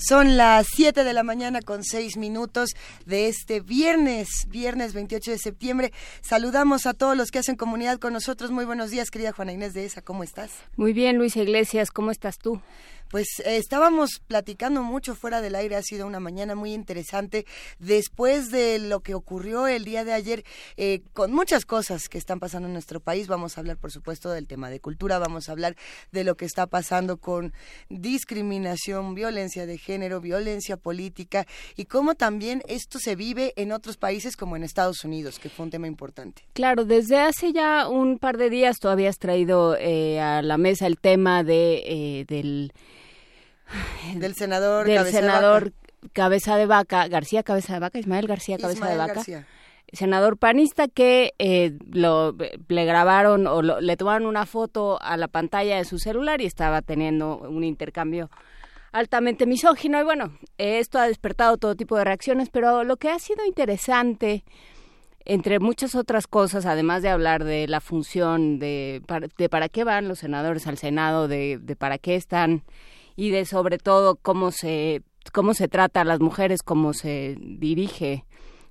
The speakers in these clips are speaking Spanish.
Son las 7 de la mañana con 6 minutos de este viernes, viernes 28 de septiembre. Saludamos a todos los que hacen comunidad con nosotros. Muy buenos días, querida Juana Inés de ESA. ¿Cómo estás? Muy bien, Luisa Iglesias. ¿Cómo estás tú? Pues eh, estábamos platicando mucho fuera del aire, ha sido una mañana muy interesante después de lo que ocurrió el día de ayer eh, con muchas cosas que están pasando en nuestro país. Vamos a hablar, por supuesto, del tema de cultura, vamos a hablar de lo que está pasando con discriminación, violencia de género, violencia política y cómo también esto se vive en otros países como en Estados Unidos, que fue un tema importante. Claro, desde hace ya un par de días tú habías traído eh, a la mesa el tema de, del del senador del Cabeza senador de Vaca. Cabeza de Vaca, García Cabeza de Vaca, Ismael García Cabeza de Vaca. Senador panista que eh, lo, le grabaron o le tomaron una foto a la pantalla de su celular y estaba teniendo un intercambio altamente misógino y bueno, esto ha despertado todo tipo de reacciones, pero lo que ha sido interesante entre muchas otras cosas, además de hablar de la función de para, de para qué van los senadores al Senado, de, de para qué están y de sobre todo cómo se cómo se trata a las mujeres, cómo se dirige,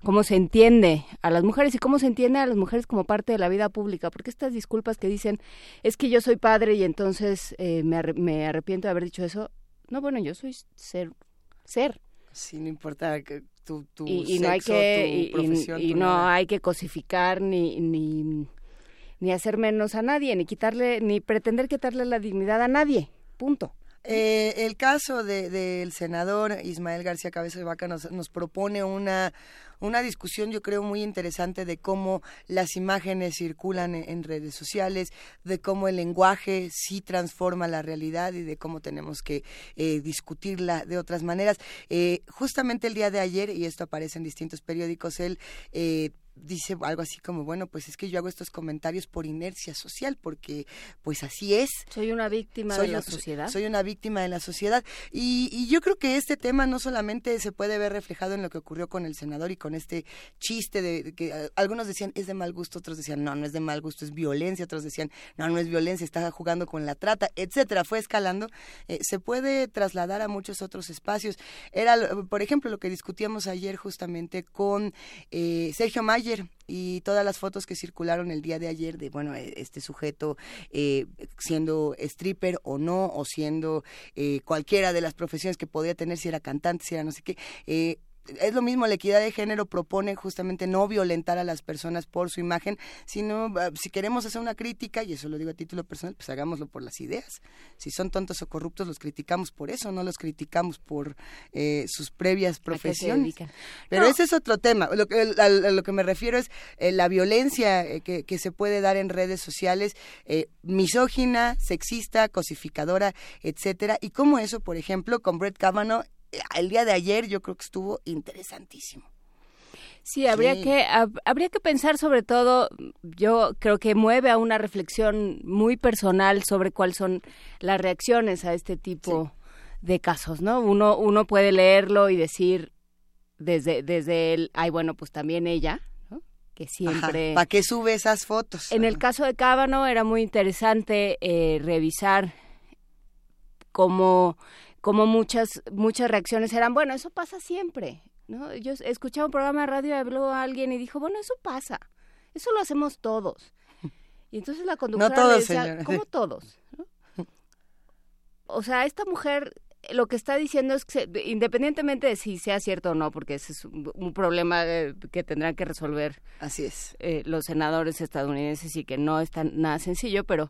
cómo se entiende a las mujeres y cómo se entiende a las mujeres como parte de la vida pública, porque estas disculpas que dicen es que yo soy padre y entonces eh, me, me arrepiento de haber dicho eso. No, bueno, yo soy ser ser. Sí, no importa que tu, tu y, no hay que y, no hay que cosificar ni ni ni hacer menos a nadie, ni quitarle ni pretender quitarle la dignidad a nadie. Punto. Eh, el caso del de, senador Ismael García Cabeza de Vaca nos, nos propone una, una discusión yo creo muy interesante de cómo las imágenes circulan en, redes sociales, de cómo el lenguaje sí transforma la realidad y de cómo tenemos que eh, discutirla de otras maneras. Eh, justamente el día de ayer, y esto aparece en distintos periódicos, él eh, dice algo así como, bueno, pues es que yo hago estos comentarios por inercia social, porque pues así es. Soy una víctima de la sociedad. Soy una víctima de la sociedad. Y, y, yo creo que este tema no solamente se puede ver reflejado en lo que ocurrió con el senador y con este chiste de, que eh, algunos decían es de mal gusto, otros decían no, no es de mal gusto, es violencia, otros decían no, no es violencia, está jugando con la trata, etcétera. Fue escalando. Eh, se puede trasladar a muchos otros espacios. Era, por ejemplo, lo que discutíamos ayer justamente con eh, Sergio Mayer, y todas las fotos que circularon el día de ayer de, bueno, e, este sujeto eh, siendo stripper o no, o siendo eh, cualquiera de las profesiones que podía tener, si era cantante, si era no sé qué, eh, es lo mismo, la equidad de género propone justamente no violentar a las personas por su imagen, sino ah, si queremos hacer una crítica, y eso lo digo a título personal, pues hagámoslo por las ideas. Si son tontos o corruptos, los criticamos por eso, no los criticamos por eh, sus previas profesiones. Pero ese es otro tema. Lo que, a, lo que me refiero es eh, la violencia eh, que, que, se puede dar en redes sociales, misógina, sexista, cosificadora, etcétera, y cómo eso, por ejemplo, con Brett Kavanaugh el día de ayer yo creo que estuvo interesantísimo. Sí, habría que habría que pensar sobre todo, yo creo que mueve a una reflexión muy personal sobre cuáles son las reacciones a este tipo de casos, ¿no? Uno uno puede leerlo y decir desde desde el, ay bueno, pues también ella, ¿no? Que siempre ¿Para qué sube esas fotos? En el caso de Cábano era muy interesante eh, revisar cómo como muchas muchas reacciones eran, bueno, eso pasa siempre, ¿no? Yo escuchaba un programa de radio y habló a alguien y dijo, bueno, eso pasa, eso lo hacemos todos. Y entonces la conductora no todos, decía, ¿cómo todos? O sea, esta mujer lo que está diciendo es que independientemente de si sea cierto o no, porque ese es un, problema eh, que tendrán que resolver Así es. Eh, los senadores estadounidenses y que no es tan nada sencillo, pero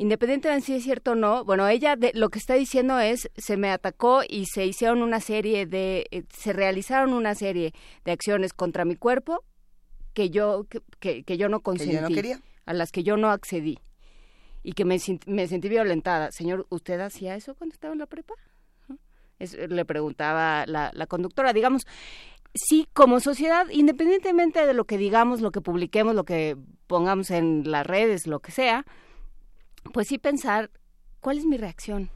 independientemente de si es cierto o no, bueno, ella lo que está diciendo es, se me atacó y se hicieron una serie de, eh, se realizaron una serie de acciones contra mi cuerpo que yo, que, que, yo no consentí, no quería. a las que yo no accedí. y que me, me sentí violentada. Señor, ¿usted hacía eso cuando estaba en la prepa? le preguntaba la, la conductora. Digamos, sí, como sociedad, independientemente de lo que digamos, lo que publiquemos, lo que pongamos en las redes, lo que sea, pues sí pensar, ¿cuál es mi reacción?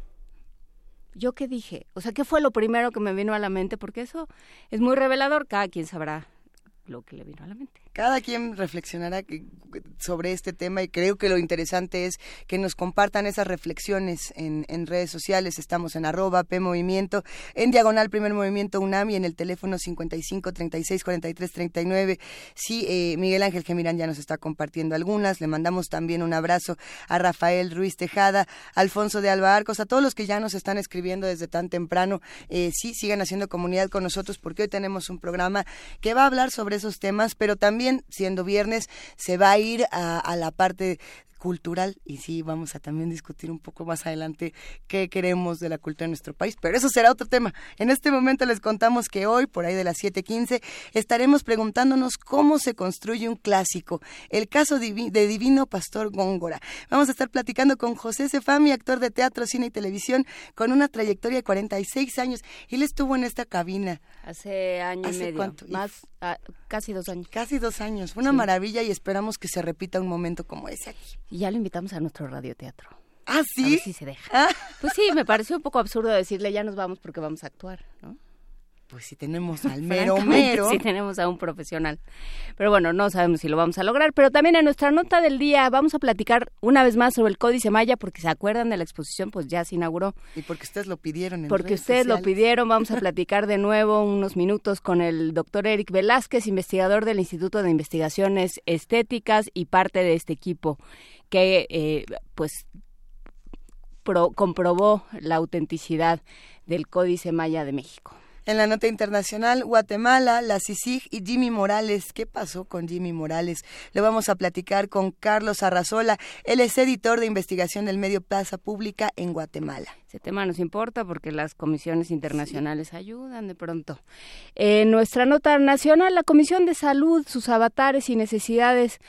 ¿Yo qué dije? O sea, ¿qué fue lo primero que me vino a la mente? Porque eso es muy revelador, cada quien sabrá lo que le vino a la mente cada quien reflexionará sobre este tema y creo que lo interesante es que nos compartan esas reflexiones en, redes sociales. Estamos en arroba P en diagonal Primer Movimiento UNAM y en el teléfono 55 36 43 39. Sí, eh, Miguel Ángel Gemirán ya nos está compartiendo algunas. Le mandamos también un abrazo a Rafael Ruiz Tejada, Alfonso de Alba Arcos, a todos los que ya nos están escribiendo desde tan temprano. Eh, sí, sigan haciendo comunidad con nosotros porque hoy tenemos un programa que va a hablar sobre esos temas, pero también siendo viernes, se va a ir a, a la parte cultural y sí vamos a también discutir un poco más adelante qué queremos de la cultura en nuestro país, pero eso será otro tema. En este momento les contamos que hoy, por ahí de las 7:15, estaremos preguntándonos cómo se construye un clásico, el caso de Divino Pastor Góngora. Vamos a estar platicando con José Cefami, actor de teatro, cine y televisión, con una trayectoria de 46 años. Él estuvo en esta cabina. Hace año y medio. Cuánto? Más, ah, casi dos años. Casi dos años. Fue una maravilla y esperamos que se repita un momento como ese aquí. Y ya lo invitamos a nuestro radioteatro. ¿Ah, sí? A se deja. Ah. Pues sí, me pareció un poco absurdo decirle ya nos vamos porque vamos a actuar, ¿no? Pues si tenemos al mero mero. Si tenemos a un profesional. Pero bueno, no sabemos si lo vamos a lograr. Pero también en nuestra nota del día vamos a platicar una vez más sobre el Códice Maya, porque se acuerdan de la exposición, pues ya se inauguró. Y porque ustedes lo pidieron. En porque ustedes lo pidieron, vamos a platicar de nuevo unos minutos con el doctor Eric Velázquez, investigador del Instituto de Investigaciones Estéticas y parte de este equipo que eh, pues comprobó la autenticidad del Códice Maya de México. En la nota internacional, Guatemala, la CICIG y Jimmy Morales. ¿Qué pasó con Jimmy Morales? Lo vamos a platicar con Carlos Arrazola. Él es editor de investigación del medio Plaza Pública en Guatemala. Ese tema nos importa porque las comisiones internacionales ayudan de pronto. En nuestra nota nacional, la Comisión de Salud, sus avatares y necesidades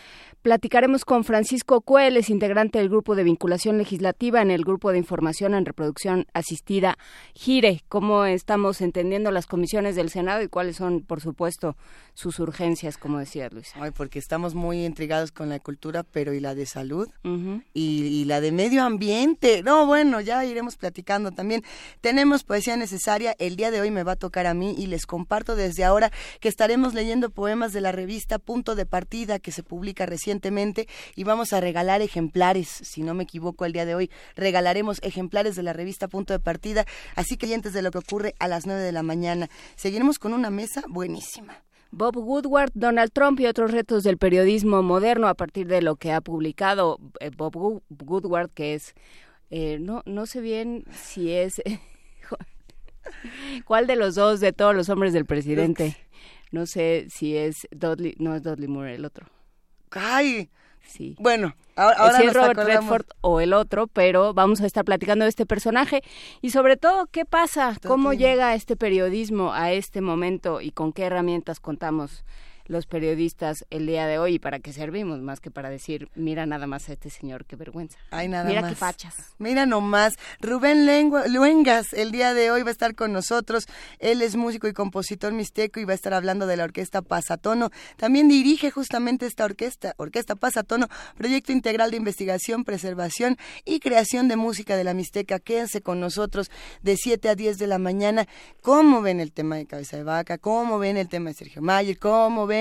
Platicaremos con Francisco Cueles, integrante del Grupo de Vinculación Legislativa en el Grupo de Información en Reproducción Asistida GIRE. ¿Cómo estamos entendiendo las comisiones del Senado y cuáles son, por supuesto, sus urgencias, como decía Luis? Ay, porque estamos muy intrigados con la cultura, pero ¿y la de salud? y, la de medio ambiente. No, bueno, ya iremos platicando también. Tenemos poesía necesaria. El día de hoy me va a tocar a mí y les comparto desde ahora que estaremos leyendo poemas de la revista Punto de Partida que se publica y vamos a regalar ejemplares, si no me equivoco, el día de hoy regalaremos ejemplares de la revista Punto de Partida, así que antes de lo que ocurre a las 9 de la mañana. Seguiremos con una mesa buenísima. Bob Woodward, Donald Trump y otros retos del periodismo moderno a partir de lo que ha publicado eh, Bob Woodward, que es, eh, no, no sé bien si es, ¿cuál de los dos de todos los hombres del presidente? No sé si es Dudley, no es Dudley Moore, el otro. ¡Ay! Sí. Bueno, ahora, es Robert Redford o el otro, pero vamos a estar platicando de este personaje y sobre todo qué pasa, cómo llega este periodismo a este momento y con qué herramientas contamos los periodistas el día de hoy y para qué servimos, más que para decir, mira nada más a este señor, qué vergüenza. Ay, nada mira más. qué fachas. Mira nomás. Rubén Luengas el día de hoy va a estar con nosotros. Él es músico y compositor mixteco y va a estar hablando de la orquesta Pasatono. También dirige justamente esta orquesta, Orquesta Pasatono, proyecto integral de investigación, preservación y creación de música de la mixteca. Quédense con nosotros de 7 a 10 de la mañana. ¿Cómo ven el tema de Cabeza de Vaca? ¿Cómo ven el tema de Sergio Mayer? ¿Cómo ven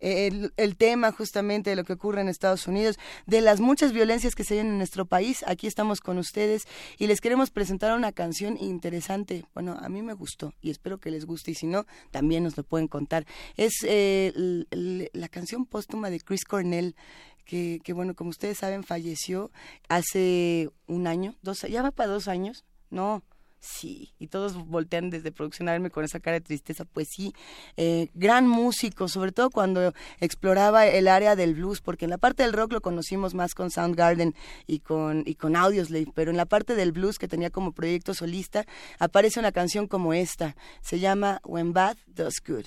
eh, el, tema justamente de lo que ocurre en Estados Unidos, de las muchas violencias que se ven en nuestro país. Aquí estamos con ustedes y les queremos presentar una canción interesante. Bueno, a mí me gustó y espero que les guste y si no, también nos lo pueden contar. Es eh, la canción póstuma de Chris Cornell. Que, que, bueno, como ustedes saben, falleció hace un año, dos, ya va para dos años, no, Sí, y todos voltean desde producción a verme con esa cara de tristeza. Pues sí, eh, gran músico, sobre todo cuando exploraba el área del blues, porque en la parte del rock lo conocimos más con Soundgarden y con, y con Audioslave, pero en la parte del blues que tenía como proyecto solista aparece una canción como esta. Se llama When Bad Does Good.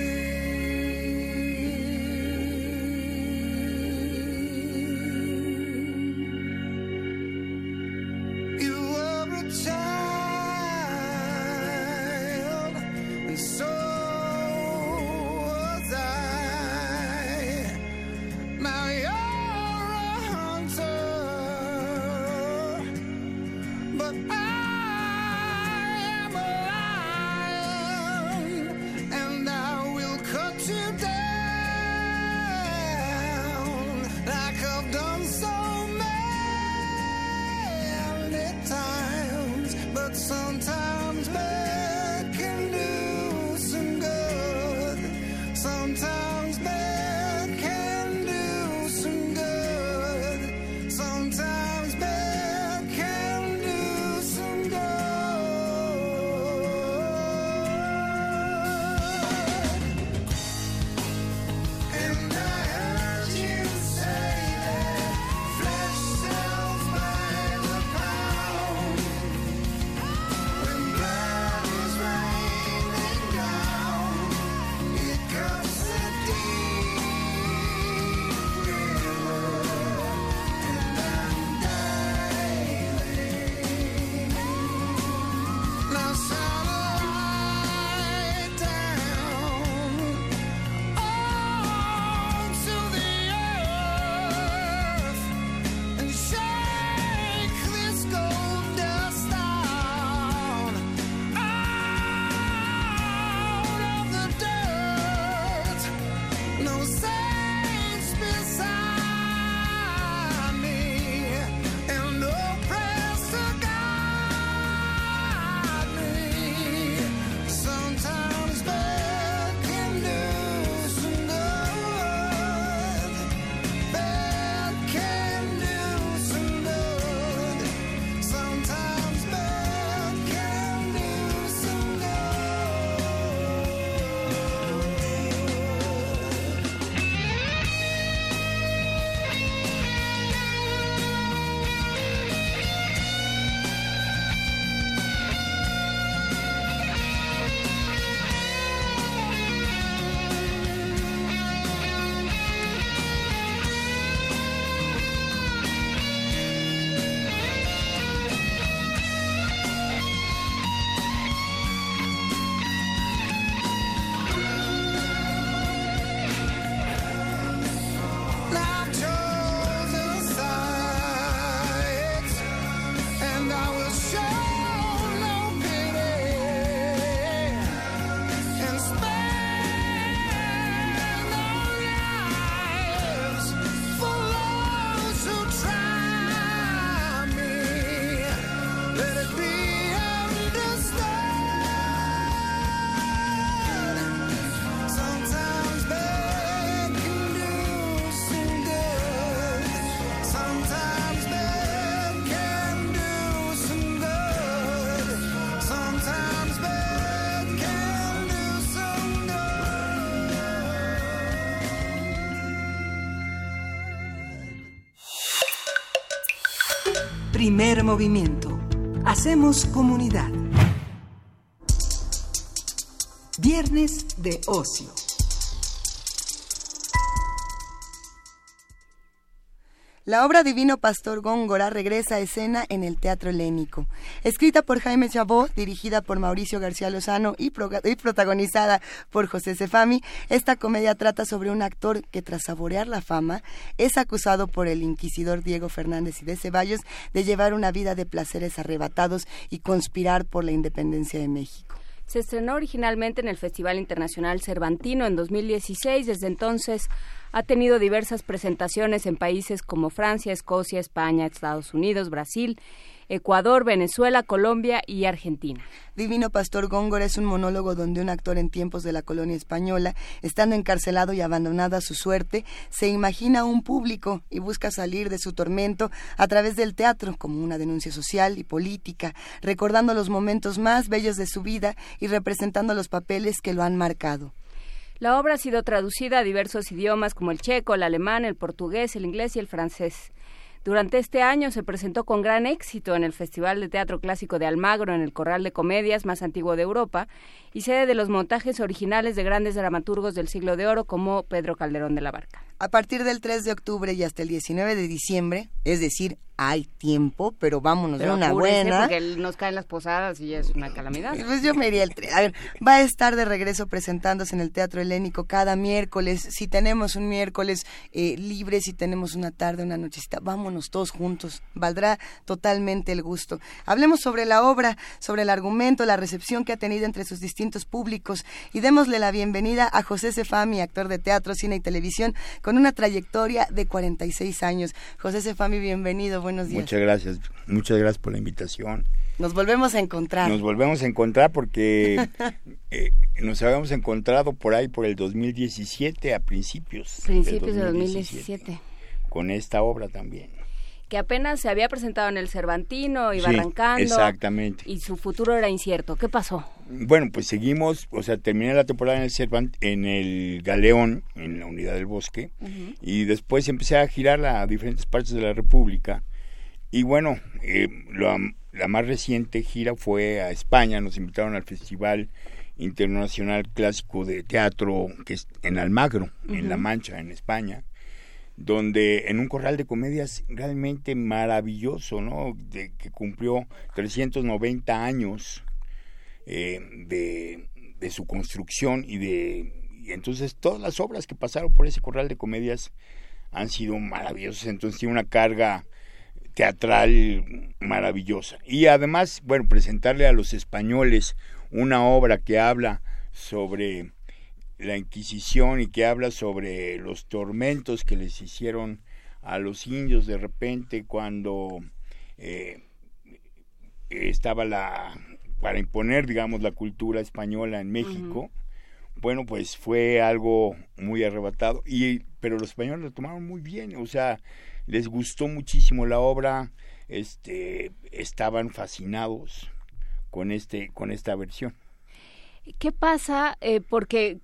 sometimes better. Primer movimiento. Hacemos comunidad. Viernes de ocio. La obra Divino Pastor Góngora regresa a escena en el Teatro Helénico. Escrita por Jaime Chabot, dirigida por Mauricio García Lozano y, protagonizada por José Cefami, esta comedia trata sobre un actor que tras saborear la fama es acusado por el inquisidor Diego Fernández y de Ceballos de llevar una vida de placeres arrebatados y conspirar por la independencia de México. Se estrenó originalmente en el Festival Internacional Cervantino en 2016. Desde entonces ha tenido diversas presentaciones en países como Francia, Escocia, España, Estados Unidos, Brasil, Ecuador, Venezuela, Colombia y Argentina. Divino Pastor Góngora es un monólogo donde un actor en tiempos de la colonia española, estando encarcelado y abandonado a su suerte, se imagina un público y busca salir de su tormento a través del teatro como una denuncia social y política, recordando los momentos más bellos de su vida y representando los papeles que lo han marcado. La obra ha sido traducida a diversos idiomas como el checo, el alemán, el portugués, el inglés y el francés. Durante este año se presentó con gran éxito en el Festival de Teatro Clásico de Almagro en el Corral de Comedias más antiguo de Europa y sede de los montajes originales de grandes dramaturgos del siglo de oro como Pedro Calderón de la Barca. A partir del 3 de octubre y hasta el 19 de diciembre, es decir, hay tiempo, pero vámonos de una buena. Porque nos caen las posadas y es una calamidad. Pues yo me iría el A ver, va a estar de regreso presentándose en el Teatro Helénico cada miércoles. Si tenemos un miércoles eh, libre, si tenemos una tarde, una nochecita, vámonos todos juntos. Valdrá totalmente el gusto. Hablemos sobre la obra, sobre el argumento, la recepción que ha tenido entre sus distintos públicos y démosle la bienvenida a José Cefami, actor de teatro, cine y televisión, con una trayectoria de 46 años. José Cefami, bienvenido Muchas gracias, muchas gracias por la invitación. Nos volvemos a encontrar. Nos volvemos a encontrar porque eh, nos habíamos encontrado por ahí por el 2017, a principios. Principios de 2017. Con esta obra también que apenas se había presentado en el Cervantino, iba arrancando. Exactamente. Y su futuro era incierto. ¿Qué pasó? Bueno, pues seguimos, o sea, terminé la temporada en el Cervant, en el Galeón, en la Unidad del Bosque, y después empecé a girar a diferentes partes de la República. Y bueno, eh, la más reciente gira fue a España, nos invitaron al Festival Internacional Clásico de Teatro, que es en Almagro, en La Mancha, en España donde en un corral de comedias realmente maravilloso, ¿no? De, que cumplió 390 años eh, de, de, su construcción y de entonces todas las obras que pasaron por ese corral de comedias han sido maravillosas, entonces tiene una carga teatral maravillosa. Y además, bueno, presentarle a los españoles una obra que habla sobre la Inquisición y que habla sobre los tormentos que les hicieron a los indios de repente cuando eh, estaba la para imponer digamos la cultura española en México bueno pues fue algo muy arrebatado y pero los españoles lo tomaron muy bien o sea les gustó muchísimo la obra este estaban fascinados con este con esta versión ¿Qué pasa? Eh, porque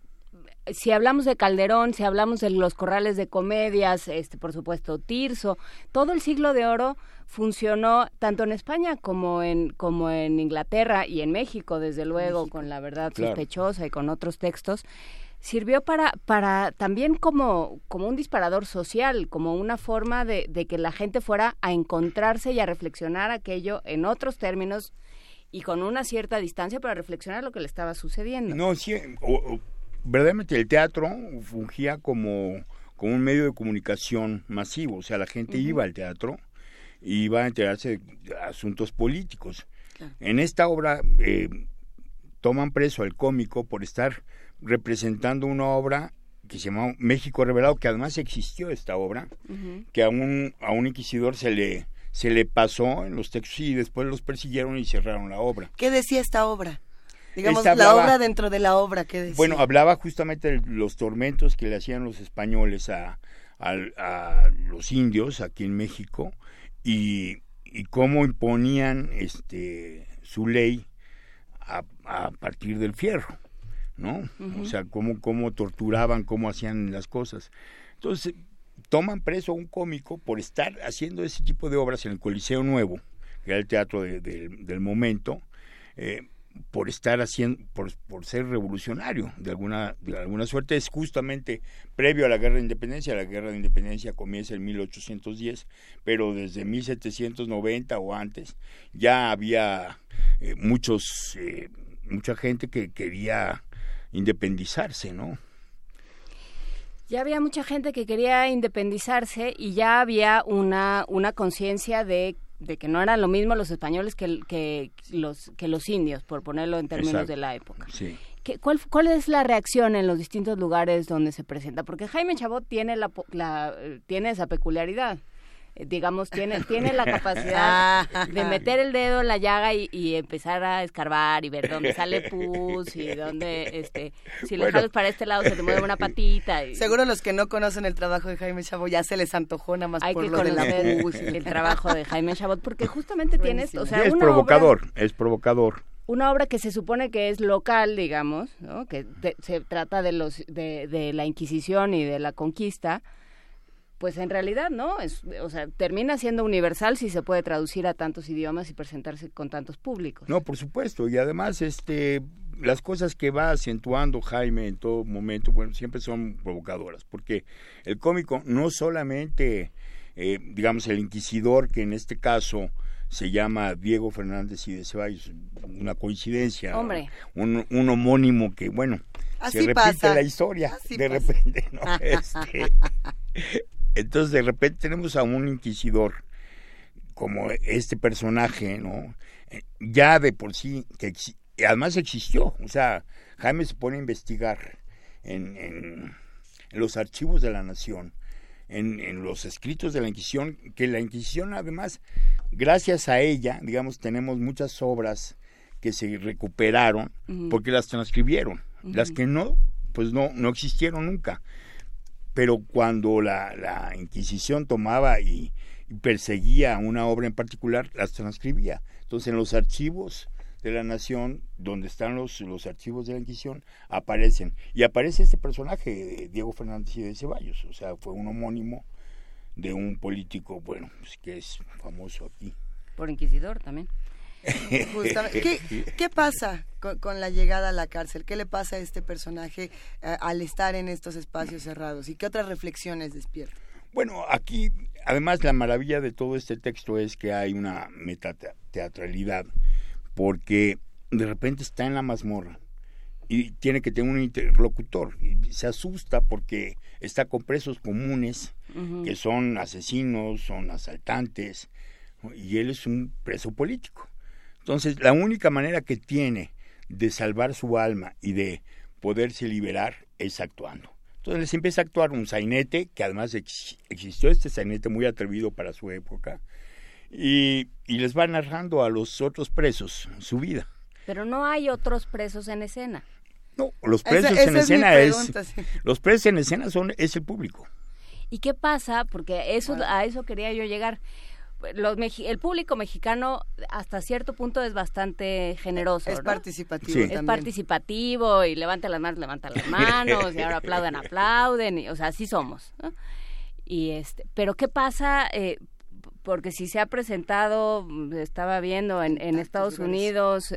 si hablamos de Calderón, si hablamos de los corrales de comedias, este, por supuesto, Tirso, todo el siglo de oro funcionó tanto en España como en, como en Inglaterra y en México, desde luego, con la verdad sospechosa y con otros textos sirvió para, para también como, como un disparador social, como una forma de, de, que la gente fuera a encontrarse y a reflexionar aquello en otros términos y con una cierta distancia para reflexionar lo que le estaba sucediendo. No, sí, verdaderamente el teatro fungía como, como un medio de comunicación masivo, o sea, la gente iba al teatro y iba a enterarse de asuntos políticos. En esta obra eh, toman preso al cómico por estar representando una obra que se llamaba México Revelado, que además existió esta obra, que a un, a un inquisidor se le, se le pasó en los textos y después los persiguieron y cerraron la obra. ¿Qué decía esta obra? Digamos, la obra dentro de la obra, ¿qué decía? Bueno, hablaba justamente de los tormentos que le hacían los españoles a, a, los indios aquí en México y, y cómo imponían este su ley a, a partir del fierro, ¿no? O sea, cómo, cómo torturaban, cómo hacían las cosas. Entonces, toman preso a un cómico por estar haciendo ese tipo de obras en el Coliseo Nuevo, que era el teatro del momento, eh, por estar haciendo, por, por, ser revolucionario de alguna, de alguna suerte, es justamente previo a la guerra de independencia. La guerra de independencia comienza en 1810, pero desde 1790 o antes ya había eh, muchos, eh, mucha gente que quería independizarse, ¿no? Ya había mucha gente que quería independizarse y ya había una, una conciencia de de que no eran lo mismo los españoles que, que, los, que los indios, por ponerlo en términos de la época. Sí. cuál, ¿Cuál es la reacción en los distintos lugares donde se presenta? Porque Jaime Chabot tiene, la, la, tiene esa peculiaridad digamos, tiene, tiene la capacidad de meter el dedo en la llaga y, empezar a escarbar y ver dónde sale pus y dónde, este, si le jalas para este lado se te mueve una patita. Seguro los que no conocen el trabajo de Jaime Chabot ya se les antojó nada más Hay por que lo de la pus. el trabajo de Jaime Chabot, porque justamente tienes, o sea, es provocador, es provocador. una obra que se supone que es local, digamos, ¿no? que se trata de, los, de, de, la Inquisición y de la conquista, pues en realidad no, es, o sea, termina siendo universal si se puede traducir a tantos idiomas y presentarse con tantos públicos. No, por supuesto, y además este las cosas que va acentuando Jaime en todo momento, bueno, siempre son provocadoras, porque el cómico no solamente, eh, digamos, el inquisidor, que en este caso se llama Diego Fernández y de Ceballos, una coincidencia, Hombre. Un, un homónimo que, bueno, se repite la historia de repente, ¿no? Este, entonces, de repente tenemos a un inquisidor como este personaje, ¿no? Eh, ya de por sí, que además existió, o sea, Jaime se pone a investigar en, en, los archivos de la nación, en, en, los escritos de la Inquisición, que la Inquisición además, gracias a ella, digamos, tenemos muchas obras que se recuperaron porque las transcribieron, las que no, pues no, no existieron nunca pero cuando la, Inquisición tomaba y, perseguía una obra en particular, las transcribía. Entonces, en los archivos de la nación, donde están los, los archivos de la Inquisición, aparecen. Y aparece este personaje, Diego Fernández y de Ceballos, o sea, fue un homónimo de un político, bueno, pues, que es famoso aquí. Por inquisidor también. ¿Qué, pasa con, la llegada a la cárcel? ¿Qué le pasa a este personaje eh, al estar en estos espacios cerrados? ¿Y qué otras reflexiones despierta? Bueno, aquí, además, la maravilla de todo este texto es que hay una metateatralidad, porque de repente está en la mazmorra y tiene que tener un interlocutor y se asusta porque está con presos comunes que son asesinos, son asaltantes y él es un preso político. Entonces, la única manera que tiene de salvar su alma y de poderse liberar es actuando. Entonces les empieza a actuar un sainete, que además existió este sainete muy atrevido para su época, y, les va narrando a los otros presos su vida. Pero no hay otros presos en escena. No, los presos en escena es, los presos en escena son es el público. ¿Y qué pasa? Porque eso a eso quería yo llegar el público mexicano hasta cierto punto es bastante generoso. Es participativo. Es participativo y levanta las manos, levanta las manos y ahora aplauden, aplauden. Y, o sea, así somos. Y este, pero ¿qué pasa? Eh, porque si se ha presentado, estaba viendo en, Estados Unidos,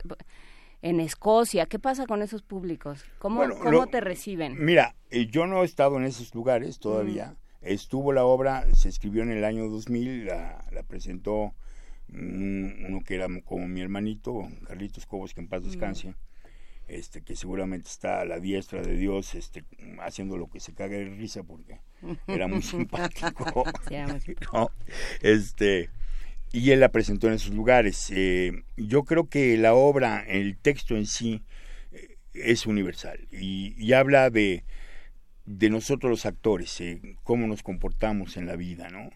en Escocia, ¿qué pasa con esos públicos? ¿Cómo, ¿cómo te reciben? Mira, eh, yo no he estado en esos lugares todavía. Estuvo la obra, se escribió en el año 2000, la, la presentó uno que era como mi hermanito, Carlitos Cobos, que en paz descanse, este, que seguramente está a la diestra de Dios, este, haciendo lo que se caga de risa porque era muy simpático. este, y él la presentó en esos lugares. Eh, yo creo que la obra, el texto en sí, eh, es universal y, y habla de de nosotros los actores, eh, cómo nos comportamos en la vida, ¿no?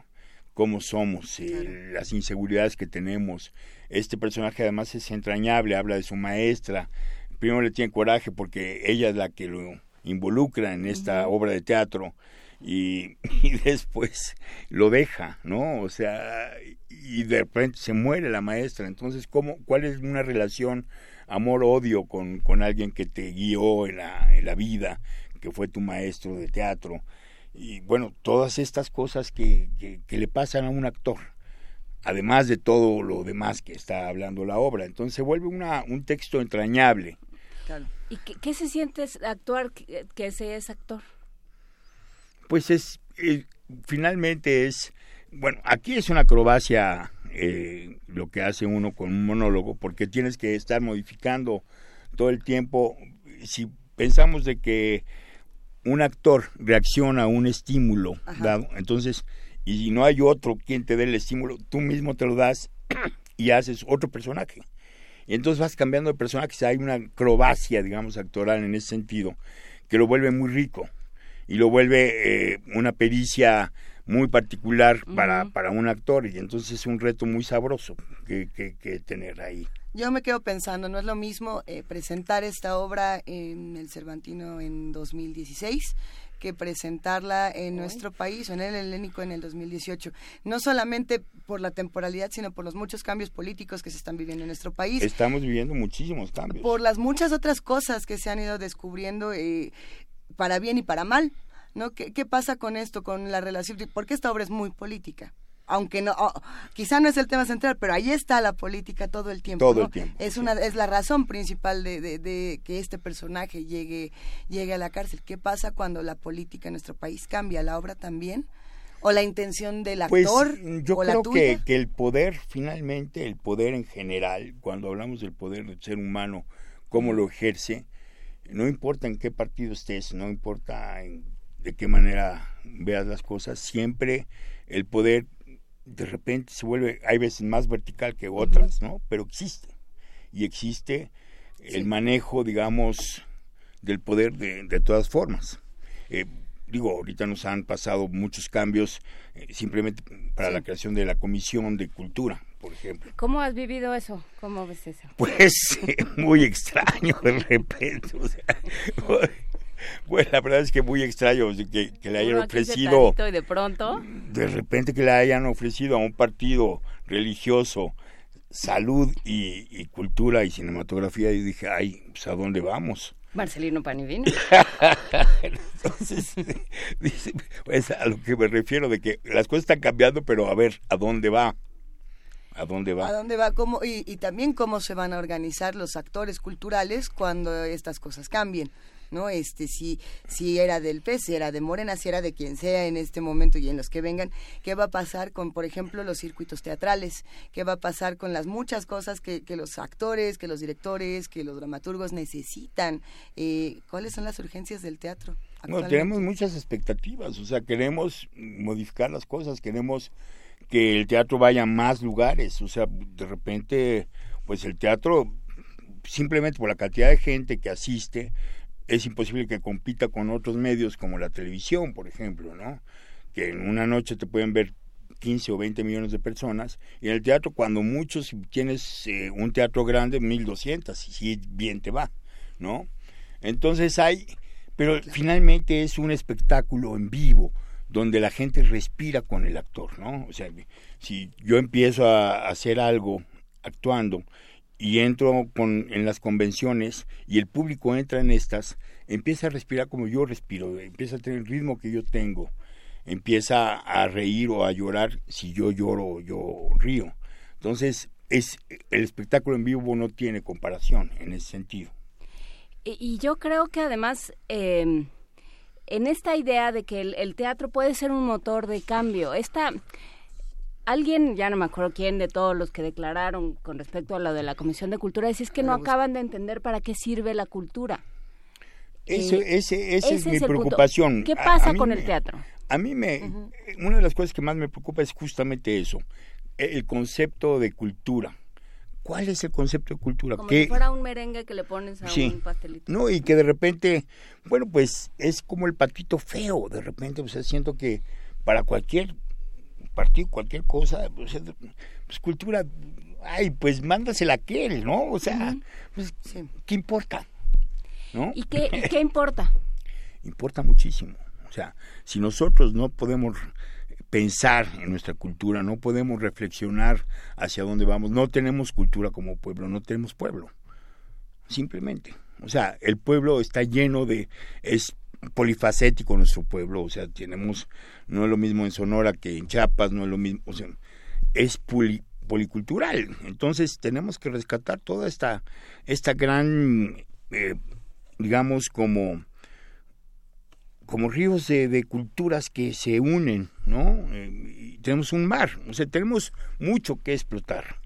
Cómo somos, eh, las inseguridades que tenemos. Este personaje además es entrañable, habla de su maestra. Primero le tiene coraje porque ella es la que lo involucra en esta obra de teatro y, y, después lo deja, ¿no? O sea, y de repente se muere la maestra. Entonces, ¿cómo, ¿cuál es una relación amor-odio con, con alguien que te guió en la, en la vida? Que fue tu maestro de teatro, y bueno, todas estas cosas que, que, le pasan a un actor, además de todo lo demás que está hablando la obra. Entonces se vuelve una, un texto entrañable. ¿Y qué, se siente actuar que, se es actor? Pues es, eh, finalmente es, bueno, aquí es una acrobacia eh, lo que hace uno con un monólogo, porque tienes que estar modificando todo el tiempo. Si pensamos de que un actor reacciona a un estímulo dado, entonces, y no hay otro quien te dé el estímulo, tú mismo te lo das y haces otro personaje. Y entonces vas cambiando de personaje, hay una acrobacia, digamos, actoral en ese sentido, que lo vuelve muy rico y lo vuelve eh, una pericia muy particular para, para un actor y entonces es un reto muy sabroso que, que, tener ahí. Yo me quedo pensando, no es lo mismo eh, presentar esta obra en el Cervantino en 2016 que presentarla en nuestro país o en el helénico en el 2018. No solamente por la temporalidad, sino por los muchos cambios políticos que se están viviendo en nuestro país. Estamos viviendo muchísimos cambios. Por las muchas otras cosas que se han ido descubriendo eh, para bien y para mal. ¿No? ¿Qué, ¿Qué pasa con esto, con la relación? Porque esta obra es muy política aunque no, oh, quizá no es el tema central, pero ahí está la política todo el tiempo. Todo el tiempo. Es una, es la razón principal de, de, que este personaje llegue, llegue a la cárcel. ¿Qué pasa cuando la política en nuestro país cambia? ¿La obra también? ¿O la intención del pues, actor? yo creo Que, que el poder, finalmente, el poder en general, cuando hablamos del poder del ser humano, cómo lo ejerce, no importa en qué partido estés, no importa en de qué manera veas las cosas, siempre el poder de repente se vuelve, hay veces más vertical que otras, ¿no? Pero existe. Y existe el manejo, digamos, del poder de, de todas formas. Eh, digo, ahorita nos han pasado muchos cambios eh, simplemente para la creación de la Comisión de Cultura, por ejemplo. ¿Cómo has vivido eso? ¿Cómo ves eso? Pues muy extraño de repente. O sea, Bueno, la verdad es que muy extraño que, le hayan ofrecido. Y de pronto. De repente que le hayan ofrecido a un partido religioso salud y, cultura y cinematografía. Y dije, ay, pues a dónde vamos. Marcelino Panivino. Entonces, dice, pues a lo que me refiero de que las cosas están cambiando, pero a ver, ¿a dónde va? ¿A dónde va? ¿A dónde va? ¿Cómo, y, y también cómo se van a organizar los actores culturales cuando estas cosas cambien. ¿No? Este, si, si era del PES, si era de Morena, si era de quien sea en este momento y en los que vengan, ¿qué va a pasar con, por ejemplo, los circuitos teatrales? ¿Qué va a pasar con las muchas cosas que, que los actores, que los directores, que los dramaturgos necesitan? Eh, ¿Cuáles son las urgencias del teatro? No, tenemos muchas expectativas, o sea, queremos modificar las cosas, queremos que el teatro vaya a más lugares, o sea, de repente, pues el teatro, simplemente por la cantidad de gente que asiste, es imposible que compita con otros medios como la televisión, por ejemplo, ¿no? Que en una noche te pueden ver 15 o 20 millones de personas, y en el teatro, cuando muchos tienes eh, un teatro grande, 1200, y si bien te va, ¿no? Entonces hay, pero finalmente es un espectáculo en vivo, donde la gente respira con el actor, ¿no? O sea, si yo empiezo a hacer algo actuando y entro con, en las convenciones y el público entra en estas, empieza a respirar como yo respiro, empieza a tener el ritmo que yo tengo, empieza a reír o a llorar si yo lloro o yo río. Entonces, es el espectáculo en vivo no tiene comparación en ese sentido. Y, yo creo que además em, en esta idea de que el, el, teatro puede ser un motor de cambio, esta alguien, ya no me acuerdo quién de todos los que declararon con respecto a lo de la Comisión de Cultura, decía es que no acaban de entender para qué sirve la cultura. Eso, eh, ese, esa es mi preocupación. ¿Qué pasa con el teatro? A mí me, una de las cosas que más me preocupa es justamente eso, el concepto de cultura. ¿Cuál es el concepto de cultura? Como si fuera un merengue que le pones a un pastelito. No, y que de repente, bueno, pues es como el patito feo, de repente, o sea, siento que para cualquier partido, cualquier cosa, pues, cultura, ay, pues mándasela a aquel, ¿no? O sea, pues, ¿qué importa? ¿No? ¿Y qué, qué importa? importa muchísimo. O sea, si nosotros no podemos pensar en nuestra cultura, no podemos reflexionar hacia dónde vamos, no tenemos cultura como pueblo, no tenemos pueblo. Simplemente. O sea, el pueblo está lleno de, es polifacético nuestro pueblo, o sea, tenemos, no es lo mismo en Sonora que en Chiapas, no es lo mismo, o sea, es policultural, entonces tenemos que rescatar toda esta, esta gran, eh, digamos, como, como ríos de, culturas que se unen, ¿no? Eh, tenemos un mar, o sea, tenemos mucho que explotar.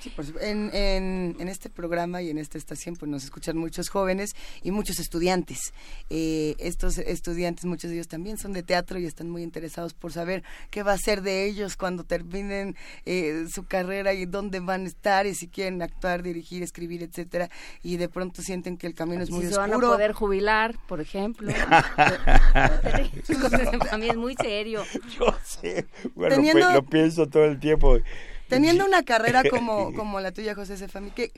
Sí, en, en, en, este programa y en esta estación pues nos escuchan muchos jóvenes y muchos estudiantes. Eh, estos estudiantes, muchos de ellos también son de teatro y están muy interesados por saber qué va a ser de ellos cuando terminen eh, su carrera y dónde van a estar y si quieren actuar, dirigir, escribir, etcétera. Y de pronto sienten que el camino es muy si oscuro. Se van a poder jubilar, por ejemplo. a mí es muy serio. Yo sé. Bueno, lo pienso todo el tiempo. Teniendo una carrera como, como la tuya, José Sefami, ¿qué,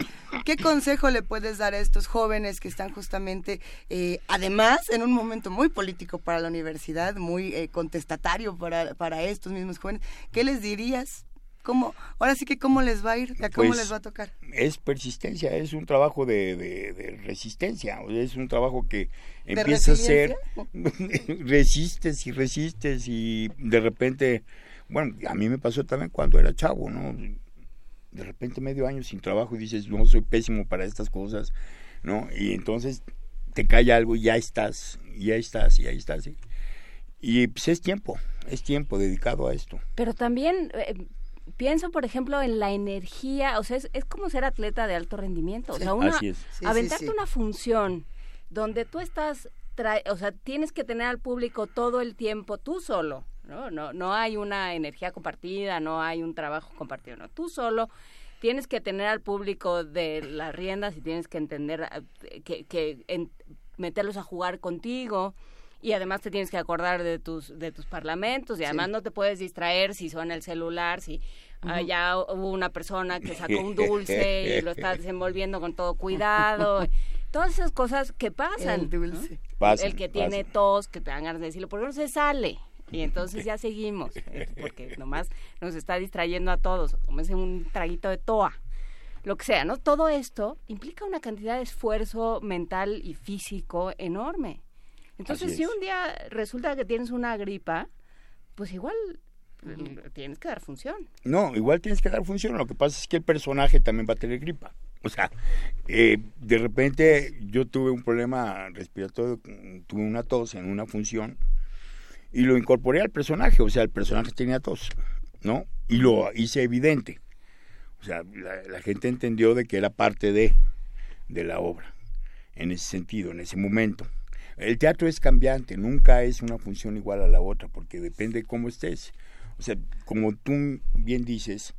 ¿qué consejo le puedes dar a estos jóvenes que están justamente, eh, además, en un momento muy político para la universidad, muy eh, contestatario para, para estos mismos jóvenes? ¿Qué les dirías? ¿Cómo, ahora sí que cómo les va a ir, cómo pues, les va a tocar. Es persistencia, es un trabajo de, de, resistencia, es un trabajo que empieza a ser, resistes y resistes y de repente bueno, a mí me pasó también cuando era chavo, ¿no? De repente medio año sin trabajo y dices, no, soy pésimo para estas cosas, ¿no? Y entonces te cae algo y ya estás, y ya estás, y ahí estás. ¿sí? Y pues es tiempo, es tiempo dedicado a esto. Pero también eh, pienso, por ejemplo, en la energía, o sea, es, como ser atleta de alto rendimiento. O sea, una, Así es. aventarte una función donde tú estás, o sea, tienes que tener al público todo el tiempo tú solo ¿no? No, no hay una energía compartida, no hay un trabajo compartido, no. Tú solo tienes que tener al público de las riendas y tienes que entender eh, que, que meterlos a jugar contigo y además te tienes que acordar de tus de tus parlamentos y además no te puedes distraer si suena el celular si allá hubo una persona que sacó un dulce y lo está desenvolviendo con todo cuidado. Todas esas cosas que pasan el dulce. El que tiene tos que te dan ganas de decirlo porque no se sale y entonces ya seguimos, eh, porque nomás nos está distrayendo a todos. Tómense un traguito de toa, lo que sea, ¿no? Todo esto implica una cantidad de esfuerzo mental y físico enorme. Entonces, si un día resulta que tienes una gripa, pues igual mm, tienes que dar función. No, igual tienes que dar función. Lo que pasa es que el personaje también va a tener gripa. O sea, eh, de repente yo tuve un problema respiratorio, tuve una tos en una función y lo incorporé al personaje, o sea, el personaje tenía tos, ¿no? Y lo hice evidente. O sea, la, gente entendió de que era parte de, de la obra, en ese sentido, en ese momento. El teatro es cambiante, nunca es una función igual a la otra, porque depende de cómo estés. O sea, como tú bien dices,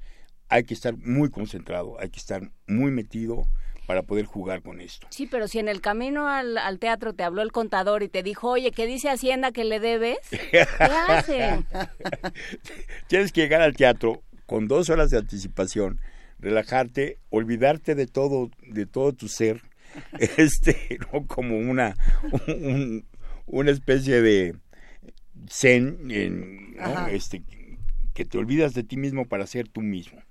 hay que estar muy concentrado, hay que estar muy metido, para poder jugar con esto. Sí, pero si en el camino al, teatro te habló el contador y te dijo, oye, ¿qué dice Hacienda que le debes? ¿Qué hacen? Tienes que llegar al teatro con dos horas de anticipación, relajarte, olvidarte de todo, de todo tu ser, este, ¿no? como una, una especie de zen, en, este, que te olvidas de ti mismo para ser tú mismo.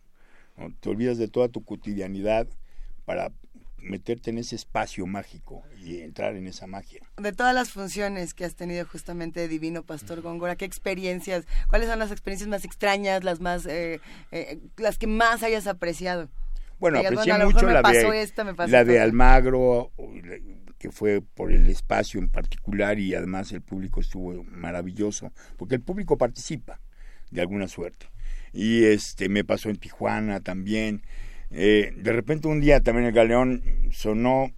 Te olvidas de toda tu cotidianidad para meterte en ese espacio mágico y entrar en esa magia. De todas las funciones que has tenido justamente de Divino Pastor Góngora, ¿qué experiencias, cuáles son las experiencias más extrañas, las más, eh, eh, las que más hayas apreciado? Bueno, aprecié mucho la de, la de Almagro, que fue por el espacio en particular y además el público estuvo maravilloso, porque el público participa de alguna suerte. Y este me pasó en Tijuana también eh, de repente un día también el galeón sonó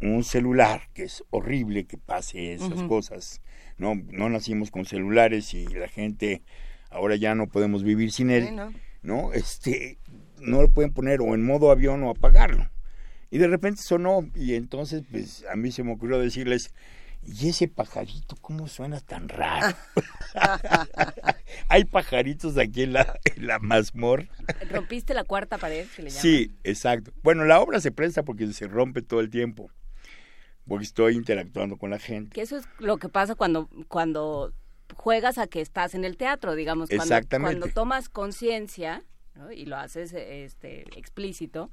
un celular, que es horrible que pase esas cosas. No, no nacimos con celulares y la gente ahora ya no podemos vivir sin él. no. Este, no lo pueden poner o en modo avión o apagarlo. Y de repente sonó y entonces pues a mí se me ocurrió decirles, ¿y ese pajarito cómo suena tan raro? Hay pajaritos aquí en la, en la mazmorra. ¿Rompiste la cuarta pared? Sí, exacto. Bueno, la obra se presta porque se rompe todo el tiempo, porque estoy interactuando con la gente. Que eso es lo que pasa cuando, cuando juegas a que estás en el teatro, digamos. Cuando, Exactamente. Cuando tomas conciencia y lo haces este, explícito,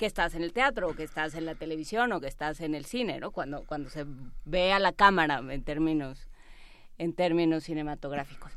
que estás en el teatro, o que estás en la televisión, o que estás en el cine, ¿no? Cuando, cuando se ve a la cámara en términos, en términos cinematográficos.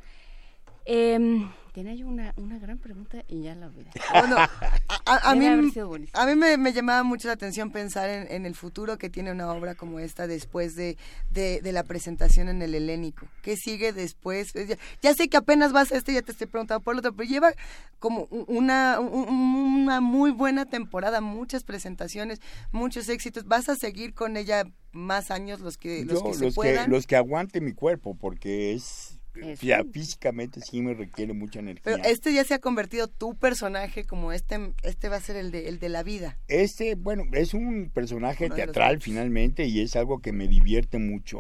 Eh, Tenía yo una, una gran pregunta y ya la olvidé. Bueno, a, mí, a mí me, llamaba mucho la atención pensar en, el futuro que tiene una obra como esta después de, de, la presentación en el helénico. ¿Qué sigue después? Ya, sé que apenas vas a este, ya te estoy preguntando por el otro, pero lleva como una, una muy buena temporada, muchas presentaciones, muchos éxitos. ¿Vas a seguir con ella más años los que, los que se puedan? los que aguante mi cuerpo, porque es ya, físicamente sí me requiere mucha energía. Pero este ya se ha convertido tu personaje como este, este va a ser el de, el de la vida. Este, bueno, es un personaje teatral finalmente y es algo que me divierte mucho.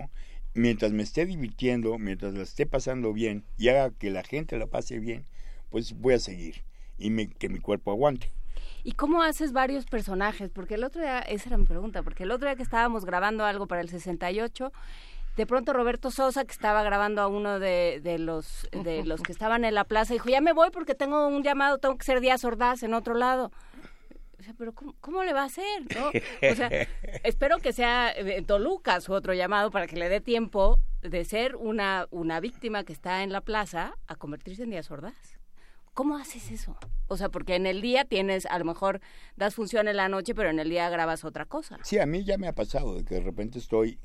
Mientras me esté divirtiendo, mientras la esté pasando bien y haga que la gente la pase bien, pues voy a seguir y me, que mi cuerpo aguante. ¿Y cómo haces varios personajes? Porque el otro día, esa era mi pregunta, porque el otro día que estábamos grabando algo para el 68, de pronto Roberto Sosa, que estaba grabando a uno de, de, los, de los que estaban en la plaza, dijo, ya me voy porque tengo un llamado, tengo que ser Díaz Ordaz en otro lado. O sea, pero ¿cómo, le va a hacer? ¿no? O sea, espero que sea eh, Toluca su otro llamado para que le dé tiempo de ser una, una víctima que está en la plaza a convertirse en Díaz Ordaz. ¿Cómo haces eso? O sea, porque en el día tienes, a lo mejor das función en la noche, pero en el día grabas otra cosa. Sí, a mí ya me ha pasado de que de repente estoy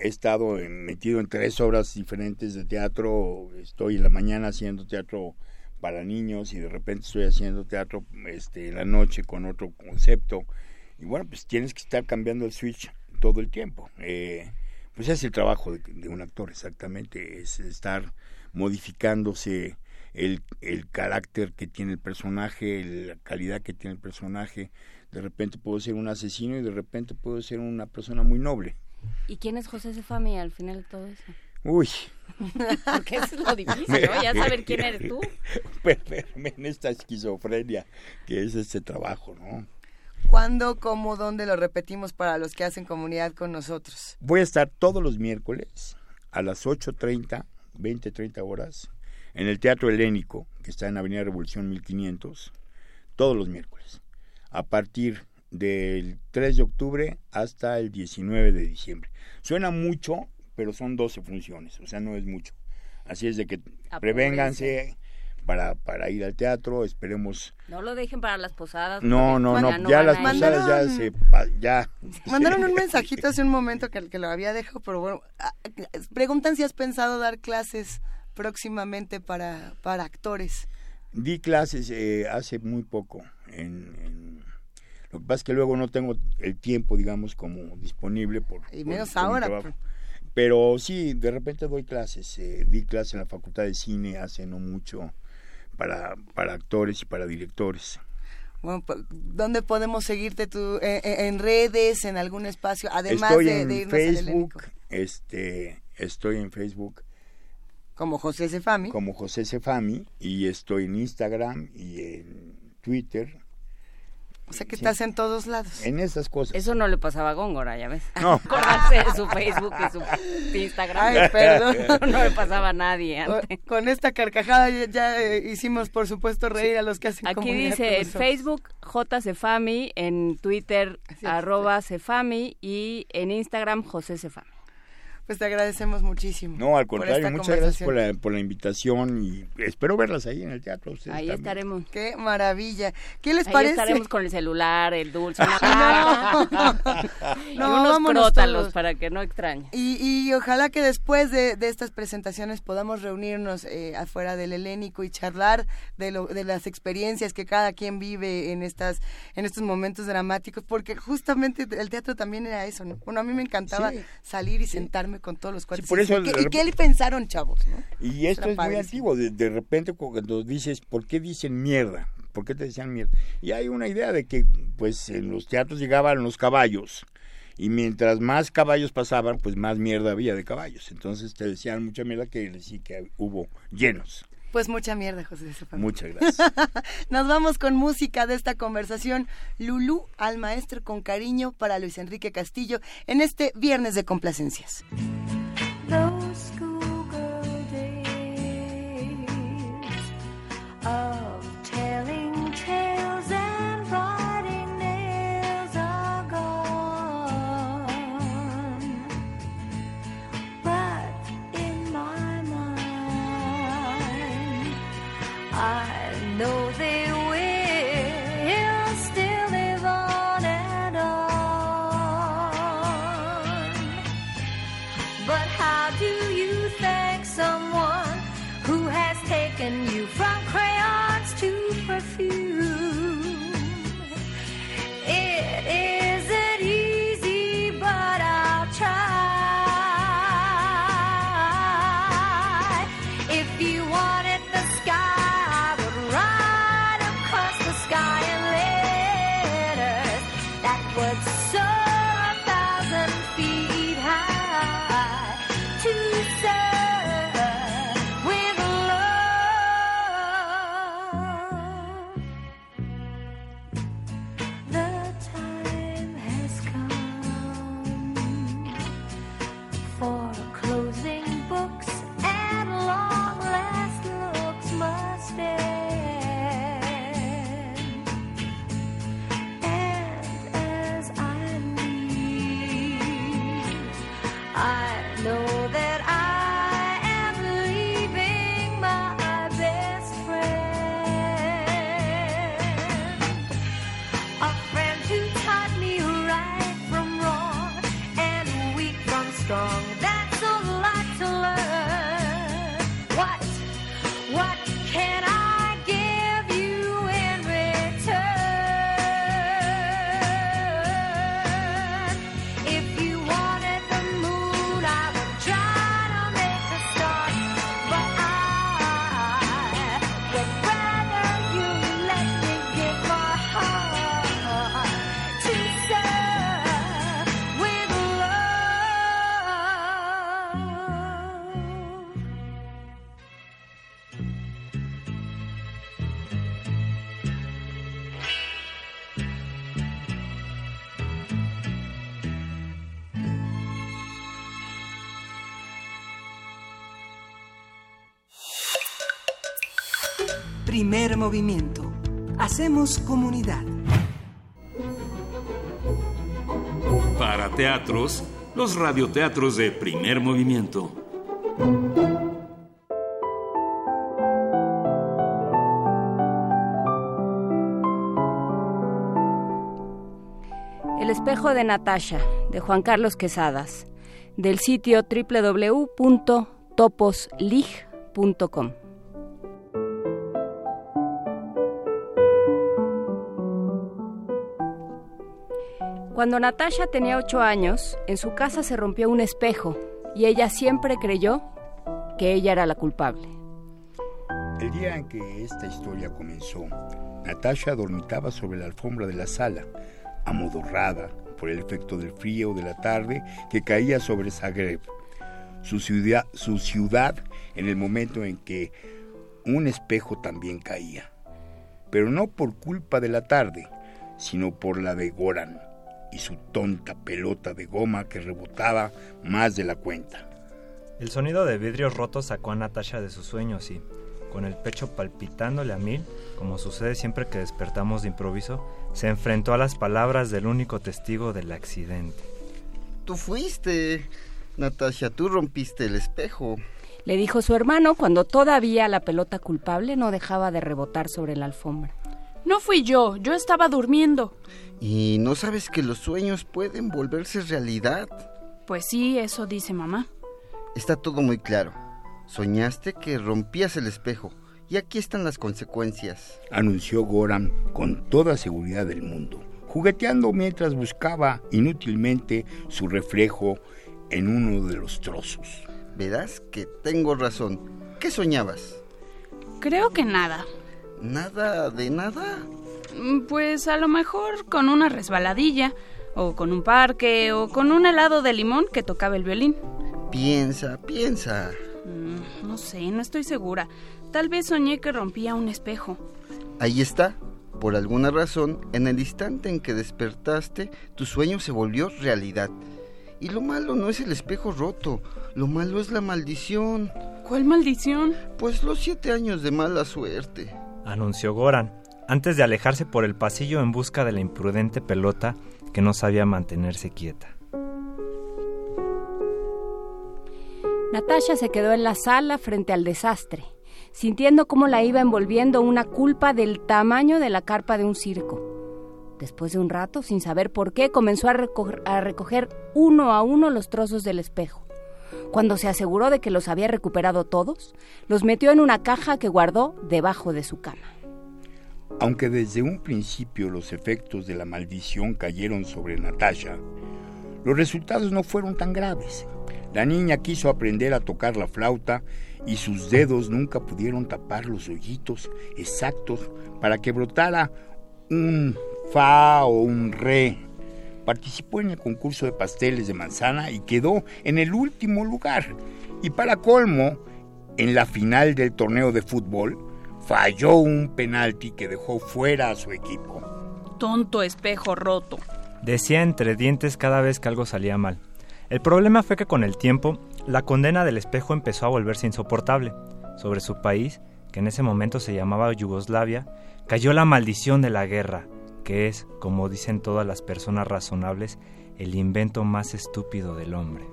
he estado metido en tres obras diferentes de teatro, estoy en la mañana haciendo teatro para niños y de repente estoy haciendo teatro este, en la noche con otro concepto. Y bueno, pues tienes que estar cambiando el switch todo el tiempo. Eh, pues es el trabajo de, un actor exactamente, es estar modificándose el, el carácter que tiene el personaje, la calidad que tiene el personaje. De repente puedo ser un asesino y de repente puedo ser una persona muy noble. ¿Y quién es José Sefami al final de todo eso? Uy. Porque eso es lo difícil, ¿no? Ya saber quién eres tú. Perderme en esta esquizofrenia que es este trabajo, ¿no? ¿Cuándo, cómo, dónde lo repetimos para los que hacen comunidad con nosotros? Voy a estar todos los miércoles a las 8.30, 20.30 horas, en el Teatro Helénico, que está en Avenida Revolución 1500, todos los miércoles, a partir del 3 de octubre hasta el 19 de diciembre. Suena mucho, pero son 12 funciones, o sea, no es mucho. Así es de que prevénganse para, para ir al teatro, esperemos... No lo dejen para las posadas. No, no, no, ya las posadas ya se... Ya. Mandaron un mensajito hace un momento que, que lo había dejado, pero bueno, ah, preguntan si has pensado dar clases próximamente para, para actores. Di clases eh, hace muy poco en lo que pasa es que luego no tengo el tiempo, digamos, como disponible por... Y menos ahora. Pues. Pero sí, de repente doy clases. Eh, di clases en la Facultad de Cine hace no mucho para, para actores y para directores. Bueno, pues, ¿dónde podemos seguirte tú? Eh, eh, ¿En redes, en algún espacio? Además estoy de, en Facebook, este, estoy en Facebook. Como José Cefami. Como José Cefami, y estoy en Instagram y en Twitter o sea que estás en todos lados. En esas cosas. Eso no le pasaba a Góngora, ya ves. No. Acordarse de su Facebook y su Instagram. Ay, perdón. no le pasaba a nadie antes. Con esta carcajada ya, eh, hicimos, por supuesto, reír a los que hacen Aquí dice en Facebook JCefami, en Twitter arroba Cefami y en Instagram José Cefami. Pues te agradecemos muchísimo. No, al contrario, muchas gracias por la, por la invitación y espero verlas ahí en el teatro. Ahí estaremos. Qué maravilla. ¿Qué les ahí parece? estaremos con el celular, el dulce, no, no, y unos crótalos para que no extrañe. Y, y ojalá que después de, de estas presentaciones podamos reunirnos eh, afuera del helénico y charlar de, lo, de las experiencias que cada quien vive en estas en estos momentos dramáticos, porque justamente el teatro también era eso. ¿no? Bueno, a mí me encantaba salir y sentarme con todos los cuartos. ¿Y, qué, le pensaron, chavos? Y esto es muy antiguo. De, repente, cuando dices, ¿por qué dicen mierda? ¿Por qué te decían mierda? Y hay una idea de que, pues, en los teatros llegaban los caballos. Y mientras más caballos pasaban, pues más mierda había de caballos. Entonces te decían mucha mierda que sí que hubo llenos. Pues mucha mierda, José Muchas gracias. Nos vamos con música de esta conversación. Lulú al maestro con cariño para Luis Enrique Castillo en este viernes de complacencias. Movimiento. Hacemos comunidad. Para teatros, los radioteatros de primer movimiento. El espejo de Natasha, de Juan Carlos Quesadas, del sitio www.toposlig.com. Cuando Natasha tenía ocho años, en su casa se rompió un espejo y ella siempre creyó que ella era la culpable. El día en que esta historia comenzó, Natasha dormitaba sobre la alfombra de la sala, amodorrada por el efecto del frío de la tarde que caía sobre Zagreb, su ciudad, su ciudad en el momento en que un espejo también caía. Pero no por culpa de la tarde, sino por la de Goran y su tonta pelota de goma que rebotaba más de la cuenta. El sonido de vidrios rotos sacó a Natasha de sus sueños y, con el pecho palpitándole a mil, como sucede siempre que despertamos de improviso, se enfrentó a las palabras del único testigo del accidente. Tú fuiste, Natasha, tú rompiste el espejo. Le dijo su hermano cuando todavía la pelota culpable no dejaba de rebotar sobre la alfombra. No fui yo, yo estaba durmiendo. ¿Y no sabes que los sueños pueden volverse realidad? Pues sí, eso dice mamá. Está todo muy claro. Soñaste que rompías el espejo y aquí están las consecuencias. Anunció Goran con toda seguridad del mundo, jugueteando mientras buscaba inútilmente su reflejo en uno de los trozos. Verás que tengo razón. ¿Qué soñabas? Creo que nada. ¿Nada de nada? Mm, pues a lo mejor con una resbaladilla, o con un parque, o con un helado de limón que tocaba el violín. Piensa, piensa. Mm, no sé, no estoy segura. Tal vez soñé que rompía un espejo. Ahí está. Por alguna razón, en el instante en que despertaste, tu sueño se volvió realidad. Y lo malo no es el espejo roto, lo malo es la maldición. ¿Cuál maldición? Pues los siete años de mala suerte. Anunció Goran antes de alejarse por el pasillo en busca de la imprudente pelota que no sabía mantenerse quieta. Natasha se quedó en la sala frente al desastre. sintiendo cómo la iba envolviendo una culpa del tamaño de la carpa de un circo. Después de un rato, sin saber por qué, comenzó a recoger, a recoger uno a uno los trozos del espejo. Cuando se aseguró de que los había recuperado todos, los metió en una caja que guardó debajo de su cama. Aunque desde un principio los efectos de la maldición cayeron sobre Natasha, los resultados no fueron tan graves. La niña quiso aprender a tocar la flauta y sus dedos nunca pudieron tapar los hoyitos exactos para que brotara un fa o un re. Participó en el concurso de pasteles de manzana y quedó en el último lugar. Y para colmo, en la final del torneo de fútbol, falló un penalti que dejó fuera a su equipo. Tonto espejo roto. Decía entre dientes cada vez que algo salía mal. El problema fue que con el tiempo, la condena del espejo empezó a volverse insoportable. Sobre su país, que en ese momento se llamaba Yugoslavia, cayó la maldición de la guerra, que es, como dicen todas las personas razonables, el invento más estúpido del hombre.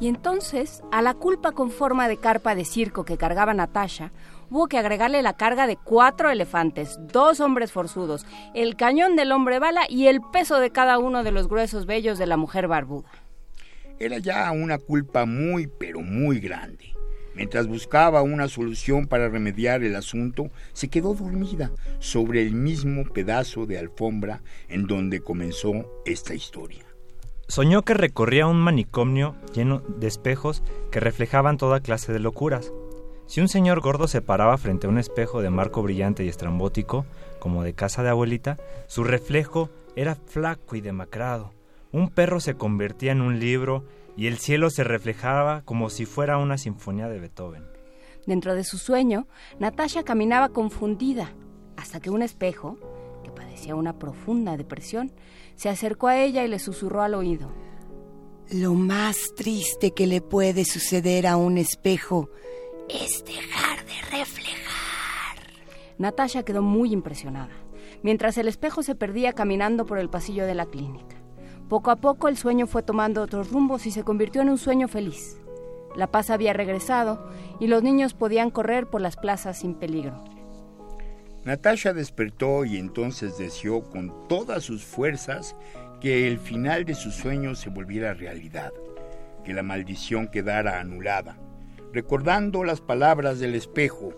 Y entonces, a la culpa con forma de carpa de circo que cargaba Natasha, hubo que agregarle la carga de cuatro elefantes, dos hombres forzudos, el cañón del hombre bala y el peso de cada uno de los gruesos vellos de la mujer barbuda. Era ya una culpa muy, pero muy grande. Mientras buscaba una solución para remediar el asunto, se quedó dormida sobre el mismo pedazo de alfombra en donde comenzó esta historia. Soñó que recorría un manicomio lleno de espejos que reflejaban toda clase de locuras. Si un señor gordo se paraba frente a un espejo de marco brillante y estrambótico, como de casa de abuelita, su reflejo era flaco y demacrado. Un perro se convertía en un libro y el cielo se reflejaba como si fuera una sinfonía de Beethoven. Dentro de su sueño, Natasha caminaba confundida, hasta que un espejo, que padecía una profunda depresión, se acercó a ella y le susurró al oído. Lo más triste que le puede suceder a un espejo es dejar de reflejar. Natasha quedó muy impresionada, mientras el espejo se perdía caminando por el pasillo de la clínica. Poco a poco el sueño fue tomando otros rumbos y se convirtió en un sueño feliz. La paz había regresado y los niños podían correr por las plazas sin peligro. Natasha despertó y entonces deseó con todas sus fuerzas que el final de su sueño se volviera realidad, que la maldición quedara anulada. Recordando las palabras del espejo,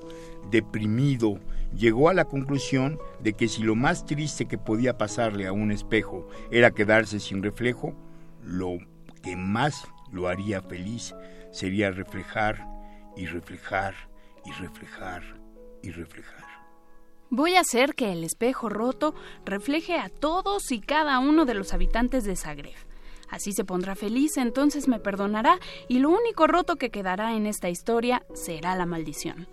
deprimido, llegó a la conclusión de que si lo más triste que podía pasarle a un espejo era quedarse sin reflejo, lo que más lo haría feliz sería reflejar y reflejar y reflejar y reflejar. Voy a hacer que el espejo roto refleje a todos y cada uno de los habitantes de Zagreb. Así se pondrá feliz, entonces me perdonará y lo único roto que quedará en esta historia será la maldición.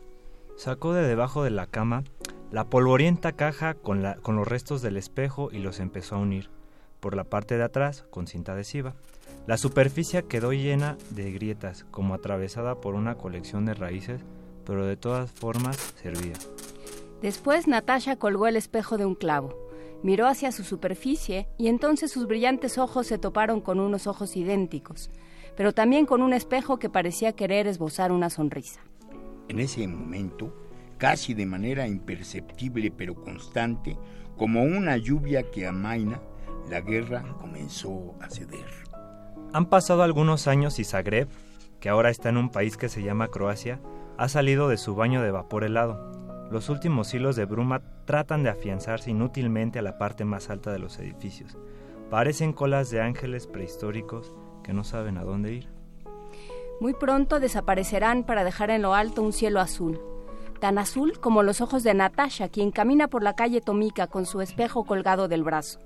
Sacó de debajo de la cama la polvorienta caja con, con los restos del espejo y los empezó a unir, por la parte de atrás con cinta adhesiva. La superficie quedó llena de grietas, como atravesada por una colección de raíces, pero de todas formas servía. Después Natasha colgó el espejo de un clavo, miró hacia su superficie y entonces sus brillantes ojos se toparon con unos ojos idénticos, pero también con un espejo que parecía querer esbozar una sonrisa. En ese momento, casi de manera imperceptible pero constante, como una lluvia que amaina, la guerra comenzó a ceder. Han pasado algunos años y Zagreb, que ahora está en un país que se llama Croacia, ha salido de su baño de vapor helado. Los últimos hilos de bruma tratan de afianzarse inútilmente a la parte más alta de los edificios. Parecen colas de ángeles prehistóricos que no saben a dónde ir. Muy pronto desaparecerán para dejar en lo alto un cielo azul, tan azul como los ojos de Natasha, quien camina por la calle Tomica con su espejo colgado del brazo.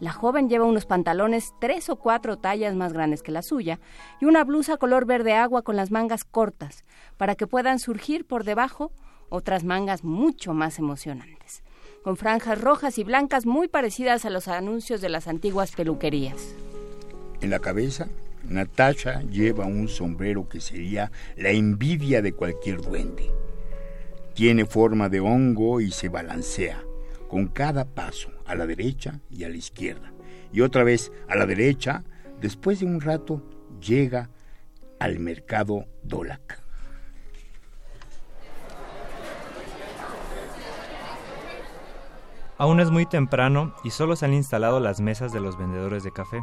La joven lleva unos pantalones tres o cuatro tallas más grandes que la suya y una blusa color verde agua con las mangas cortas, para que puedan surgir por debajo otras mangas mucho más emocionantes, con franjas rojas y blancas muy parecidas a los anuncios de las antiguas peluquerías. En la cabeza Natasha lleva un sombrero que sería la envidia de cualquier duende. Tiene forma de hongo y se balancea con cada paso a la derecha y a la izquierda. Y otra vez a la derecha, después de un rato llega al mercado Dolak. Aún es muy temprano y solo se han instalado las mesas de los vendedores de café.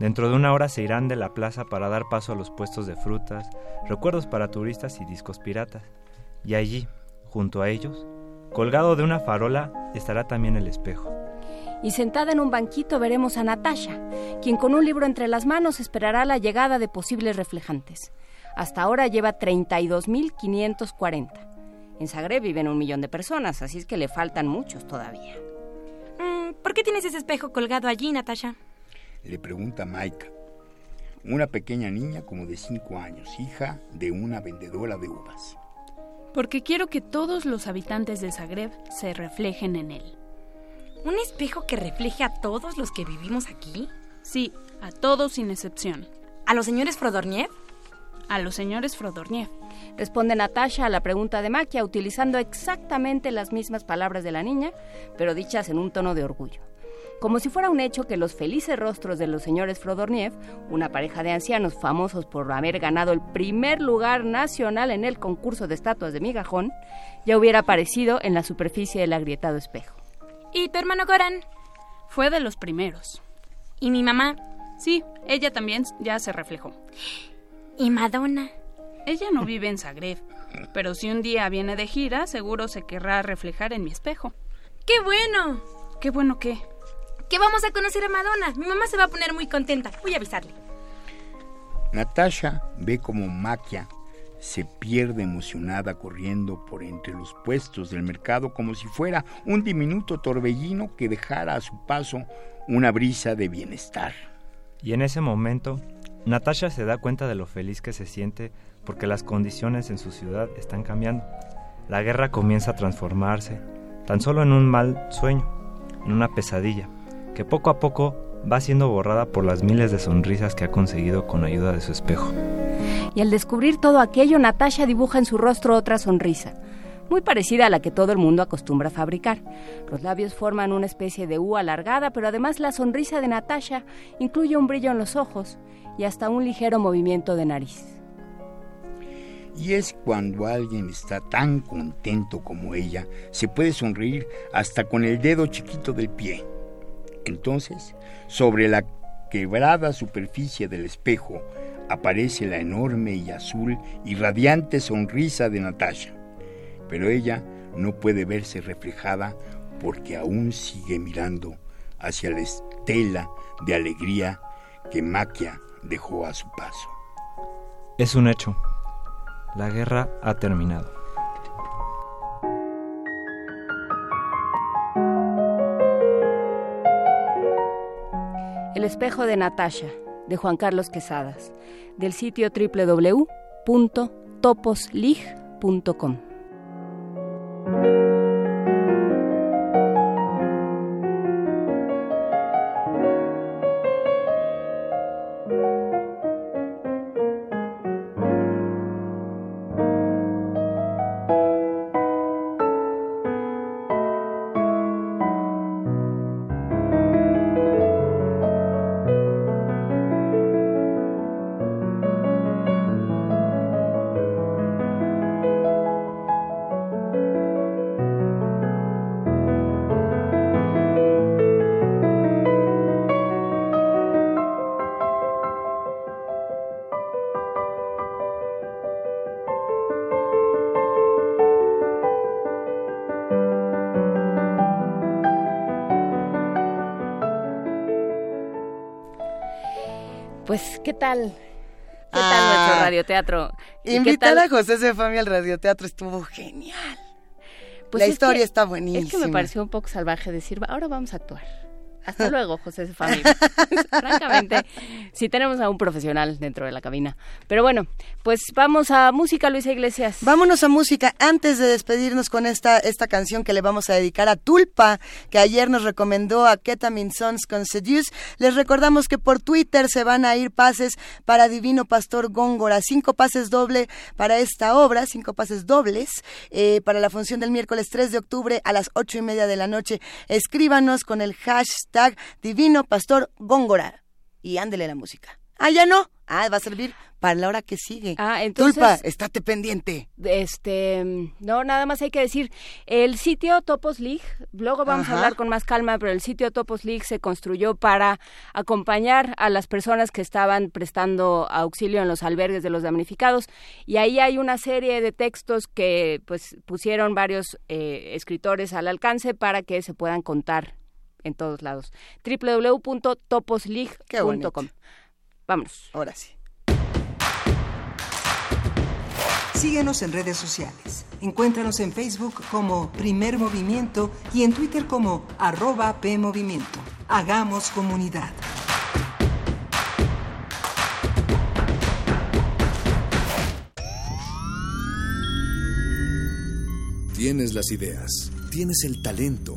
Dentro de una hora se irán de la plaza para dar paso a los puestos de frutas, recuerdos para turistas y discos piratas. Y allí, junto a ellos, colgado de una farola, estará también el espejo. Y sentada en un banquito veremos a Natasha, quien con un libro entre las manos esperará la llegada de posibles reflejantes. Hasta ahora lleva 32.540. En Zagreb viven un millón de personas, así es que le faltan muchos todavía. Mm, ¿Por qué tienes ese espejo colgado allí, Natasha? Le pregunta Maika, una pequeña niña como de cinco años, hija de una vendedora de uvas. Porque quiero que todos los habitantes de Zagreb se reflejen en él. ¿Un espejo que refleje a todos los que vivimos aquí? Sí, a todos sin excepción. ¿A los señores Frodorniev? A los señores Frodorniev. Responde Natasha a la pregunta de Maquia utilizando exactamente las mismas palabras de la niña, pero dichas en un tono de orgullo. Como si fuera un hecho que los felices rostros de los señores Frodorniev, una pareja de ancianos famosos por haber ganado el primer lugar nacional en el concurso de estatuas de migajón, ya hubiera aparecido en la superficie del agrietado espejo. ¿Y tu hermano Goran? Fue de los primeros. ¿Y mi mamá? Sí, ella también ya se reflejó. ¿Y Madonna? Ella no vive en Zagreb, pero si un día viene de gira, seguro se querrá reflejar en mi espejo. ¡Qué bueno! ¿Qué bueno qué? Que vamos a conocer a Madonna. Mi mamá se va a poner muy contenta. Voy a avisarle. Natasha ve como Maquia se pierde emocionada corriendo por entre los puestos del mercado como si fuera un diminuto torbellino que dejara a su paso una brisa de bienestar. Y en ese momento, Natasha se da cuenta de lo feliz que se siente porque las condiciones en su ciudad están cambiando. La guerra comienza a transformarse, tan solo en un mal sueño, en una pesadilla, que poco a poco va siendo borrada por las miles de sonrisas que ha conseguido con ayuda de su espejo. Y al descubrir todo aquello, Natasha dibuja en su rostro otra sonrisa, muy parecida a la que todo el mundo acostumbra fabricar. Los labios forman una especie de U alargada, pero además la sonrisa de Natasha incluye un brillo en los ojos y hasta un ligero movimiento de nariz. Y es cuando alguien está tan contento como ella, se puede sonreír hasta con el dedo chiquito del pie. Entonces, sobre la quebrada superficie del espejo, aparece la enorme y azul y radiante sonrisa de Natasha. Pero ella no puede verse reflejada porque aún sigue mirando hacia la estela de alegría que Maquia dejó a su paso. Es un hecho. La guerra ha terminado. El espejo de Natasha, de Juan Carlos Quesadas, del sitio www.toposlig.com. ¿qué tal? ¿Qué tal nuestro Ah, radioteatro? ¿Y Invitar a José Sefami al radioteatro estuvo genial. Pues la historia que- está buenísima. Es que me pareció un poco salvaje decir, "Va, ahora vamos a actuar. Hasta luego, José. Francamente, sí tenemos a un profesional dentro de la cabina. Pero bueno, pues vamos a música, Luisa Iglesias. Vámonos a música antes de despedirnos con esta, esta canción que le vamos a dedicar a Tulpa, que ayer nos recomendó a Ketamine Sons con Seduce. Les recordamos que por Twitter se van a ir pases para Divino Pastor Góngora, cinco pases doble para esta obra, cinco pases dobles eh, para la función del miércoles 3 de octubre a las ocho y media de la noche. Escríbanos con el hashtag Divino Pastor Góngora y ándele la música. Ah, ya no. Ah, va a servir. para la hora que sigue. Ah, entonces... Tulpa, estate pendiente. Este, no, nada más hay que decir, el sitio Topos League, luego vamos a hablar con más calma, pero el sitio Topos League se construyó para acompañar a las personas que estaban prestando auxilio en los albergues de los damnificados y ahí hay una serie de textos que pues pusieron varios eh, escritores al alcance para que se puedan contar en todos lados. www.toposleague.com. Vámonos. Ahora sí. Síguenos en redes sociales. Encuéntranos en Facebook como Primer Movimiento y en Twitter como arroba PMovimiento. Hagamos comunidad. Tienes las ideas, tienes el talento,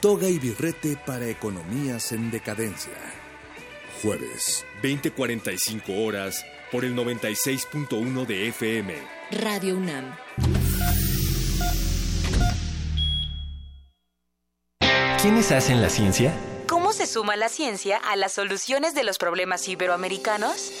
Toga y birrete para economías en decadencia. Jueves, 20:45 horas por el 96.1 de FM. Radio UNAM. ¿Quiénes hacen la ciencia? ¿Cómo se suma la ciencia a las soluciones de los problemas iberoamericanos?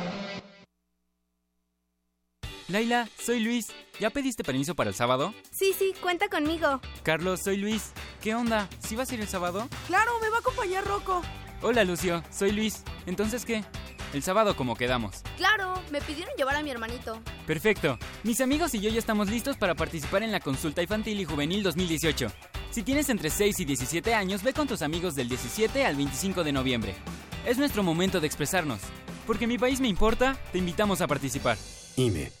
Laila, soy Luis. ¿Ya pediste permiso para el sábado? Sí, sí, cuenta conmigo. Carlos, soy Luis. ¿Qué onda? ¿Sí vas a ir el sábado? Claro, me va a acompañar Rocco. Hola, Lucio. Soy Luis. ¿Entonces qué? El sábado como quedamos. Claro, me pidieron llevar a mi hermanito. Perfecto. Mis amigos y yo ya estamos listos para participar en la consulta infantil y juvenil 2018. Si tienes entre 6 y 17 años, ve con tus amigos del 17 al 25 de noviembre. Es nuestro momento de expresarnos. Porque mi país me importa, te invitamos a participar. IME.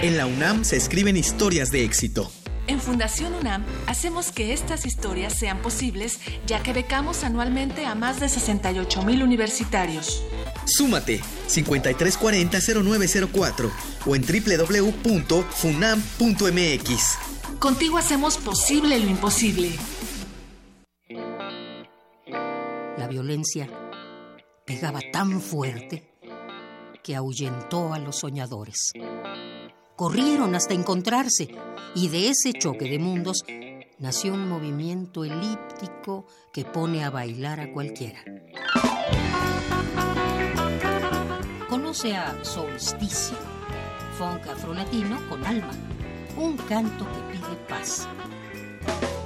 En la UNAM se escriben historias de éxito. En Fundación UNAM hacemos que estas historias sean posibles ya que becamos anualmente a más de 68 mil universitarios. Súmate 5340-0904 o en www.funam.mx. Contigo hacemos posible lo imposible. La violencia pegaba tan fuerte que ahuyentó a los soñadores corrieron hasta encontrarse y de ese choque de mundos nació un movimiento elíptico que pone a bailar a cualquiera. Conoce a Solsticio, funk afrolatino con alma, un canto que pide paz.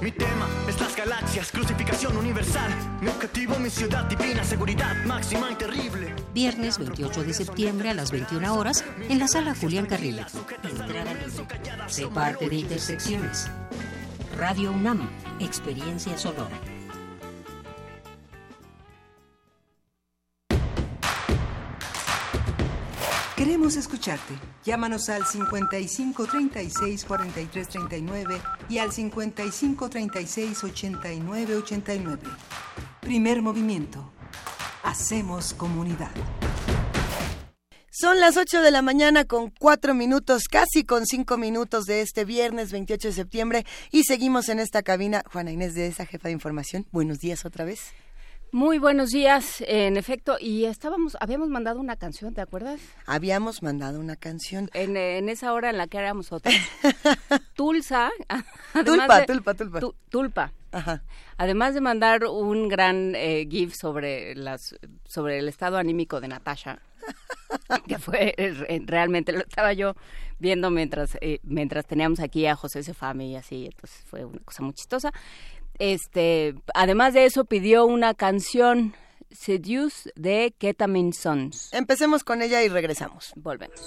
Mi tema es las galaxias, crucificación universal. Mi objetivo, mi ciudad divina, seguridad máxima y terrible. Viernes 28 de septiembre a las 21 horas en la sala Julián Carrillo. Entrada libre. Se parte de Intersecciones. Radio UNAM, experiencia sonora. Queremos escucharte. Llámanos al 55 36 43 39 y al 55 36 89 89. Primer movimiento. Hacemos comunidad. Son las 8 de la mañana con 4 minutos, casi con 5 minutos de este viernes 28 de septiembre y seguimos en esta cabina. Juana Inés de esa jefa de información, buenos días otra vez. Muy buenos días, en efecto, y estábamos, habíamos mandado una canción, ¿te acuerdas? Habíamos mandado una canción. En, en esa hora en la que éramos otros. Tulsa. Tulpa, tulpa, tulpa. tulpa. Ajá. Además de mandar un gran eh, GIF sobre, las, sobre el estado anímico de Natasha, que fue eh, realmente, lo estaba yo viendo mientras, eh, mientras teníamos aquí a José Sefami y así, entonces fue una cosa muy chistosa. Este, además de eso pidió una canción Seduce de Ketamine Sons. Empecemos con ella y regresamos. Volvemos.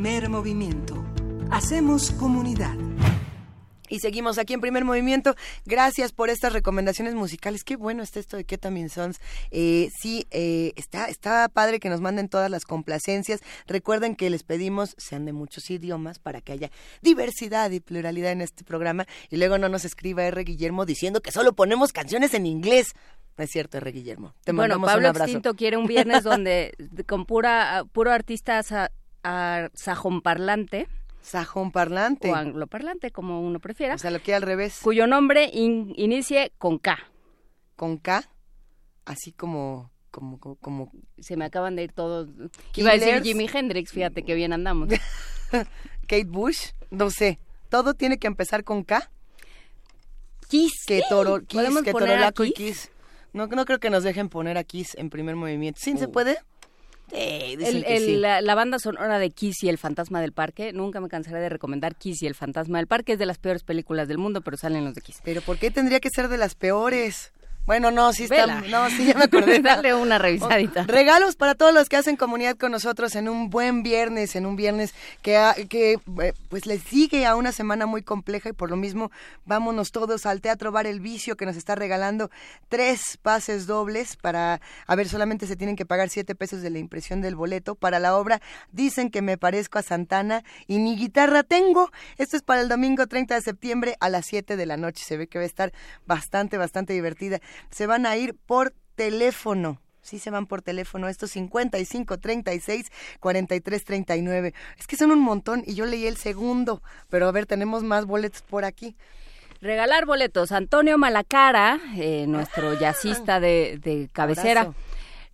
Primer movimiento. Hacemos comunidad. Y seguimos aquí en primer movimiento. Gracias por estas recomendaciones musicales. Qué bueno está esto de Ketamine Sons. Eh, sí, eh, está, está padre que nos manden todas las complacencias. Recuerden que les pedimos sean de muchos idiomas para que haya diversidad y pluralidad en este programa. Y luego no nos escriba R. Guillermo diciendo que solo ponemos canciones en inglés. No es cierto, R. Guillermo. Te bueno, mandamos Pablo un abrazo. Extinto quiere un viernes donde con pura puro artista sa, a- sajonparlante Sajón parlante. o angloparlante, como uno prefiera. O sea, lo que al revés. Cuyo nombre in- inicie con K. Con K, así como, como, como, como Se me acaban de ir todos. Iba a decir. Jimi Hendrix, fíjate que bien andamos. Kate Bush, no sé. Todo tiene que empezar con K. Kiss. Que toro, Kiss, ¿Podemos que Torolaco y Kiss? No, no creo que nos dejen poner a Kiss en primer movimiento. ¿Sí se puede? Sí, dicen El- que el- sí. la, la banda sonora de Kiss y el fantasma del parque, nunca me cansaré de recomendar Kiss y el fantasma del parque, es de las peores películas del mundo, pero salen los de Kiss. Pero ¿por qué tendría que ser de las peores? Bueno, no, sí está, no, sí ya me acordé. Dale una revisadita. Regalos para todos los que hacen comunidad con nosotros en un buen viernes, en un viernes que, que eh, pues les sigue a una semana muy compleja y por lo mismo vámonos todos al Teatro Bar El Vicio que nos está regalando tres pases dobles para, a ver, solamente se tienen que pagar siete pesos de la impresión del boleto para la obra Dicen que me parezco a Santana y ni guitarra tengo. Esto es para el domingo 30 de septiembre a las 7 de la noche. Se ve que va a estar bastante, bastante divertida. Se van a ir por teléfono. Sí se van por teléfono, estos 55 36 43 39. Es que son un montón y yo leí el segundo, pero a ver, tenemos más boletos por aquí. Regalar boletos. Antonio Malacara, eh, nuestro jazzista de, de cabecera, Abrazo.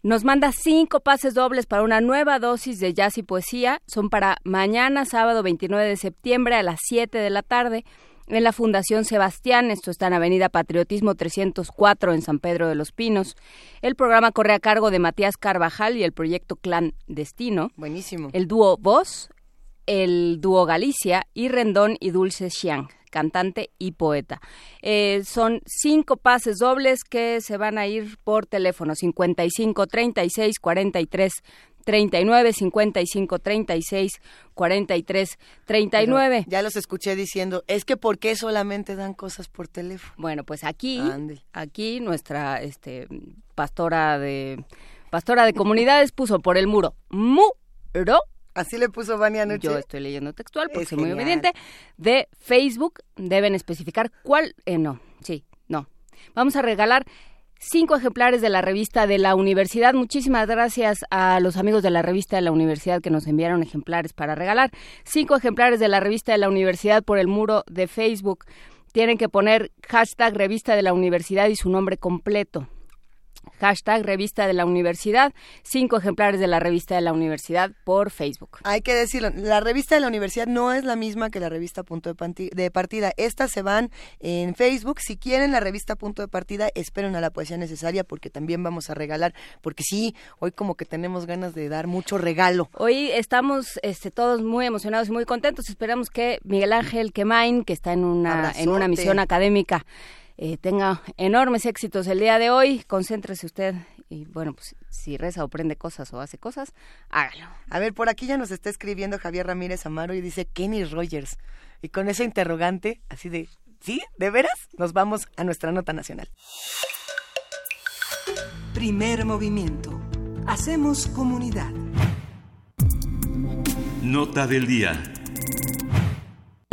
nos manda cinco pases dobles para una nueva dosis de jazz y poesía. Son para mañana, sábado 29 de septiembre a las 7 de la tarde en la Fundación Sebastián. Esto está en Avenida Patriotismo 304 en San Pedro de los Pinos. El programa corre a cargo de Matías Carvajal y el proyecto Clan Destino. Buenísimo. El dúo Voz, el dúo Galicia y Rendón y Dulce Xiang, cantante y poeta. Eh, son cinco pases dobles que se van a ir por teléfono 55 36 43 39 55 36 43 39. Pero ya los escuché diciendo, es que ¿por qué solamente dan cosas por teléfono? Bueno, pues aquí, aquí nuestra este pastora de pastora de comunidades puso por el muro muro Así le puso Vania anoche. Yo estoy leyendo textual porque Es soy muy obediente. De Facebook deben especificar cuál. eh, no, sí, no. Vamos a regalar cinco ejemplares de la revista de la universidad. Muchísimas gracias a los amigos de la revista de la universidad que nos enviaron ejemplares para regalar. Cinco ejemplares de la revista de la universidad por el muro de Facebook. Tienen que poner hashtag revista de la universidad y su nombre completo. Hashtag revista de la universidad. Cinco ejemplares de la revista de la universidad por Facebook. Hay que decirlo, la revista de la universidad no es la misma que la revista Punto de, Partida. Estas se van en Facebook. Si quieren la revista Punto de Partida, esperen a la poesía necesaria porque también vamos a regalar. Porque sí, hoy como que tenemos ganas de dar mucho regalo. Hoy estamos este, todos muy emocionados y muy contentos. Esperamos que Miguel Ángel Quemain, que está en una, en una misión académica, eh, tenga enormes éxitos el día de hoy. Concéntrese usted y bueno, pues si reza o prende cosas o hace cosas, hágalo. A ver, por aquí ya nos está escribiendo Javier Ramírez Amaro y dice Kenny Rogers. Y con ese interrogante, así de, ¿sí? ¿De veras? Nos vamos a nuestra nota nacional. Primer movimiento. Hacemos comunidad. Nota del día.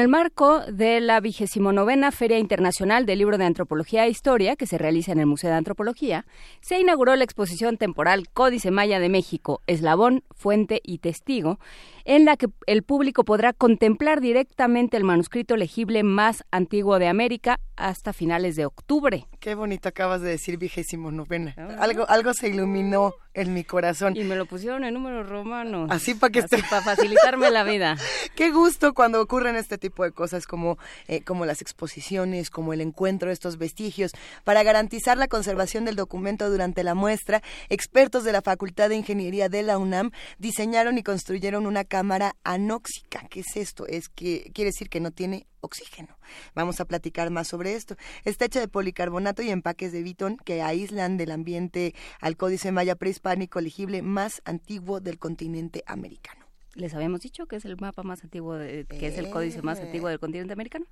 En el marco de la vigésimo Feria Internacional del Libro de Antropología e Historia, que se realiza en el Museo de Antropología, se inauguró la exposición temporal Códice Maya de México, Eslabón, Fuente y Testigo, en la que el público podrá contemplar directamente el manuscrito legible más antiguo de América hasta finales de octubre. Qué bonito acabas de decir vigésimo novena. Algo, algo se iluminó en mi corazón. Y me lo pusieron en números romanos. Así para que esté... para facilitarme la vida. Qué gusto cuando ocurren este tipo de cosas como, eh, como las exposiciones, como el encuentro de estos vestigios. Para garantizar la conservación del documento durante la muestra, expertos de la Facultad de Ingeniería de la UNAM diseñaron y construyeron una cámara anóxica. ¿Qué es esto? Es que quiere decir que no tiene oxígeno. Vamos a platicar más sobre esto. Está hecha de policarbonato y empaques de bitón que aíslan del ambiente al códice maya prehispánico legible más antiguo del continente americano. Les habíamos dicho que es el mapa más antiguo, de, que es el códice más antiguo del continente americano.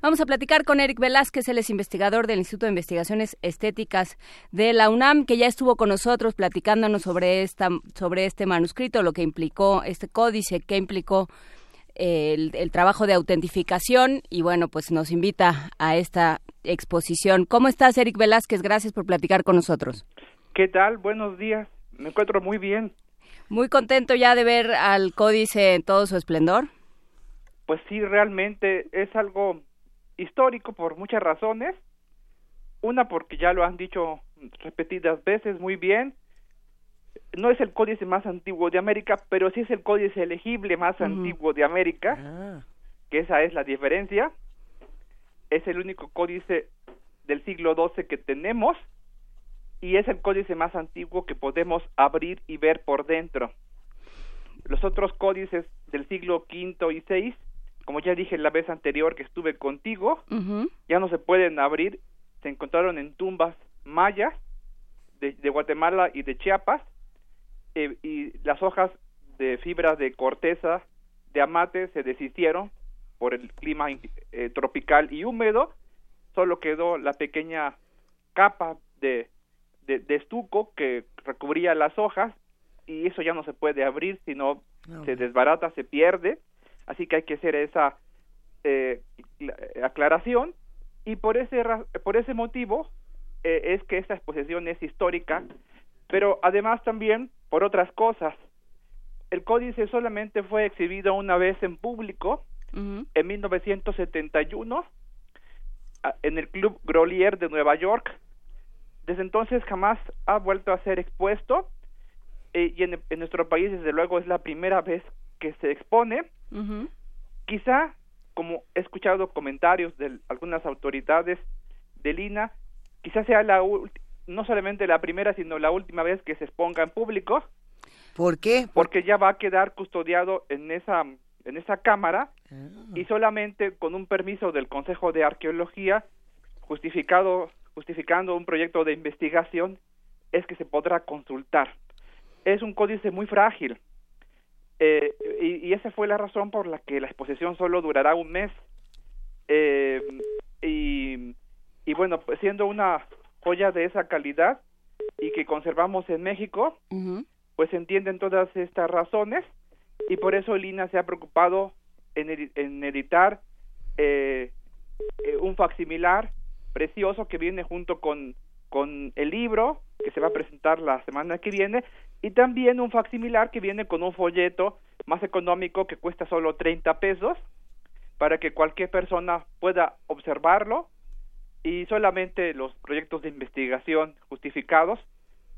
Vamos a platicar con Eric Velázquez, él es investigador del Instituto de Investigaciones Estéticas de la UNAM, que ya estuvo con nosotros platicándonos sobre, esta, sobre este manuscrito, lo que implicó este códice, qué implicó el, el trabajo de autentificación y bueno, pues nos invita a esta exposición. ¿Cómo estás, Eric Velázquez? Gracias por platicar con nosotros. ¿Qué tal? Buenos días. Me encuentro muy bien. Muy contento ya de ver al códice en todo su esplendor. Pues sí, realmente es algo histórico por muchas razones. Una porque ya lo han dicho repetidas veces muy bien. No es el códice más antiguo de América, pero sí es el códice elegible más antiguo de América. Ah. Que esa es la diferencia. Es el único códice del siglo XII que tenemos y es el códice más antiguo que podemos abrir y ver por dentro. Los otros códices del siglo V y VI, como ya dije la vez anterior que estuve contigo, ya no se pueden abrir, se encontraron en tumbas mayas de, Guatemala y de Chiapas, eh, y las hojas de fibra de corteza de amate se deshicieron por el clima eh, tropical y húmedo, solo quedó la pequeña capa de de, estuco que recubría las hojas y eso ya no se puede abrir, sino se desbarata, se pierde, así que hay que hacer esa eh, aclaración. Y por ese por ese motivo eh, es que esta exposición es histórica, pero además también por otras cosas. El códice solamente fue exhibido una vez en público en 1971 en el Club Grolier de Nueva York desde entonces jamás ha vuelto a ser expuesto eh, y en, nuestro país desde luego es la primera vez que se expone. Quizá, como he escuchado comentarios de algunas autoridades de Lina, quizá sea la no solamente la primera, sino la última vez que se exponga en público. ¿Por qué? Porque ya va a quedar custodiado en esa en esa cámara ah. y solamente con un permiso del Consejo de Arqueología justificado justificando un proyecto de investigación es que se podrá consultar. Es un códice muy frágil eh, y, esa fue la razón por la que la exposición solo durará un mes. Eh, y, y, bueno, pues siendo una joya de esa calidad y que conservamos en México, pues se entienden todas estas razones y por eso Lina se ha preocupado en, en editar eh, un facsimilar precioso que viene junto con, con el libro que se va a presentar la semana que viene y también un facsimilar que viene con un folleto más económico que cuesta solo 30 pesos para que cualquier persona pueda observarlo y solamente los proyectos de investigación justificados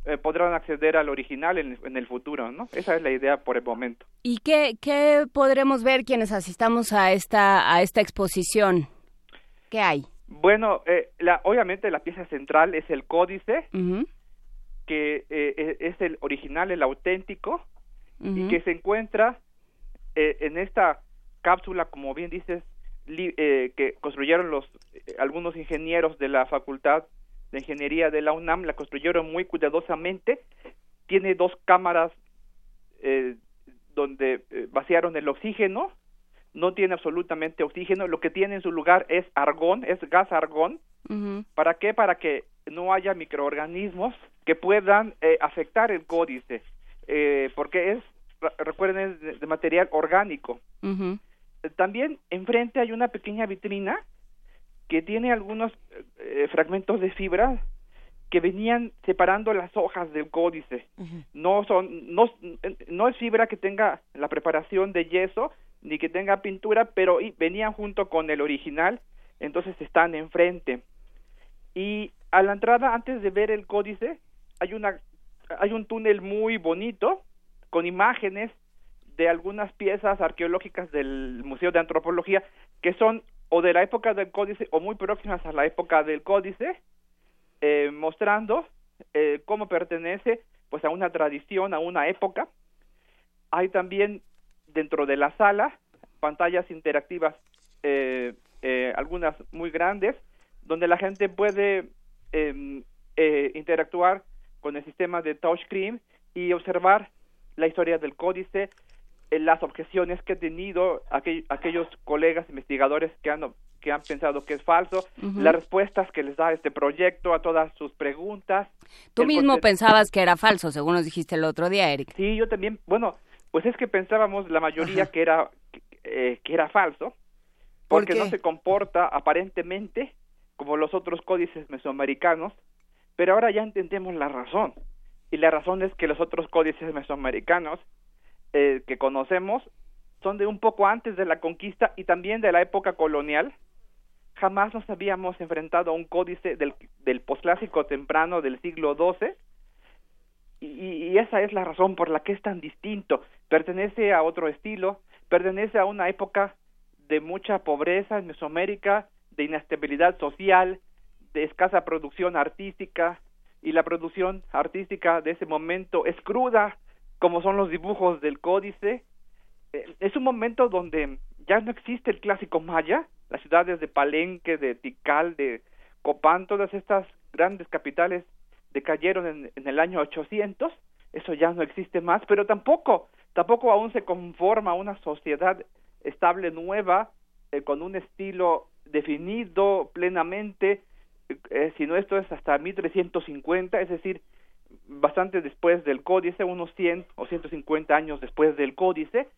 eh, podrán acceder al original en, en, el futuro, ¿no? Esa es la idea por el momento. ¿Y qué, qué podremos ver quienes asistamos a esta, a esta exposición? ¿Qué hay? Bueno, eh, la, obviamente la pieza central es el códice, que eh, e, es el original, el auténtico, y que se encuentra eh, en esta cápsula, como bien dices, que construyeron los algunos ingenieros de la Facultad de Ingeniería de la UNAM, la construyeron muy cuidadosamente. Tiene dos cámaras donde vaciaron el oxígeno no tiene absolutamente oxígeno, lo que tiene en su lugar es argón, es gas argón. ¿Para qué? Para que no haya microorganismos que puedan eh, afectar el códice, eh, porque es, recuerden, es de, material orgánico. También enfrente hay una pequeña vitrina que tiene algunos eh, fragmentos de fibra que venían separando las hojas del códice. No son no no es fibra que tenga la preparación de yeso, ni que tenga pintura, pero venían junto con el original, entonces están enfrente. Y a la entrada, antes de ver el códice, hay una hay un túnel muy bonito con imágenes de algunas piezas arqueológicas del Museo de Antropología que son o de la época del códice o muy próximas a la época del códice, eh, mostrando eh, cómo pertenece pues a una tradición, a una época. Hay también dentro de la sala pantallas interactivas, eh, eh, algunas muy grandes, donde la gente puede em, eh, interactuar con el sistema de touchscreen y observar la historia del códice, eh, las objeciones que he tenido aquellos colegas investigadores que han que han pensado que es falso, las respuestas que les da este proyecto a todas sus preguntas. Tú mismo pensabas que era falso, según nos dijiste el otro día, Eric. Sí, yo también, bueno, pues es que pensábamos la mayoría que era eh, que era falso, porque no se comporta aparentemente como los otros códices mesoamericanos, pero ahora ya entendemos la razón. Y la razón es que los otros códices mesoamericanos eh, que conocemos son de un poco antes de la conquista y también de la época colonial. Jamás nos habíamos enfrentado a un códice del, del posclásico temprano del siglo XII y, y, esa es la razón por la que es tan distinto. Pertenece a otro estilo, pertenece a una época de mucha pobreza en Mesoamérica, de inestabilidad social, de escasa producción artística, y la producción artística de ese momento es cruda, como son los dibujos del códice. Eh, es un momento donde ya no existe el clásico maya, las ciudades de Palenque, de Tikal, de Copán, todas estas grandes capitales decayeron en, en el año 800, eso ya no existe más, pero tampoco, tampoco aún se conforma una sociedad estable nueva, eh, con un estilo definido plenamente, eh, sino esto es hasta 1350, es decir, bastante después del códice, unos 100 o 150 años después del códice,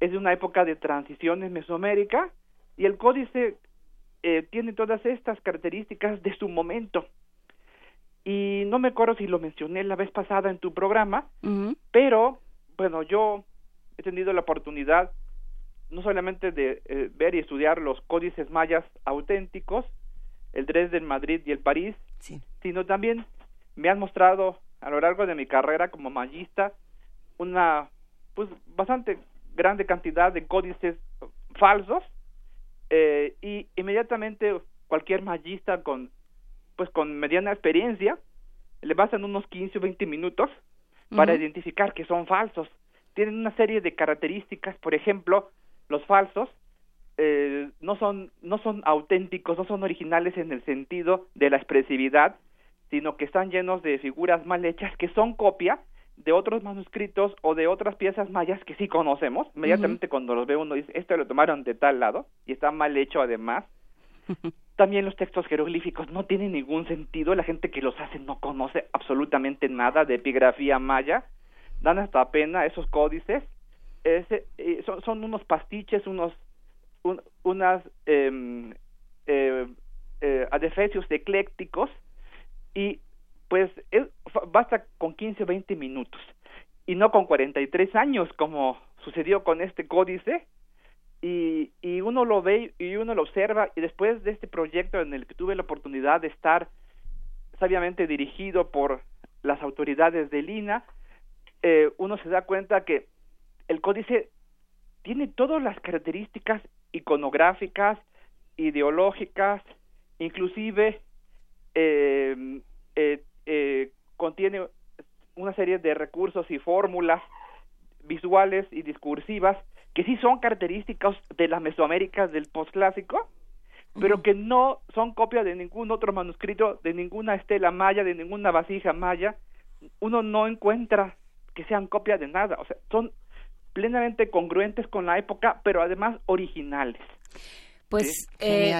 es de una época de transición en Mesoamérica y el códice eh, tiene todas estas características de su momento. Y no me acuerdo si lo mencioné la vez pasada en tu programa, pero bueno, yo he tenido la oportunidad no solamente de eh, ver y estudiar los códices mayas auténticos, el Dresden, Madrid y el París, sino también me han mostrado a lo largo de mi carrera como mayista una pues bastante grande cantidad de códices falsos eh, y inmediatamente cualquier mayista con pues con mediana experiencia le basan unos 15 o 20 minutos para identificar que son falsos. Tienen una serie de características, por ejemplo, los falsos eh, no son no son auténticos, no son originales en el sentido de la expresividad, sino que están llenos de figuras mal hechas que son copia de otros manuscritos o de otras piezas mayas que sí conocemos. Inmediatamente cuando los ve uno dice, esto lo tomaron de tal lado y está mal hecho además. También los textos jeroglíficos no tienen ningún sentido, la gente que los hace no conoce absolutamente nada de epigrafía maya, dan hasta pena esos códices, Ese, eh, son, unos pastiches, unos unas em, eh, eh, adefesios eclécticos y pues basta con 15 o 20 minutos y no con 43 años como sucedió con este códice y, y uno lo ve y uno lo observa y después de este proyecto en el que tuve la oportunidad de estar sabiamente dirigido por las autoridades de Lina, eh, uno se da cuenta que el códice tiene todas las características iconográficas, ideológicas, inclusive eh, eh, eh, contiene una serie de recursos y fórmulas visuales y discursivas que sí son características de las Mesoaméricas del postclásico, pero que no son copia de ningún otro manuscrito, de ninguna estela maya, de ninguna vasija maya. Uno no encuentra que sean copia de nada, o sea, son plenamente congruentes con la época, pero además originales. Pues eh,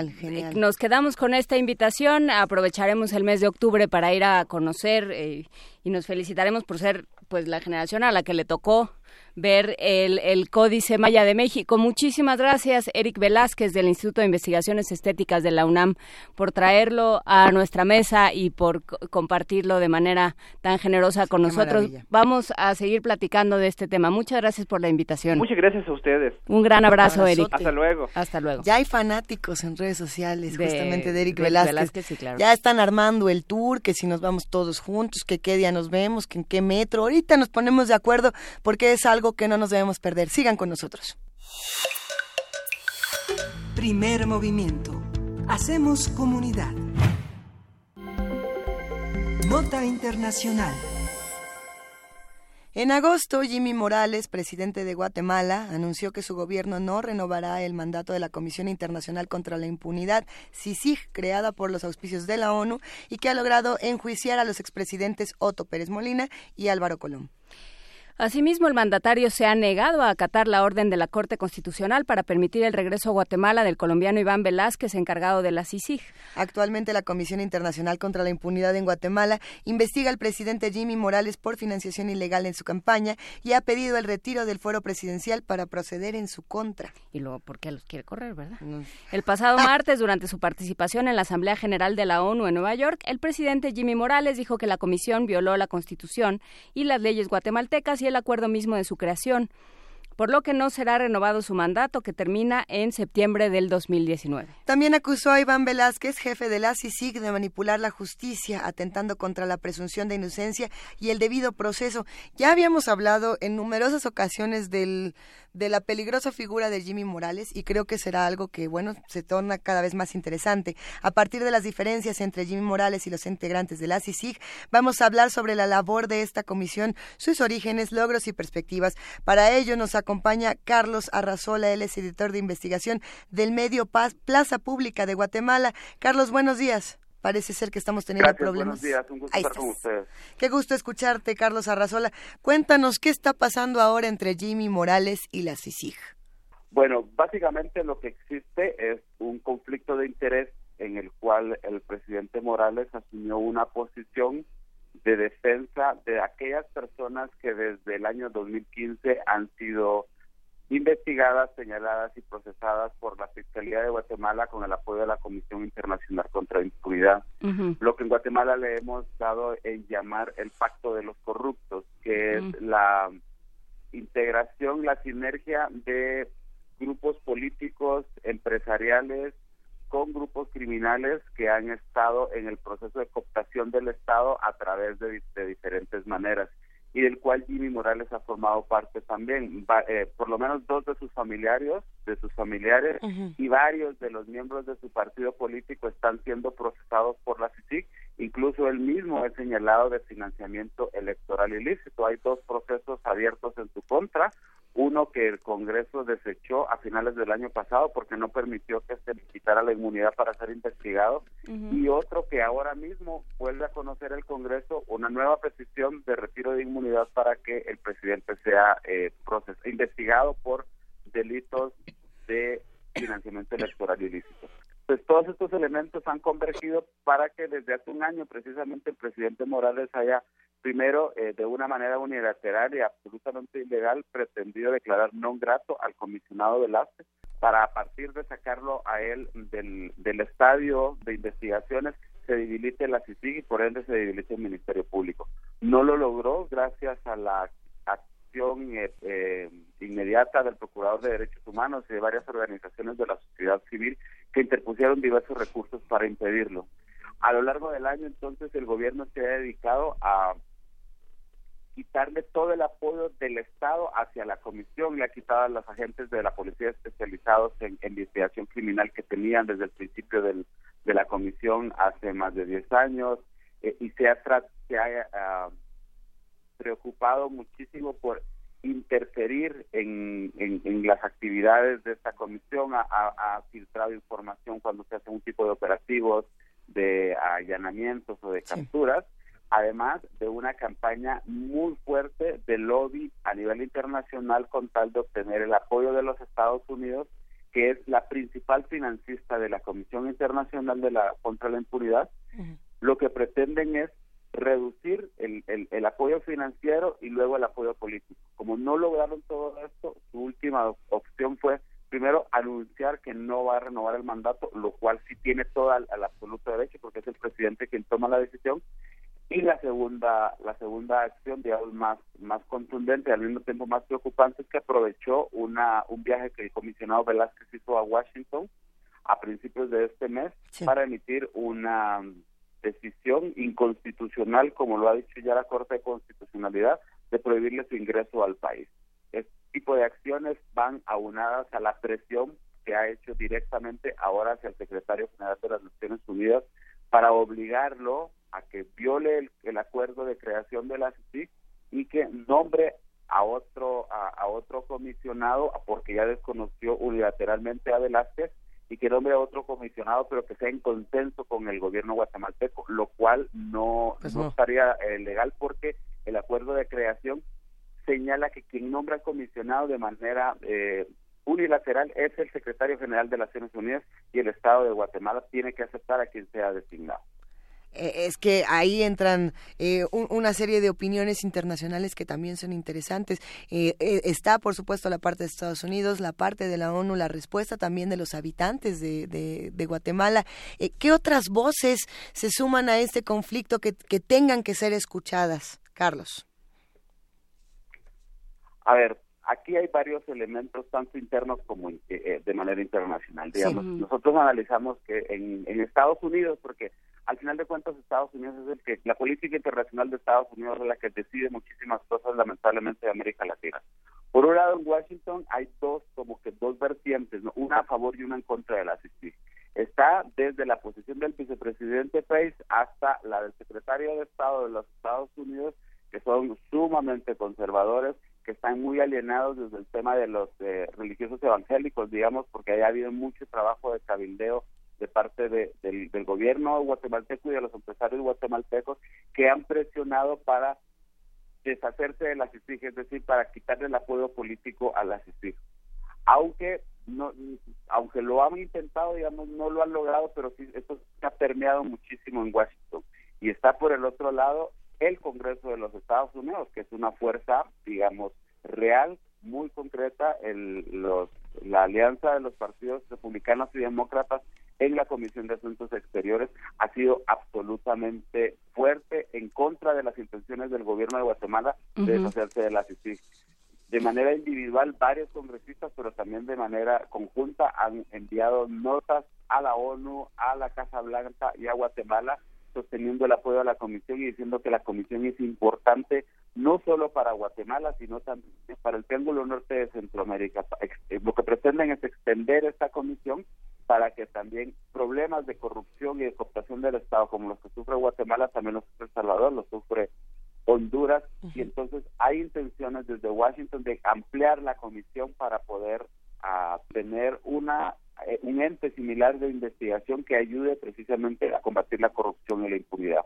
nos quedamos con esta invitación, aprovecharemos el mes de octubre para ir a conocer eh, y nos felicitaremos por ser pues la generación a la que le tocó ver el, el, Códice Maya de México. Muchísimas gracias, Eric Velázquez, del Instituto de Investigaciones Estéticas de la UNAM, por traerlo a nuestra mesa y por compartirlo de manera tan generosa con nosotros. Vamos a seguir platicando de este tema. Muchas gracias por la invitación. Muchas gracias a ustedes. Un gran abrazo, Eric. Hasta luego. Hasta luego. Ya hay fanáticos en redes sociales, justamente de Eric Velázquez. Ya están armando el tour, que si nos vamos todos juntos, que qué día nos vemos, que en qué metro. Ahorita nos ponemos de acuerdo porque es algo que no nos debemos perder. Sigan con nosotros. Primer movimiento. Hacemos comunidad. Nota Internacional. En agosto, Jimmy Morales, presidente de Guatemala, anunció que su gobierno no renovará el mandato de la Comisión Internacional contra la Impunidad, CICIG, creada por los auspicios de la ONU y que ha logrado enjuiciar a los expresidentes Otto Pérez Molina y Álvaro Colón. Asimismo, el mandatario se ha negado a acatar la orden de la Corte Constitucional para permitir el regreso a Guatemala del colombiano Iván Velázquez, encargado de la CICIG. Actualmente, la Comisión Internacional contra la Impunidad en Guatemala investiga al presidente Jimmy Morales por financiación ilegal en su campaña y ha pedido el retiro del fuero presidencial para proceder en su contra. Y luego, ¿por qué los quiere correr, verdad? El pasado martes, durante su participación en la Asamblea General de la ONU en Nueva York, el presidente Jimmy Morales dijo que la comisión violó la Constitución y las leyes guatemaltecas el acuerdo mismo de su creación por lo que no será renovado su mandato que termina en septiembre del 2019. También acusó a Iván Velázquez, jefe de la CICIG, de manipular la justicia, atentando contra la presunción de inocencia y el debido proceso. Ya habíamos hablado en numerosas ocasiones del de la peligrosa figura de Jimmy Morales y creo que será algo que, bueno, se torna cada vez más interesante. A partir de las diferencias entre Jimmy Morales y los integrantes de la CICIG, vamos a hablar sobre la labor de esta comisión, sus orígenes, logros y perspectivas. Para ello nos acompaña Carlos Arrazola, él es editor de investigación del medio Paz, Plaza Pública de Guatemala. Carlos, buenos días. Parece ser que estamos teniendo problemas. Buenos días, un gusto estar con ustedes. Qué gusto escucharte, Carlos Arrazola. Cuéntanos qué está pasando ahora entre Jimmy Morales y la CICIG. Bueno, básicamente lo que existe es un conflicto de interés en el cual el presidente Morales asumió una posición de defensa de aquellas personas que desde el año 2015 han sido investigadas, señaladas y procesadas por la Fiscalía de Guatemala con el apoyo de la Comisión Internacional contra la Impunidad. Lo que en Guatemala le hemos dado en llamar el Pacto de los Corruptos, que es la integración, la sinergia de grupos políticos, empresariales, con grupos criminales que han estado en el proceso de cooptación del Estado a través de diferentes maneras y del cual Jimmy Morales ha formado parte también. Eh, por lo menos dos de sus familiares, de sus familiares y varios de los miembros de su partido político están siendo procesados por la CICIG. Incluso él mismo es señalado de financiamiento electoral ilícito. Hay dos procesos abiertos en su contra uno que el Congreso desechó a finales del año pasado porque no permitió que se quitara la inmunidad para ser investigado y otro que ahora mismo vuelve a conocer el Congreso una nueva petición de retiro de inmunidad para que el presidente sea eh, investigado por delitos de financiamiento electoral ilícito. Pues todos estos elementos han convergido para que desde hace un año precisamente el presidente Morales haya primero, eh, de una manera unilateral y absolutamente ilegal, pretendido declarar no grato al comisionado Velázquez para a partir de sacarlo a él del, del estadio de investigaciones se debilite la CICIG y por ende se debilite el Ministerio Público. No lo logró gracias a la acción eh, eh, inmediata del Procurador de Derechos Humanos y de varias organizaciones de la sociedad civil que interpusieron diversos recursos para impedirlo. A lo largo del año entonces el gobierno se ha dedicado a quitarle todo el apoyo del Estado hacia la comisión, le ha quitado a los agentes de la policía especializados en, investigación criminal que tenían desde el principio del, de la comisión hace más de 10 años eh, y se ha, se ha ah, preocupado muchísimo por interferir en, en, las actividades de esta comisión, ha, ha, filtrado información cuando se hace un tipo de operativos de allanamientos o de capturas además de una campaña muy fuerte de lobby a nivel internacional con tal de obtener el apoyo de los Estados Unidos, que es la principal financista de la Comisión Internacional de la contra la impunidad. Lo que pretenden es reducir el, el, apoyo financiero y luego el apoyo político. Como no lograron todo esto, su última opción fue primero anunciar que no va a renovar el mandato, lo cual sí tiene todo al, al absoluto derecho porque es el presidente quien toma la decisión y la segunda la segunda acción digamos más más contundente al mismo tiempo más preocupante es que aprovechó una un viaje que el comisionado Velázquez hizo a Washington a principios de este mes para emitir una decisión inconstitucional como lo ha dicho ya la Corte de Constitucionalidad de prohibirle su ingreso al país. Este tipo de acciones van aunadas a la presión que ha hecho directamente ahora hacia el secretario general de las Naciones Unidas para obligarlo a que viole el, acuerdo de creación de la CICIG y que nombre a otro a, otro comisionado porque ya desconoció unilateralmente a Velázquez y que nombre a otro comisionado pero que sea en consenso con el gobierno guatemalteco lo cual no, pues no. estaría eh, legal porque el acuerdo de creación señala que quien nombra comisionado de manera eh, unilateral es el secretario general de las Naciones Unidas y el Estado de Guatemala tiene que aceptar a quien sea designado. Eh, es que ahí entran eh, una serie de opiniones internacionales que también son interesantes. Eh, está, por supuesto, la parte de Estados Unidos, la parte de la ONU, la respuesta también de los habitantes de, de, Guatemala. ¿Qué otras voces se suman a este conflicto que, que tengan que ser escuchadas, Carlos? A ver, aquí hay varios elementos, tanto internos como de manera internacional. Digamos, nosotros analizamos que en, en Estados Unidos, porque al final de cuentas Estados Unidos es el que la política internacional de Estados Unidos es la que decide muchísimas cosas lamentablemente de América Latina. Por un lado en Washington hay dos como que dos vertientes, una a favor y una en contra de la CICIG. Está desde la posición del vicepresidente Pace hasta la del secretario de Estado de los Estados Unidos que son sumamente conservadores, que están muy alienados desde el tema de los eh, religiosos evangélicos, digamos, porque haya habido mucho trabajo de cabildeo de parte del, gobierno guatemalteco y de los empresarios guatemaltecos que han presionado para deshacerse de la CICIG, es decir, para quitarle el apoyo político a la CICIG. Aunque no, aunque lo han intentado, digamos, no lo han logrado, pero sí, esto ha permeado muchísimo en Washington. Y está por el otro lado el Congreso de los Estados Unidos, que es una fuerza, digamos, real, muy concreta, el, los, la alianza de los partidos republicanos y demócratas en la Comisión de Asuntos Exteriores ha sido absolutamente fuerte en contra de las intenciones del gobierno de Guatemala de deshacerse de la CICIG. De manera individual, varios congresistas, pero también de manera conjunta, han enviado notas a la ONU, a la Casa Blanca y a Guatemala, sosteniendo el apoyo a la Comisión y diciendo que la Comisión es importante no solo para Guatemala, sino también para el Triángulo Norte de Centroamérica. Lo que pretenden es extender esta comisión para que también problemas de corrupción y de cooptación del Estado, como los que sufre Guatemala, también los sufre El Salvador, los sufre Honduras, y entonces hay intenciones desde Washington de ampliar la comisión para poder ah, tener una eh, un ente similar de investigación que ayude precisamente a combatir la corrupción y la impunidad.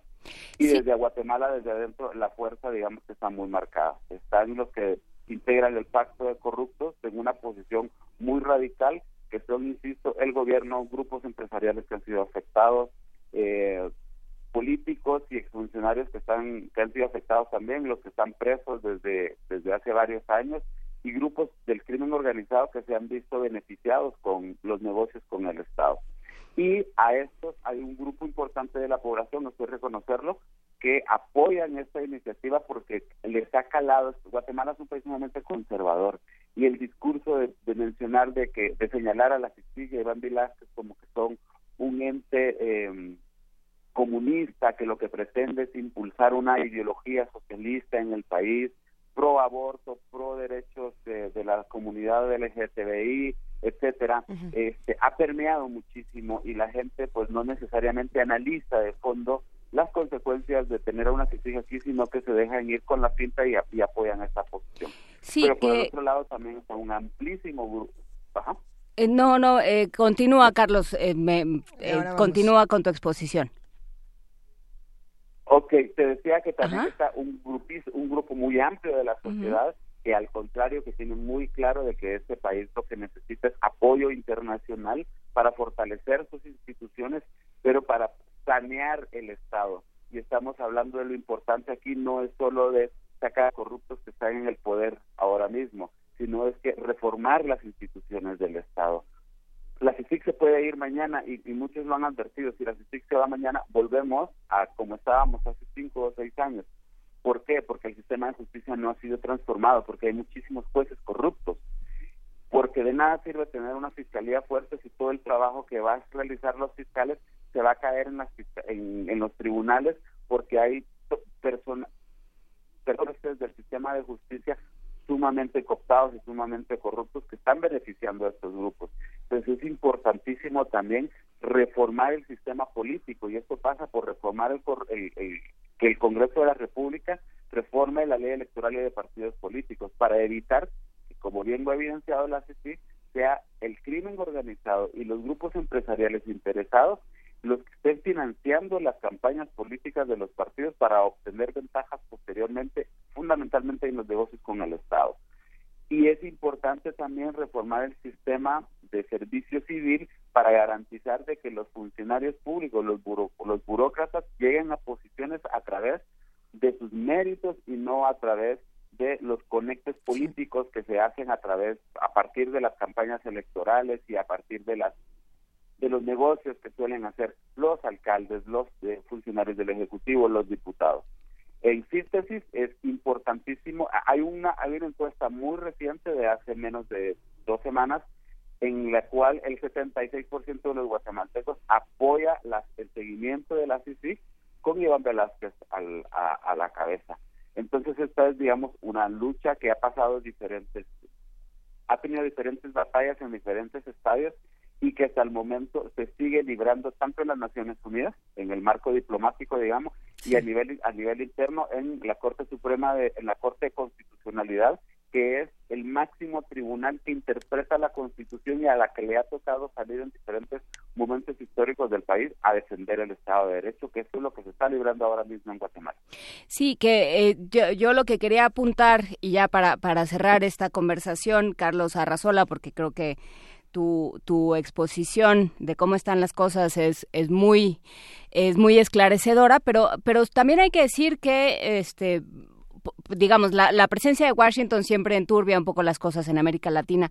Y desde Guatemala, desde adentro, la fuerza, digamos, que está muy marcada. Están los que integran el pacto de corruptos en una posición muy radical son, insisto, el gobierno, grupos empresariales que han sido afectados, eh, políticos y exfuncionarios que están que han sido afectados también, los que están presos desde desde hace varios años y grupos del crimen organizado que se han visto beneficiados con los negocios con el Estado. Y a estos hay un grupo importante de la población, no estoy reconocerlo, que apoyan esta iniciativa porque les ha calado. Guatemala es un país sumamente conservador y el discurso de, mencionar, de que de señalar a la justicia y Iván Velázquez como que son un ente eh, comunista que lo que pretende es impulsar una ideología socialista en el país, pro aborto, pro derechos de, la comunidad LGTBI, etcétera, este, ha permeado muchísimo y la gente pues no necesariamente analiza de fondo las consecuencias de tener a una justicia aquí, sino que se dejan ir con la cinta y, y apoyan esta posición. Pero por el otro lado también está un amplísimo grupo. Eh, no, no, eh, continúa, Carlos, eh, continúa con tu exposición. Ok, te decía que también está un, un grupo muy amplio de la sociedad que al contrario que tiene muy claro de que este país lo que necesita es apoyo internacional para fortalecer sus instituciones, pero para sanear el Estado. Y estamos hablando de lo importante aquí, no es solo de sacar a corruptos que están en el poder ahora mismo, sino es que reformar las instituciones del Estado. La CICIC se puede ir mañana y, muchos lo han advertido, si la CICIC se va mañana, volvemos a como estábamos hace cinco o seis años. ¿Por qué? Porque el sistema de justicia no ha sido transformado, porque hay muchísimos jueces corruptos. Porque de nada sirve tener una fiscalía fuerte si todo el trabajo que van a realizar los fiscales se va a caer en, las, en, en los tribunales porque hay personas del sistema de justicia sumamente cooptados y sumamente corruptos que están beneficiando a estos grupos. Entonces es importantísimo también reformar el sistema político y esto pasa por reformar el, que el Congreso de la República reforme la ley electoral y de partidos políticos para evitar que, como bien lo ha evidenciado la CICI, sea el crimen organizado y los grupos empresariales interesados los que estén financiando las campañas políticas de los partidos para obtener ventajas posteriormente fundamentalmente en los negocios con el Estado. Y es importante también reformar el sistema de servicio civil para garantizar de que los funcionarios públicos, los, los burócratas, lleguen a posiciones a través de sus méritos y no a través de los conectes políticos que se hacen a través, a partir de las campañas electorales y a partir de las de los negocios que suelen hacer los alcaldes, los eh, funcionarios del Ejecutivo, los diputados. En síntesis, es importantísimo, hay una, hay una encuesta muy reciente de hace menos de dos semanas en la cual el 76% de los guatemaltecos apoya el seguimiento de la CICI con Iván Velázquez a, la cabeza. Entonces esta es, digamos, una lucha que ha pasado diferentes, ha tenido diferentes batallas en diferentes estadios y que hasta el momento se sigue librando tanto en las Naciones Unidas, en el marco diplomático, digamos, y a nivel a nivel interno en la Corte Suprema de en la Corte de Constitucionalidad que es el máximo tribunal que interpreta la Constitución y a la que le ha tocado salir en diferentes momentos históricos del país a defender el Estado de Derecho, que eso es lo que se está librando ahora mismo en Guatemala. Sí, que eh, yo, yo, lo que quería apuntar, y ya para, para cerrar esta conversación, Carlos Arrazola, porque creo que tu, exposición de cómo están las cosas es, es muy es muy esclarecedora, pero pero también hay que decir que este digamos, la, la, presencia de Washington siempre enturbia un poco las cosas en América Latina,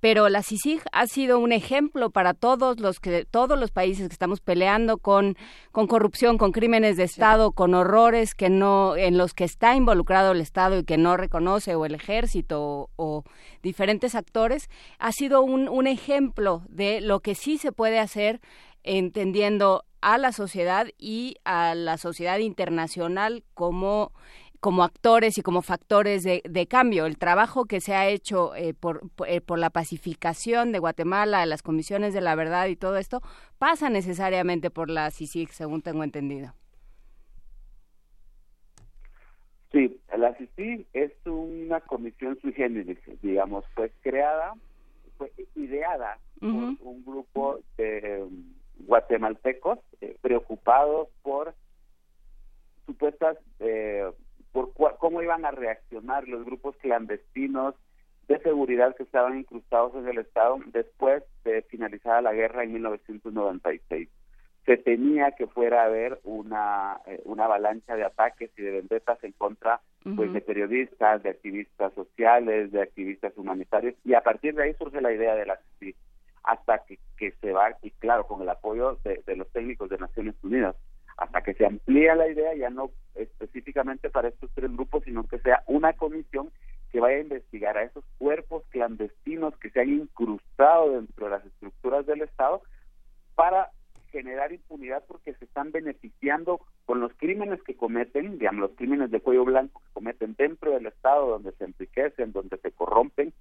pero la CICIG ha sido un ejemplo para todos los que todos los países que estamos peleando con, con corrupción, con crímenes de Estado, con horrores que no en los que está involucrado el Estado y que no reconoce o el ejército o, diferentes actores, ha sido un, un ejemplo de lo que sí se puede hacer entendiendo a la sociedad y a la sociedad internacional como como actores y como factores de, cambio. El trabajo que se ha hecho eh, eh, por, la pacificación de Guatemala, las comisiones de la verdad y todo esto, pasa necesariamente por la CICIG, según tengo entendido. Sí, la CICIG es una comisión sui generis, digamos, fue creada, fue ideada por un grupo de um, guatemaltecos eh, preocupados por supuestas eh, por cómo iban a reaccionar los grupos clandestinos de seguridad que estaban incrustados en el Estado después de finalizada la guerra en 1996. Se temía que fuera a haber una, eh, una avalancha de ataques y de vendetas en contra pues, de periodistas, de activistas sociales, de activistas humanitarios, y a partir de ahí surge la idea de la hasta que, que se va, y claro, con el apoyo de, de los técnicos de Naciones Unidas, hasta que se amplía la idea, ya no específicamente para estos tres grupos, sino que sea una comisión que vaya a investigar a esos cuerpos clandestinos que se han incrustado dentro de las estructuras del Estado para generar impunidad porque se están beneficiando con los crímenes que cometen, digamos, los crímenes de cuello blanco que cometen dentro del Estado, donde se enriquecen, donde se corrompen,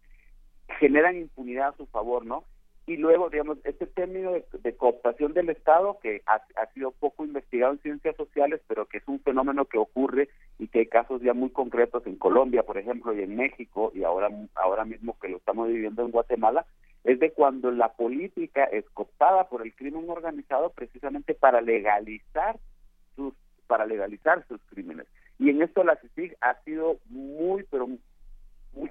generan impunidad a su favor, ¿no? Y luego, digamos, este término de, cooptación del Estado, que ha, sido poco investigado en ciencias sociales, pero que es un fenómeno que ocurre y que hay casos ya muy concretos en Colombia, por ejemplo, y en México, y ahora, ahora mismo que lo estamos viviendo en Guatemala, es de cuando la política es cooptada por el crimen organizado precisamente para legalizar sus para legalizar sus crímenes. Y en esto la CICIG ha sido muy, pero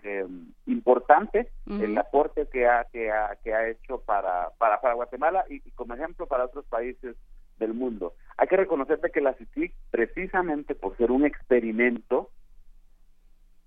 eh, importante el aporte que ha, que ha, que ha hecho para, para, para Guatemala y, como ejemplo para otros países del mundo. Hay que reconocer que la CITIC, precisamente por ser un experimento,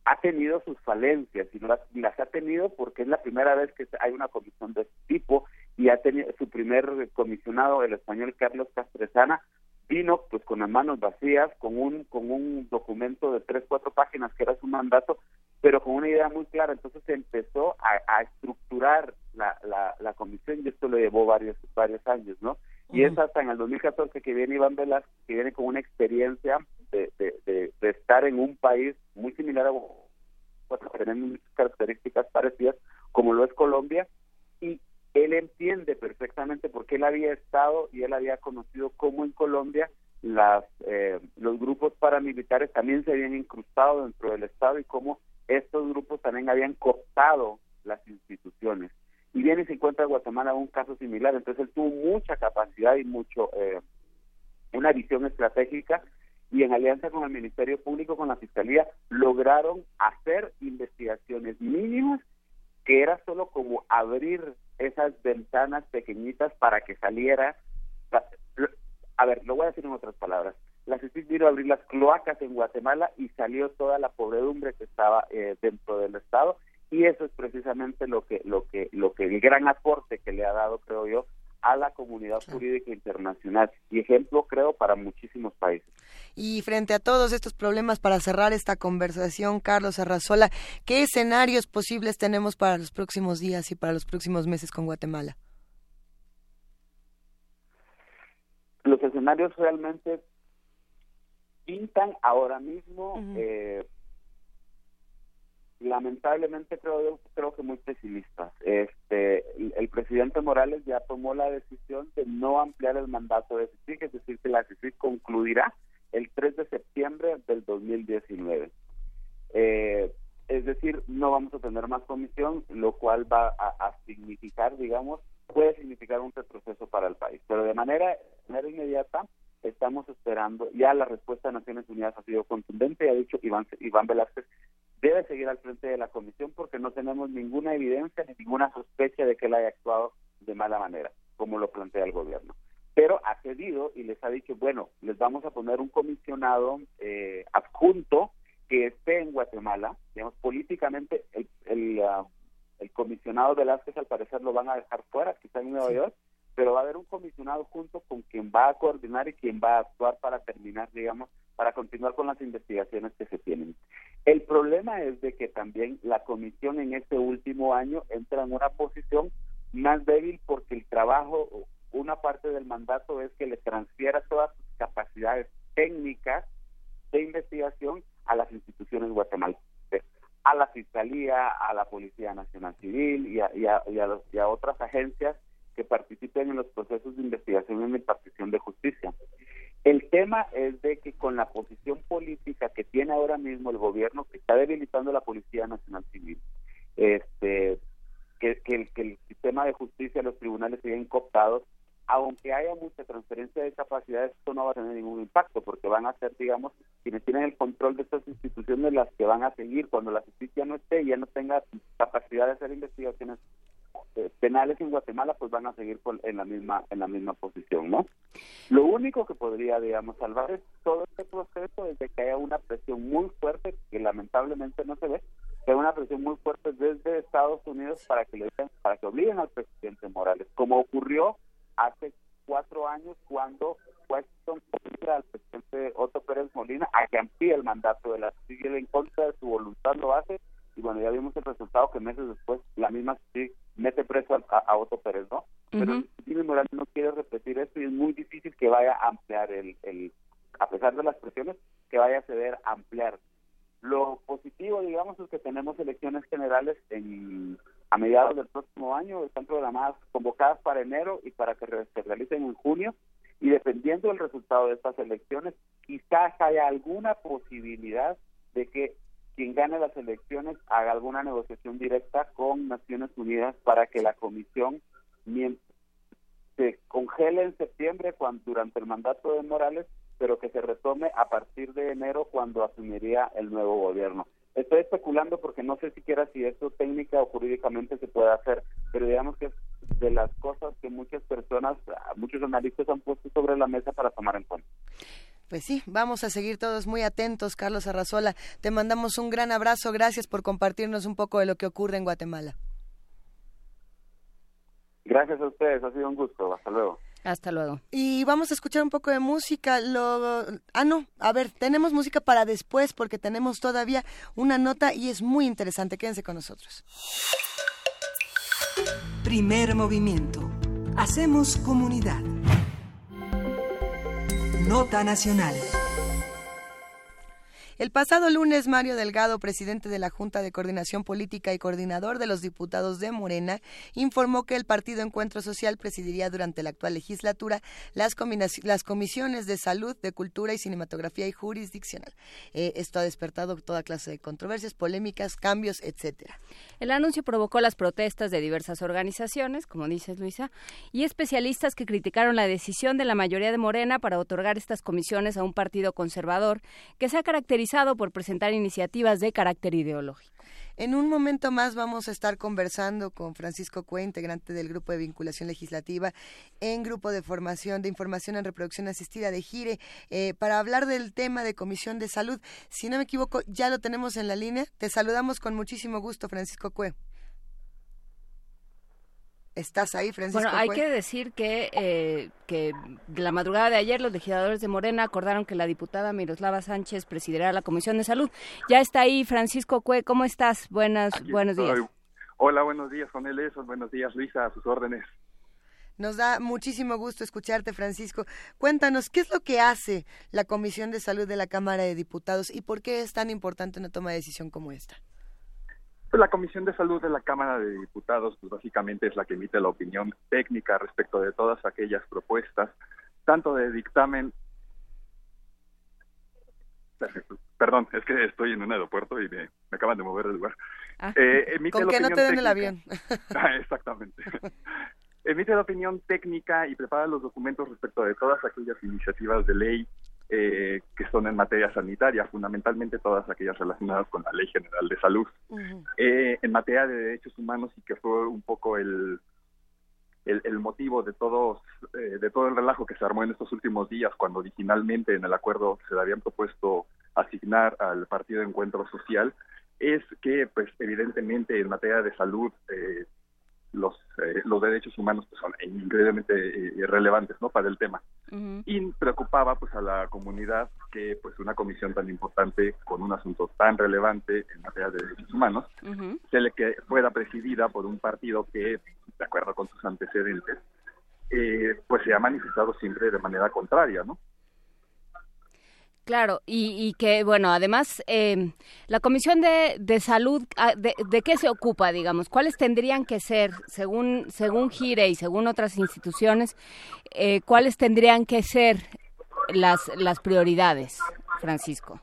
ha tenido sus falencias y las, las ha tenido porque es la primera vez que hay una comisión de este tipo y ha tenido su primer comisionado, el español Carlos Castresana, vino pues con las manos vacías, con un, con un documento de tres, cuatro páginas que era su mandato, pero con una idea muy clara. Entonces se empezó a, estructurar la, la, comisión y esto le llevó varios, varios años, ¿no? Y es hasta en el 2014 que viene Iván Velázquez, que viene con una experiencia de, de, de, estar en un país muy similar a Guatemala, tenemos características parecidas, como lo es Colombia, y él entiende perfectamente por qué él había estado y él había conocido cómo en Colombia las eh, los grupos paramilitares también se habían incrustado dentro del Estado y cómo estos grupos también habían cortado las instituciones. Y viene y se encuentra en Guatemala un caso similar, entonces él tuvo mucha capacidad y mucho eh, una visión estratégica y en alianza con el Ministerio Público, con la Fiscalía, lograron hacer investigaciones mínimas que era solo como abrir esas ventanas pequeñitas para que saliera. A ver, lo voy a decir en otras palabras. La CICIG vino a abrir las cloacas en Guatemala y salió toda la pobredumbre que estaba eh, dentro del Estado y eso es precisamente lo que lo que lo que el gran aporte que le ha dado creo yo a la comunidad jurídica internacional y ejemplo creo para muchísimos países. Y frente a todos estos problemas para cerrar esta conversación, Carlos Arrazola, ¿qué escenarios posibles tenemos para los próximos días y para los próximos meses con Guatemala? Los escenarios realmente pintan ahora mismo eh, lamentablemente creo creo que muy pesimistas. Este, el, presidente Morales ya tomó la decisión de no ampliar el mandato de CICIG, es decir, que la CICIG concluirá el 3 de septiembre del 2019. Eh, es decir, no vamos a tener más comisión, lo cual va a, significar, digamos, puede significar un retroceso para el país. Pero de manera, de manera inmediata, estamos esperando, ya la respuesta de Naciones Unidas ha sido contundente, y ha dicho Iván, Iván Velázquez, debe seguir al frente de la comisión porque no tenemos ninguna evidencia ni ninguna sospecha de que él haya actuado de mala manera, como lo plantea el gobierno. Pero ha cedido y les ha dicho, bueno, les vamos a poner un comisionado eh, adjunto que esté en Guatemala, digamos, políticamente el, el, uh, el comisionado Velázquez al parecer lo van a dejar fuera, quizá en Nueva York, pero va a haber un comisionado junto con quien va a coordinar y quien va a actuar para terminar, digamos, para continuar con las investigaciones que se tienen. El problema es de que también la comisión en este último año entra en una posición más débil porque el trabajo, una parte del mandato es que le transfiera todas sus capacidades técnicas de investigación a las instituciones guatemaltecas, a la Fiscalía, a la Policía Nacional Civil y a, y a otras agencias que participen en los procesos de investigación en la impartición de justicia. El tema es de que con la posición política que tiene ahora mismo el gobierno, que está debilitando la Policía Nacional Civil, este, que, que, el, sistema de justicia, los tribunales siguen cooptados, aunque haya mucha transferencia de capacidades, esto no va a tener ningún impacto, porque van a ser, digamos, quienes tienen el control de estas instituciones las que van a seguir cuando la justicia no esté y ya no tenga capacidad de hacer investigaciones penales en Guatemala pues van a seguir en la misma en la misma posición no lo único que podría digamos salvar es todo este proceso desde que haya una presión muy fuerte que lamentablemente no se ve haya una presión muy fuerte desde Estados Unidos para que le para que obliguen al presidente Morales como ocurrió hace cuatro años cuando Weston al presidente Otto Pérez Molina a que amplíe el mandato de la civil en contra de su voluntad lo hace y bueno ya vimos el resultado que meses después la misma mete preso a, Otto Pérez, ¿no? Pero Jimmy Morales no quiere repetir esto y es muy difícil que vaya a ampliar el, el, a pesar de las presiones, que vaya a ceder, ampliar. Lo positivo, digamos, es que tenemos elecciones generales en, a mediados del próximo año, están programadas, convocadas para enero y para que se realicen en junio, y dependiendo del resultado de estas elecciones, quizás haya alguna posibilidad de que quien gane las elecciones haga alguna negociación directa con Naciones Unidas para que la comisión se congele en septiembre cuando, durante el mandato de Morales, pero que se retome a partir de enero cuando asumiría el nuevo gobierno. Estoy especulando porque no sé siquiera si esto técnica o jurídicamente se puede hacer, pero digamos que es de las cosas que muchas personas, muchos analistas han puesto sobre la mesa para tomar en cuenta. Pues sí, vamos a seguir todos muy atentos, Carlos Arrazola. Te mandamos un gran abrazo, gracias por compartirnos un poco de lo que ocurre en Guatemala. Gracias a ustedes, ha sido un gusto, hasta luego. Hasta luego. Y vamos a escuchar un poco de música. Lo... Ah, no, a ver, tenemos música para después porque tenemos todavía una nota y es muy interesante. Quédense con nosotros. Primer movimiento. Hacemos comunidad. Nota Nacional. El pasado lunes, Mario Delgado, presidente de la Junta de Coordinación Política y coordinador de los diputados de Morena, informó que el Partido Encuentro Social presidiría durante la actual legislatura las, comisiones de salud, de cultura y cinematografía y jurisdiccional. Eh, esto ha despertado toda clase de controversias, polémicas, cambios, etcétera. El anuncio provocó las protestas de diversas organizaciones, como dices Luisa, y especialistas que criticaron la decisión de la mayoría de Morena para otorgar estas comisiones a un partido conservador que se ha caracterizado por presentar iniciativas de carácter ideológico. En un momento más vamos a estar conversando con Francisco Cue, integrante del Grupo de Vinculación Legislativa en Grupo de Formación de Información en Reproducción Asistida de Gire, eh, para hablar del tema de Comisión de Salud. Si no me equivoco, ya lo tenemos en la línea. Te saludamos con muchísimo gusto, Francisco Cue. ¿Estás ahí, Francisco? Bueno, hay que decir que, eh, que la madrugada de ayer los legisladores de Morena acordaron que la diputada Miroslava Sánchez presidirá la Comisión de Salud. Ya está ahí, Francisco Cue, ¿cómo estás? Buenas, buenos días. Hola, buenos días, con él buenos días, Luisa, a sus órdenes. Nos da muchísimo gusto escucharte, Francisco. Cuéntanos, ¿qué es lo que hace la Comisión de Salud de la Cámara de Diputados y por qué es tan importante una toma de decisión como esta? Pues la Comisión de Salud de la Cámara de Diputados, pues básicamente es la que emite la opinión técnica respecto de todas aquellas propuestas, tanto de dictamen. Perdón, es que estoy en un aeropuerto y me, acaban de mover el lugar. Ah. Eh, ¿Con que no te den el avión? Ah, exactamente. emite la opinión técnica y prepara los documentos respecto de todas aquellas iniciativas de ley eh, que son en materia sanitaria, fundamentalmente todas aquellas relacionadas con la Ley General de Salud. Eh, en materia de derechos humanos y que fue un poco el, el, motivo de todos eh, de todo el relajo que se armó en estos últimos días cuando originalmente en el acuerdo se le habían propuesto asignar al Partido Encuentro Social es que pues evidentemente en materia de salud los, eh, los derechos humanos pues, son increíblemente eh, relevantes ¿no? para el tema. Y preocupaba pues a la comunidad que pues una comisión tan importante con un asunto tan relevante en materia de derechos humanos se le que fuera presidida por un partido que, de acuerdo con sus antecedentes, eh, pues se ha manifestado siempre de manera contraria, ¿no? Claro, y, que, bueno, además, eh, la Comisión de, de Salud, ah, de, qué se ocupa, digamos? ¿Cuáles tendrían que ser, según, según Gire y según otras instituciones, eh, cuáles tendrían que ser las, las prioridades, Francisco?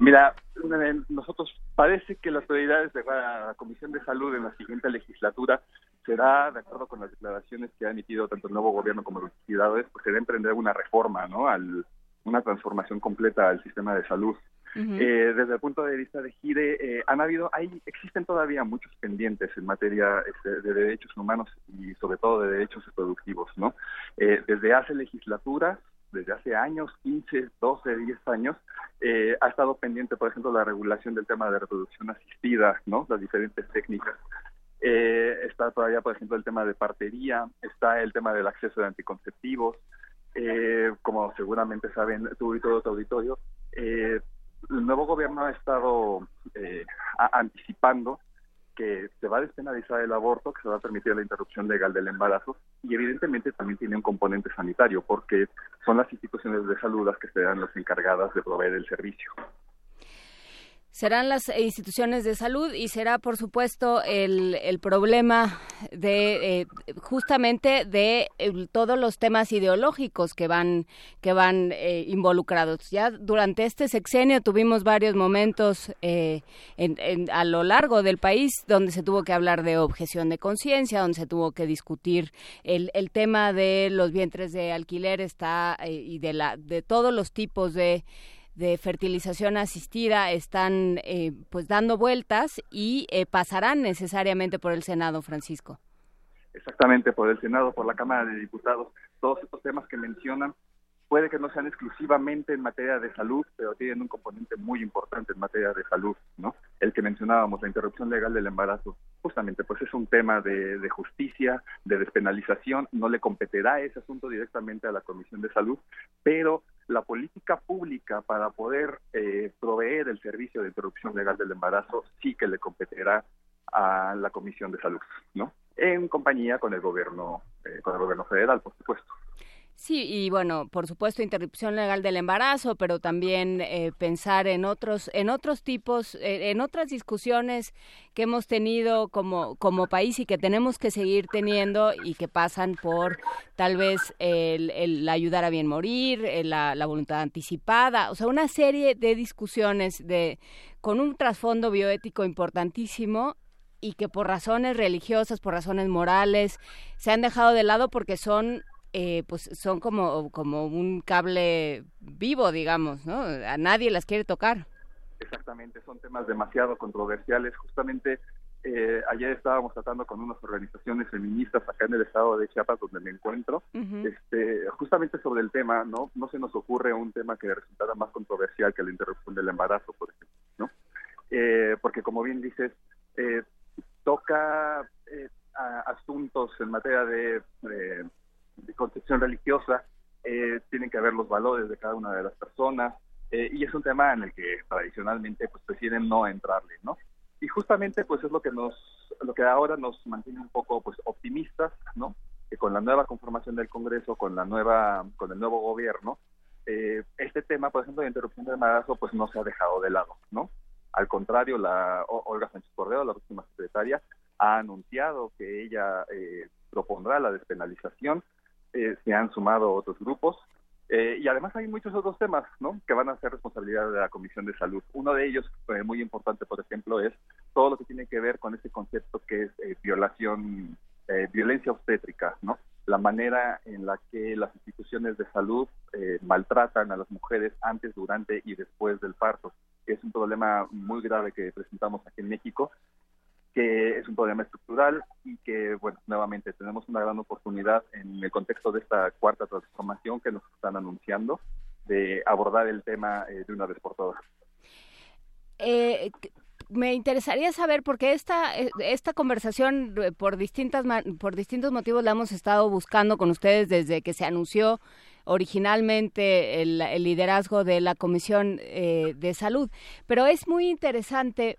Mira, eh, nosotros parece que las prioridades de la Comisión de Salud en la siguiente legislatura será, de acuerdo con las declaraciones que ha emitido tanto el nuevo gobierno como los legisladores, pues será emprender una reforma, ¿no? Al una transformación completa al sistema de salud. eh, desde el punto de vista de GIRE, eh, han habido, hay, existen todavía muchos pendientes en materia este, de derechos humanos y sobre todo de derechos reproductivos, ¿no? Eh, desde hace legislaturas, desde hace años, 15, 12, 10 años, eh, ha estado pendiente, por ejemplo, la regulación del tema de reproducción asistida, ¿no? Las diferentes técnicas. Eh, está todavía, por ejemplo, el tema de partería, está el tema del acceso de anticonceptivos, eh, como seguramente saben tú y todo tu auditorio, eh, el nuevo gobierno ha estado eh, anticipando que se va a despenalizar el aborto, que se va a permitir la interrupción legal del embarazo y evidentemente también tiene un componente sanitario porque son las instituciones de salud las que serán las encargadas de proveer el servicio serán las instituciones de salud y será, por supuesto, el, el problema de eh, justamente de todos los temas ideológicos que van que van eh, involucrados. Ya durante este sexenio tuvimos varios momentos eh, en, a lo largo del país donde se tuvo que hablar de objeción de conciencia, donde se tuvo que discutir el, el tema de los vientres de alquiler está y de la de todos los tipos de de fertilización asistida están eh, pues dando vueltas y eh, pasarán necesariamente por el Senado, Francisco. Exactamente, por el Senado, por la Cámara de Diputados. Todos estos temas que mencionan puede que no sean exclusivamente en materia de salud, pero tienen un componente muy importante en materia de salud, ¿no? El que mencionábamos, la interrupción legal del embarazo, justamente, pues es un tema de, de justicia, de despenalización, no le competirá ese asunto directamente a la Comisión de Salud, pero la política pública para poder eh, proveer el servicio de interrupción legal del embarazo sí que le competirá a la Comisión de Salud, ¿no? En compañía con el gobierno, eh, con el gobierno federal, por supuesto. Sí, y bueno, por supuesto interrupción legal del embarazo, pero también eh, pensar en otros, en otros tipos, eh, en otras discusiones que hemos tenido como como país y que tenemos que seguir teniendo y que pasan por tal vez el, ayudar a bien morir, la, la voluntad anticipada, o sea, una serie de discusiones de con un trasfondo bioético importantísimo y que por razones religiosas, por razones morales, se han dejado de lado porque son eh, pues son como, como un cable vivo, digamos, ¿no? A nadie las quiere tocar. Exactamente, son temas demasiado controversiales. Justamente eh, ayer estábamos tratando con unas organizaciones feministas acá en el estado de Chiapas, donde me encuentro, este, justamente sobre el tema, ¿no? No se nos ocurre un tema que resultara más controversial que la interrupción del embarazo, por ejemplo, ¿no? Eh, porque como bien dices, toca asuntos en materia de de concepción religiosa, eh, tienen que ver los valores de cada una de las personas, eh, y es un tema en el que tradicionalmente pues prefieren no entrarle, ¿no? Y justamente pues es lo que nos, lo que ahora nos mantiene un poco pues optimistas, ¿no? Que con la nueva conformación del Congreso, con la nueva, con el nuevo gobierno, eh, este tema, por ejemplo, de interrupción del embarazo, pues no se ha dejado de lado, ¿no? Al contrario, la Olga Sánchez Cordero, la próxima secretaria, ha anunciado que ella propondrá la despenalización eh, se han sumado otros grupos eh, y además hay muchos otros temas ¿no? que van a ser responsabilidad de la Comisión de Salud. Uno de ellos, eh, muy importante, por ejemplo, es todo lo que tiene que ver con ese concepto que es violación, violencia obstétrica, ¿no? la manera en la que las instituciones de salud maltratan a las mujeres antes, durante y después del parto. Es un problema muy grave que presentamos aquí en México que es un problema estructural y que, bueno, nuevamente tenemos una gran oportunidad en el contexto de esta cuarta transformación que nos están anunciando de abordar el tema eh, de una vez por todas. Eh, me interesaría saber porque esta eh, esta conversación por distintas por distintos motivos la hemos estado buscando con ustedes desde que se anunció originalmente el, liderazgo de la Comisión de Salud, pero es muy interesante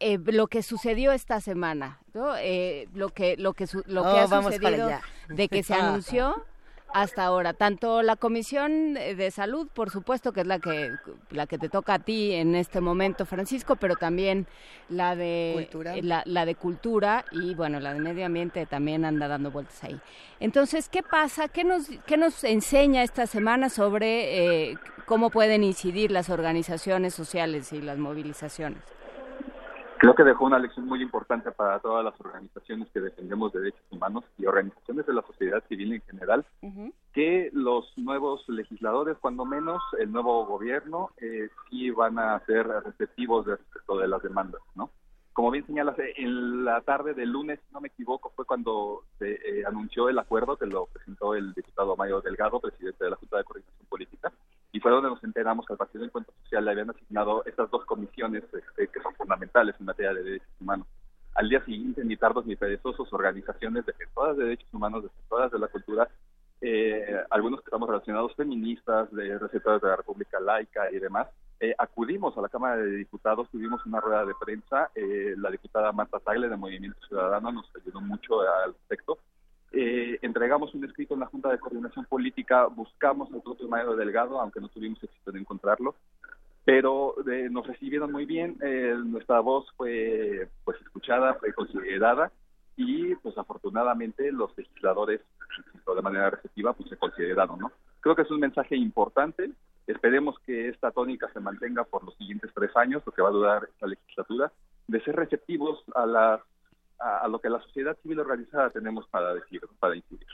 eh, lo que sucedió esta semana, ¿no? eh, lo que lo que lo que oh, ha sucedido de que se anunció hasta ahora. Tanto la comisión de salud por supuesto que es la que la que te toca a ti en este momento Francisco pero también la de cultura. La, la, de cultura y bueno la de medio ambiente también anda dando vueltas ahí. Entonces qué pasa qué nos qué nos enseña esta semana sobre eh, cómo pueden incidir las organizaciones sociales y las movilizaciones Creo que dejó una lección muy importante para todas las organizaciones que defendemos derechos humanos y organizaciones de la sociedad civil en general, que los nuevos legisladores, cuando menos el nuevo gobierno, eh, sí van a ser receptivos respecto de las demandas, ¿no? Como bien señalas, eh, en la tarde del lunes, si no me equivoco, fue cuando se eh, anunció el acuerdo que lo presentó el diputado Mayo Delgado, presidente de la Junta de Coordinación Política, y fue donde nos enteramos que al Partido de Encuentro Social le habían asignado estas dos comisiones este, que son fundamentales en materia de derechos humanos. Al día siguiente, ni tardos ni perezosos, organizaciones defensoras de derechos humanos, defensoras de la cultura, eh, algunos que estamos relacionados feministas, de receptores de la República Laica y demás, eh, acudimos a la Cámara de Diputados, tuvimos una rueda de prensa, eh, la diputada Marta Tagle de Movimiento Ciudadano nos ayudó mucho al respecto, eh, entregamos un escrito en la Junta de Coordinación Política, buscamos al propio Mayo Delgado, aunque no tuvimos éxito en encontrarlo, pero eh, nos recibieron muy bien, eh, nuestra voz fue pues escuchada, fue considerada y pues afortunadamente los legisladores de manera receptiva pues se consideraron, ¿no? Creo que es un mensaje importante, esperemos que esta tónica se mantenga por los siguientes tres años, lo que va a durar esta legislatura, de ser receptivos a las a, lo que la sociedad civil organizada tenemos para decir, para incidir.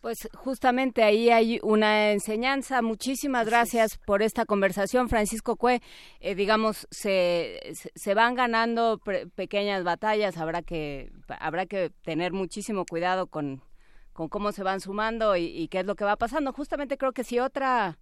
Pues justamente ahí hay una enseñanza. Muchísimas gracias por esta conversación, Francisco Cue. Eh, digamos, se, se van ganando pequeñas batallas. Habrá que, habrá que tener muchísimo cuidado con, con cómo se van sumando y, y, qué es lo que va pasando. Justamente creo que si otra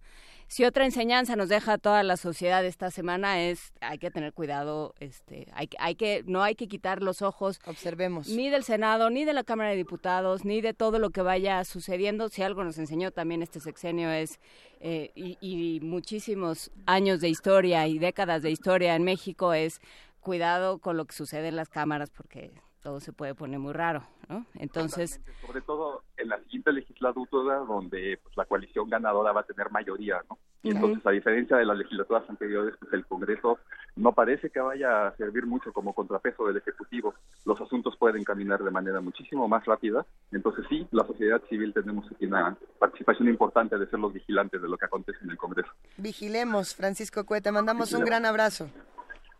si otra enseñanza nos deja a toda la sociedad esta semana es hay que tener cuidado, este, hay, hay que no hay que quitar los ojos, observemos, ni del Senado, ni de la Cámara de Diputados, ni de todo lo que vaya sucediendo. Si algo nos enseñó también este sexenio es eh, y, y muchísimos años de historia y décadas de historia en México es cuidado con lo que sucede en las cámaras porque todo se puede poner muy raro, ¿no? Entonces... Sobre todo en la siguiente legislatura, donde pues, la coalición ganadora va a tener mayoría, ¿no? Y entonces, a diferencia de las legislaturas anteriores, pues el Congreso no parece que vaya a servir mucho como contrapeso del Ejecutivo. Los asuntos pueden caminar de manera muchísimo más rápida. Entonces, sí, la sociedad civil tenemos aquí una participación importante de ser los vigilantes de lo que acontece en el Congreso. Vigilemos, Francisco Cuete. Mandamos un gran abrazo.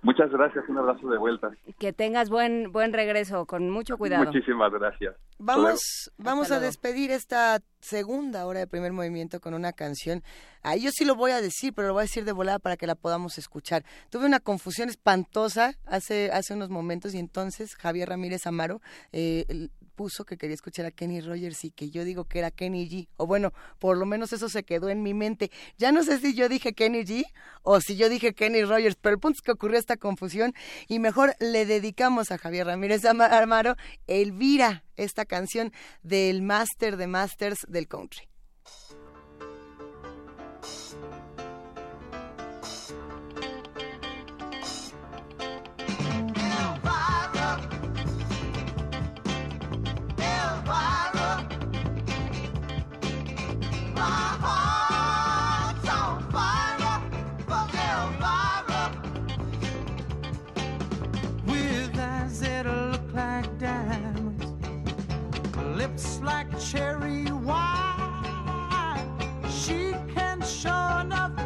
Muchas gracias, un abrazo de vuelta. Que tengas buen buen regreso, con mucho cuidado. Muchísimas gracias. Vamos, vamos a despedir esta segunda hora de primer movimiento con una canción. Ahí yo sí lo voy a decir, pero lo voy a decir de volada para que la podamos escuchar. Tuve una confusión espantosa hace, hace unos momentos y entonces Javier Ramírez Amaro eh, puso que quería escuchar a Kenny Rogers y que yo digo que era Kenny G. O bueno, por lo menos eso se quedó en mi mente. Ya no sé si yo dije Kenny G o si yo dije Kenny Rogers, pero el punto es que ocurrió esta confusión y mejor le dedicamos a Javier Ramírez Amaro Elvira, esta canción del Master de Masters del Country. Lips like cherry wine. She can sure enough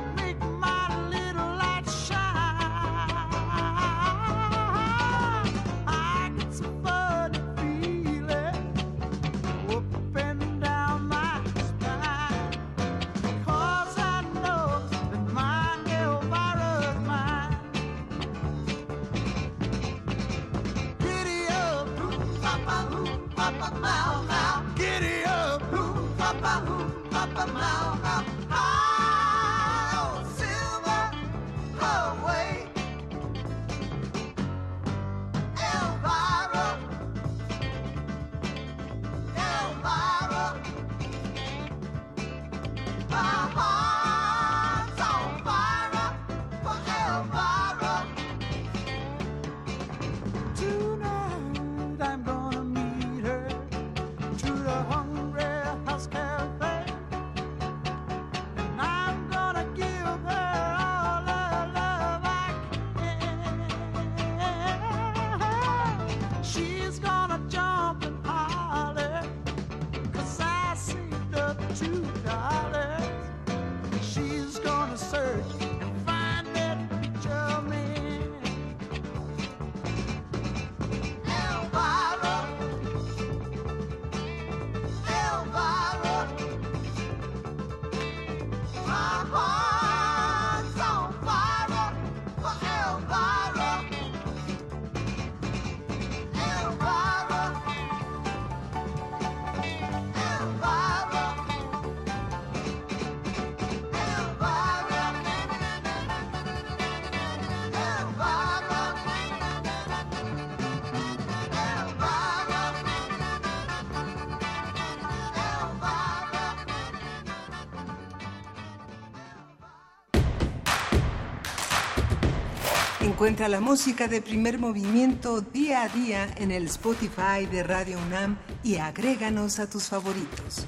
Encuentra la música de primer movimiento día a día en el Spotify de Radio UNAM y agréganos a tus favoritos.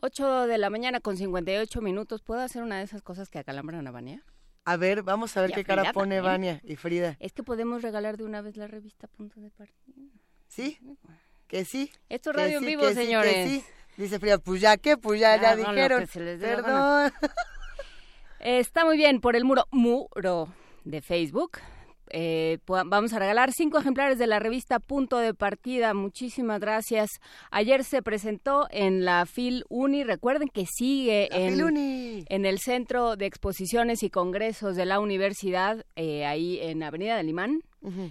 Ocho de la mañana con 58 minutos. ¿Puedo hacer una de esas cosas que acalambran a Vania? A ver, vamos a ver qué cara pone también. Vania y Frida. Es que podemos regalar de una vez la revista Punto de Partida. ¿Sí? ¿Que sí? Esto es radio en vivo, que sí, que señores. sí. Dice Frida, pues ya que, pues ya, ya dijeron. Perdón. Está muy bien, por el muro muro de Facebook. eh, vamos a regalar cinco ejemplares de la revista Punto de Partida. Muchísimas gracias. Ayer se presentó en la FIL Uni. Recuerden que sigue en, en el Centro de Exposiciones y Congresos de la Universidad, eh, ahí en Avenida del Imán,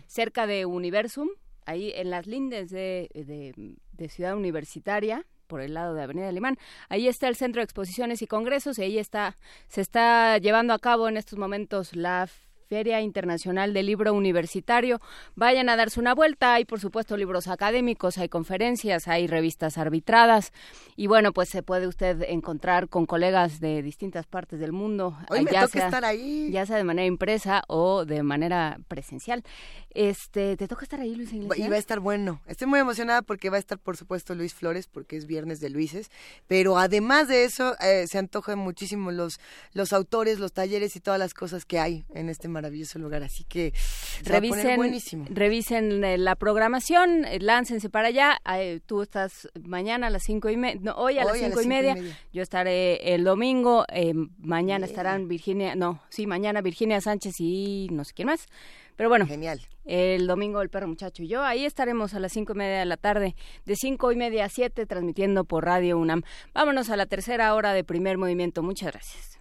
cerca de Universum, ahí en las lindes de, de- de Ciudad Universitaria por el lado de Avenida Alemán. Ahí está el Centro de Exposiciones y Congresos y ahí está, se está llevando a cabo en estos momentos la Feria Internacional del Libro Universitario. Vayan a darse una vuelta. Hay, por supuesto, libros académicos, hay conferencias, hay revistas arbitradas. Y bueno, pues se puede usted encontrar con colegas de distintas partes del mundo. Hoy me ya toca sea- estar ahí. Ya sea de manera impresa o de manera presencial. Este, ¿Te toca estar ahí, Luis Iglesias? Y va a estar bueno. Estoy muy emocionada porque va a estar, por supuesto, Luis Flores, porque es viernes de Luises. Pero además de eso, eh, se antojan muchísimo los, los autores, los talleres y todas las cosas que hay en este maravilloso lugar. Así que se va a poner revisen, buenísimo. revisen eh, la programación, eh, láncense para allá. Tú estás mañana a las cinco y media, hoy a las Hoy a las y, cinco y media. media. Yo estaré el domingo. eh, mañana estarán Virginia, no, sí, mañana Virginia Sánchez y no sé quién más. Pero bueno, genial. El domingo el perro muchacho y yo ahí estaremos a las cinco y media de la tarde, de cinco y media a siete, transmitiendo por Radio UNAM. Vámonos a la tercera hora de primer movimiento. Muchas gracias.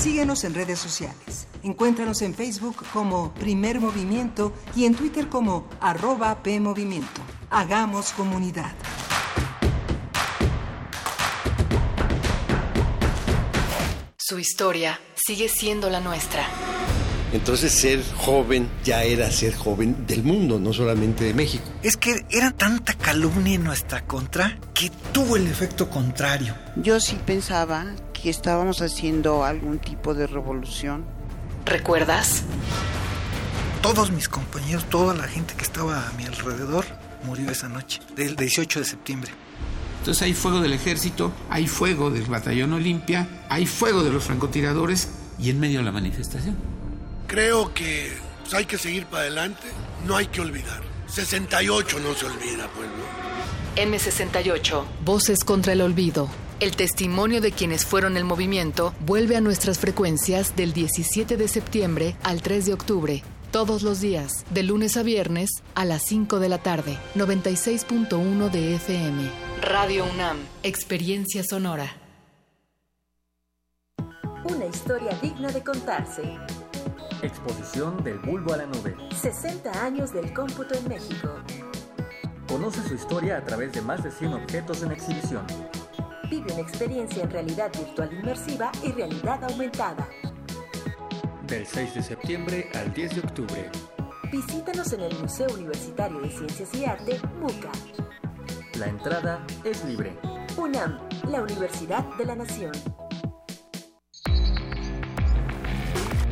Síguenos en redes sociales. Encuéntranos en Facebook como Primer Movimiento y en Twitter como arroba PMovimiento. Hagamos comunidad. Su historia sigue siendo la nuestra. Entonces ser joven ya era ser joven del mundo, no solamente de México. Es que era tanta calumnia en nuestra contra que tuvo el efecto contrario. Yo sí pensaba que estábamos haciendo algún tipo de revolución. ¿Recuerdas? Todos mis compañeros, toda la gente que estaba a mi alrededor murió esa noche, del 18 de septiembre. Entonces hay fuego del ejército, hay fuego del batallón Olimpia, hay fuego de los francotiradores y en medio la manifestación. Creo que pues, hay que seguir para adelante, no hay que olvidar. 68 no se olvida, pueblo. M68, Voces contra el Olvido. El testimonio de quienes fueron el movimiento vuelve a nuestras frecuencias del 17 de septiembre al 3 de octubre. Todos los días, de lunes a viernes, a las 5 de la tarde, 96.1 de FM. Radio UNAM, Experiencia Sonora. Una historia digna de contarse. Exposición del bulbo a la nube. 60 años del cómputo en México. Conoce su historia a través de más de 100 objetos en exhibición. Vive una experiencia en realidad virtual inmersiva y realidad aumentada. Del 6 de septiembre al 10 de octubre. Visítanos en el Museo Universitario de Ciencias y Arte, MUCA. La entrada es libre. UNAM, la Universidad de la Nación.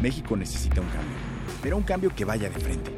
México necesita un cambio, pero un cambio que vaya de frente.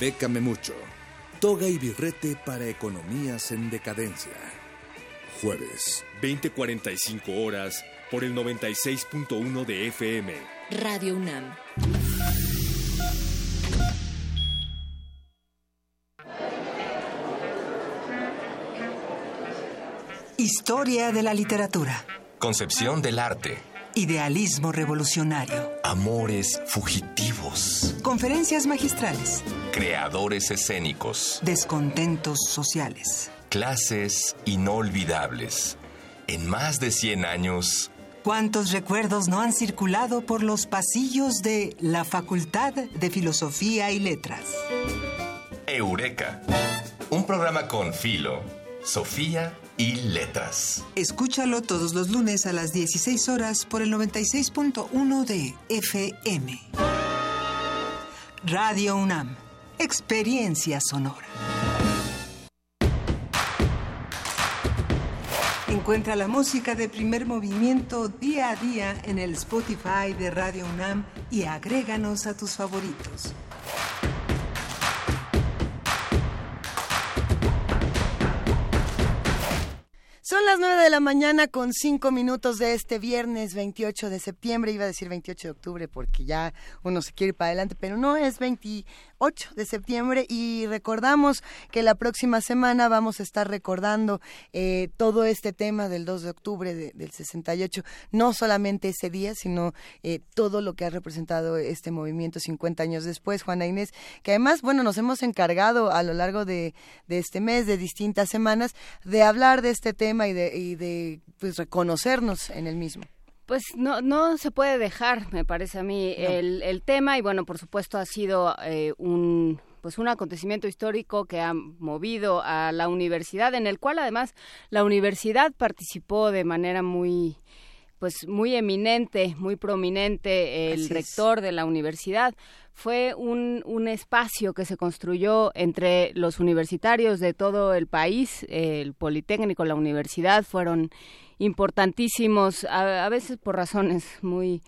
Bécame mucho. Toga y birrete para economías en decadencia. Jueves. 20:45 horas por el 96.1 de FM. Radio UNAM. Historia de la literatura. Concepción del arte. Idealismo revolucionario. Amores fugitivos. Conferencias magistrales. Creadores escénicos. Descontentos sociales. Clases inolvidables. En más de 100 años, ¿Cuántos recuerdos no han circulado por los pasillos de la Facultad de Filosofía y Letras? Eureka. Un programa con Filo, Sofía y Letras. Escúchalo todos los lunes a las 16 horas por el 96.1 de FM. Radio UNAM. Experiencia sonora. Encuentra la música de primer movimiento día a día en el Spotify de Radio UNAM y agréganos a tus favoritos. Son las 9 de la mañana con 5 minutos de este viernes 28 de septiembre. Iba a decir 28 de octubre porque ya uno se quiere ir para adelante, pero no, es 28 de septiembre y recordamos que la próxima semana vamos a estar recordando eh, todo este tema del 2 de octubre del 68. No solamente ese día, sino eh, todo lo que ha representado este movimiento 50 años después, Juana Inés, que además, bueno, nos hemos encargado a lo largo de, de este mes, de distintas semanas, de hablar de este tema y de, y de pues, reconocernos en el mismo. Pues no, no se puede dejar, me parece a mí, el, el, tema y bueno, por supuesto ha sido eh, un pues un acontecimiento histórico que ha movido a la universidad, en el cual además la universidad participó de manera muy pues muy eminente, muy prominente, el rector de la universidad. Fue un, un, espacio que se construyó entre los universitarios de todo el país, el Politécnico, la universidad, fueron importantísimos, a, veces por razones muy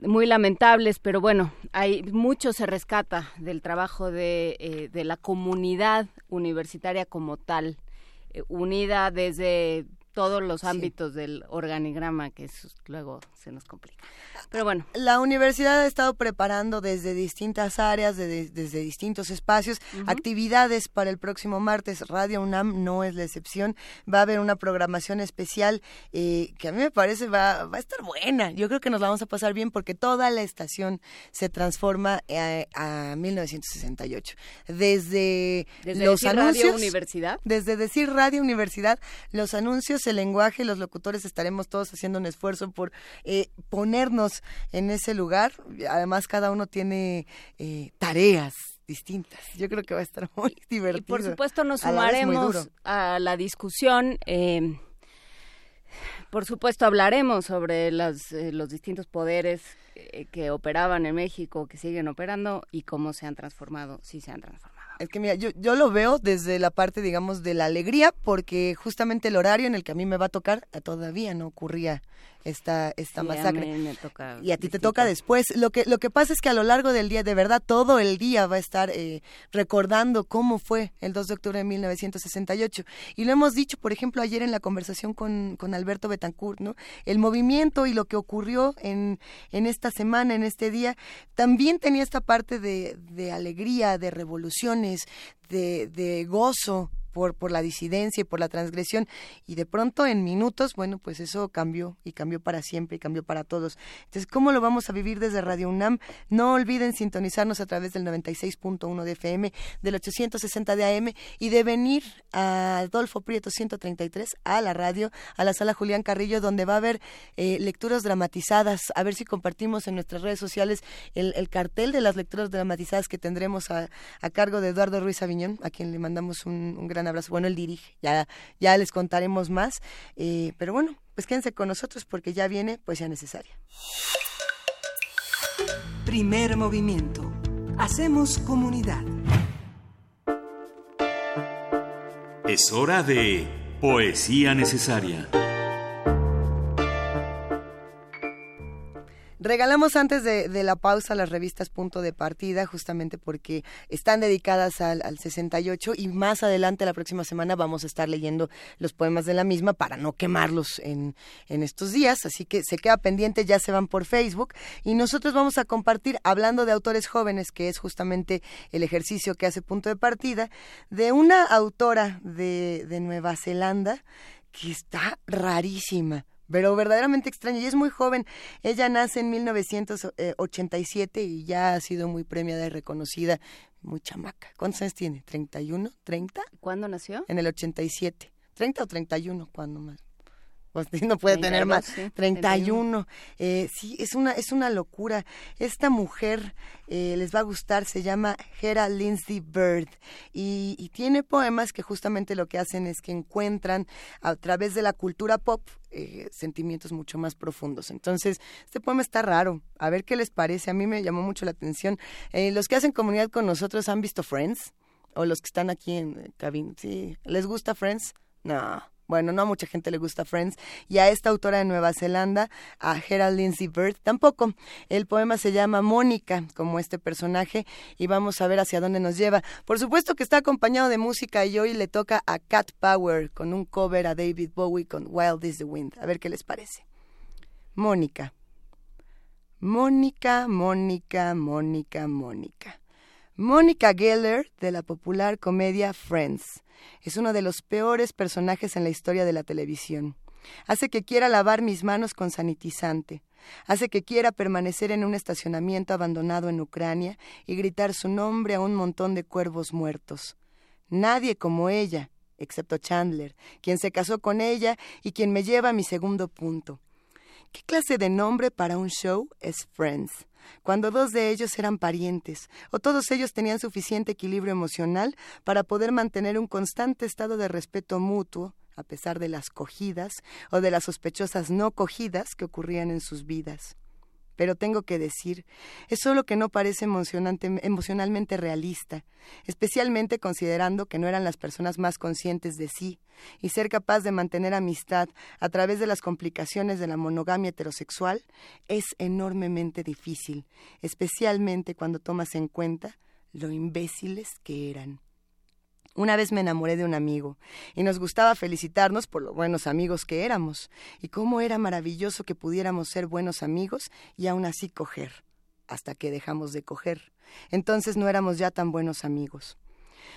muy lamentables, pero bueno, hay mucho se rescata del trabajo de, eh, de la comunidad universitaria como tal, eh, unida desde todos los ámbitos sí. del organigrama, que luego se nos complica. Pero bueno. La universidad ha estado preparando desde distintas áreas, de, de, desde distintos espacios, uh -huh. actividades para el próximo martes. Radio UNAM no es la excepción. Va a haber una programación especial eh, que a mí me parece va, va a estar buena. Yo creo que nos la vamos a pasar bien porque toda la estación se transforma eh, a, a 1968. Desde, desde los decir anuncios. Radio Universidad. Desde decir Radio Universidad, los anuncios, el lenguaje, los locutores estaremos todos haciendo un esfuerzo por eh, ponernos en ese lugar. Además, cada uno tiene eh, tareas distintas. Yo creo que va a estar muy divertido. Y por supuesto nos sumaremos a, la discusión. Eh, por supuesto hablaremos sobre las, eh, los distintos poderes eh, que operaban en México, que siguen operando y cómo se han transformado, si se han transformado. Es que mira, yo, yo lo veo desde la parte, digamos, de la alegría, porque justamente el horario en el que a mí me va a tocar todavía no ocurría esta, esta sí, masacre. A me toca y a ti te toca después. Lo que, lo que pasa es que a lo largo del día, de verdad, todo el día va a estar eh, recordando cómo fue el 2 de octubre de 1968. Y lo hemos dicho, por ejemplo, ayer en la conversación con, con Alberto Betancourt, ¿no? El movimiento y lo que ocurrió en, en esta semana, en este día, también tenía esta parte de, de alegría, de revoluciones, de, de gozo, por, por la disidencia y por la transgresión y de pronto en minutos, bueno, pues eso cambió y cambió para siempre y cambió para todos. Entonces, ¿cómo lo vamos a vivir desde Radio UNAM? No olviden sintonizarnos a través del 96.1 de FM, del 860 de AM y de venir a Adolfo Prieto 133 a la radio, a la sala Julián Carrillo, donde va a haber eh, lecturas dramatizadas. A ver si compartimos en nuestras redes sociales el, el cartel de las lecturas dramatizadas que tendremos a, a, cargo de Eduardo Ruiz Aviñón, a quien le mandamos un, un gran abrazo. Bueno, él dirige, ya, ya les contaremos más. Eh, pero bueno, pues quédense con nosotros porque ya viene Poesía Necesaria. Primer movimiento. Hacemos comunidad. Es hora de Poesía Necesaria. Regalamos antes de, la pausa las revistas Punto de Partida, justamente porque están dedicadas al, al, 68 y más adelante, la próxima semana, vamos a estar leyendo los poemas de la misma para no quemarlos en, en estos días. Así que se queda pendiente, ya se van por Facebook y nosotros vamos a compartir, hablando de autores jóvenes, que es justamente el ejercicio que hace Punto de Partida, de una autora de, de Nueva Zelanda que está rarísima pero verdaderamente extraña y es muy joven. Ella nace en 1987 y ya ha sido muy premiada y reconocida, muy chamaca. ¿Cuántos años tiene? ¿31? ¿30? ¿Cuándo nació? En el 87. ¿30 o 31? ¿Cuándo más? Pues no puede tener más. Sí, 31. Eh, sí, es una, es una locura. Esta mujer eh, les va a gustar, se llama Hera Lindsay Bird y, y, tiene poemas que justamente lo que hacen es que encuentran a través de la cultura pop eh, sentimientos mucho más profundos. Entonces, este poema está raro. A ver qué les parece. A mí me llamó mucho la atención. Los que hacen comunidad con nosotros han visto Friends o los que están aquí en cabina. Sí, ¿les gusta Friends? No Bueno, no a mucha gente le gusta Friends. Y a esta autora de Nueva Zelanda, a Gerald Lindsay Bird, tampoco. El poema se llama Mónica, como este personaje, y vamos a ver hacia dónde nos lleva. Por supuesto que está acompañado de música y hoy le toca a Cat Power con un cover a David Bowie con Wild is the Wind. A ver qué les parece. Mónica. Mónica, Mónica, Mónica, Mónica. Mónica Geller, de la popular comedia Friends. Es uno de los peores personajes en la historia de la televisión. Hace que quiera lavar mis manos con sanitizante. Hace que quiera permanecer en un estacionamiento abandonado en Ucrania y gritar su nombre a un montón de cuervos muertos. Nadie como ella, excepto Chandler, quien se casó con ella y quien me lleva a mi segundo punto. ¿Qué clase de nombre para un show es Friends? Cuando dos de ellos eran parientes, o todos ellos tenían suficiente equilibrio emocional para poder mantener un constante estado de respeto mutuo, a pesar de las cogidas o de las sospechosas no cogidas que ocurrían en sus vidas pero tengo que decir, es solo que no parece emocionalmente realista, especialmente considerando que no eran las personas más conscientes de sí, y ser capaz de mantener amistad a través de las complicaciones de la monogamia heterosexual es enormemente difícil, especialmente cuando tomas en cuenta lo imbéciles que eran. Una vez me enamoré de un amigo y nos gustaba felicitarnos por lo buenos amigos que éramos y cómo era maravilloso que pudiéramos ser buenos amigos y aún así coger, hasta que dejamos de coger. Entonces no éramos ya tan buenos amigos.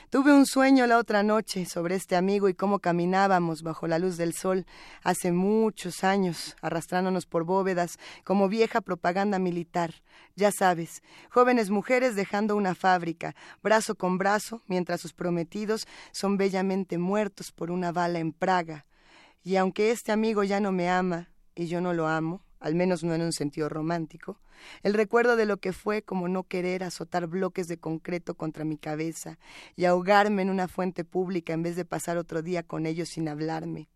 Tuve un sueño la otra noche sobre este amigo y cómo caminábamos bajo la luz del sol hace muchos años, arrastrándonos por bóvedas como vieja propaganda militar. Ya sabes, jóvenes mujeres dejando una fábrica, brazo con brazo, mientras sus prometidos son bellamente muertos por una bala en Praga. Y aunque este amigo ya no me ama y yo no lo amo, al menos no en un sentido romántico, el recuerdo de lo que fue como no querer azotar bloques de concreto contra mi cabeza y ahogarme en una fuente pública en vez de pasar otro día con ellos sin hablarme.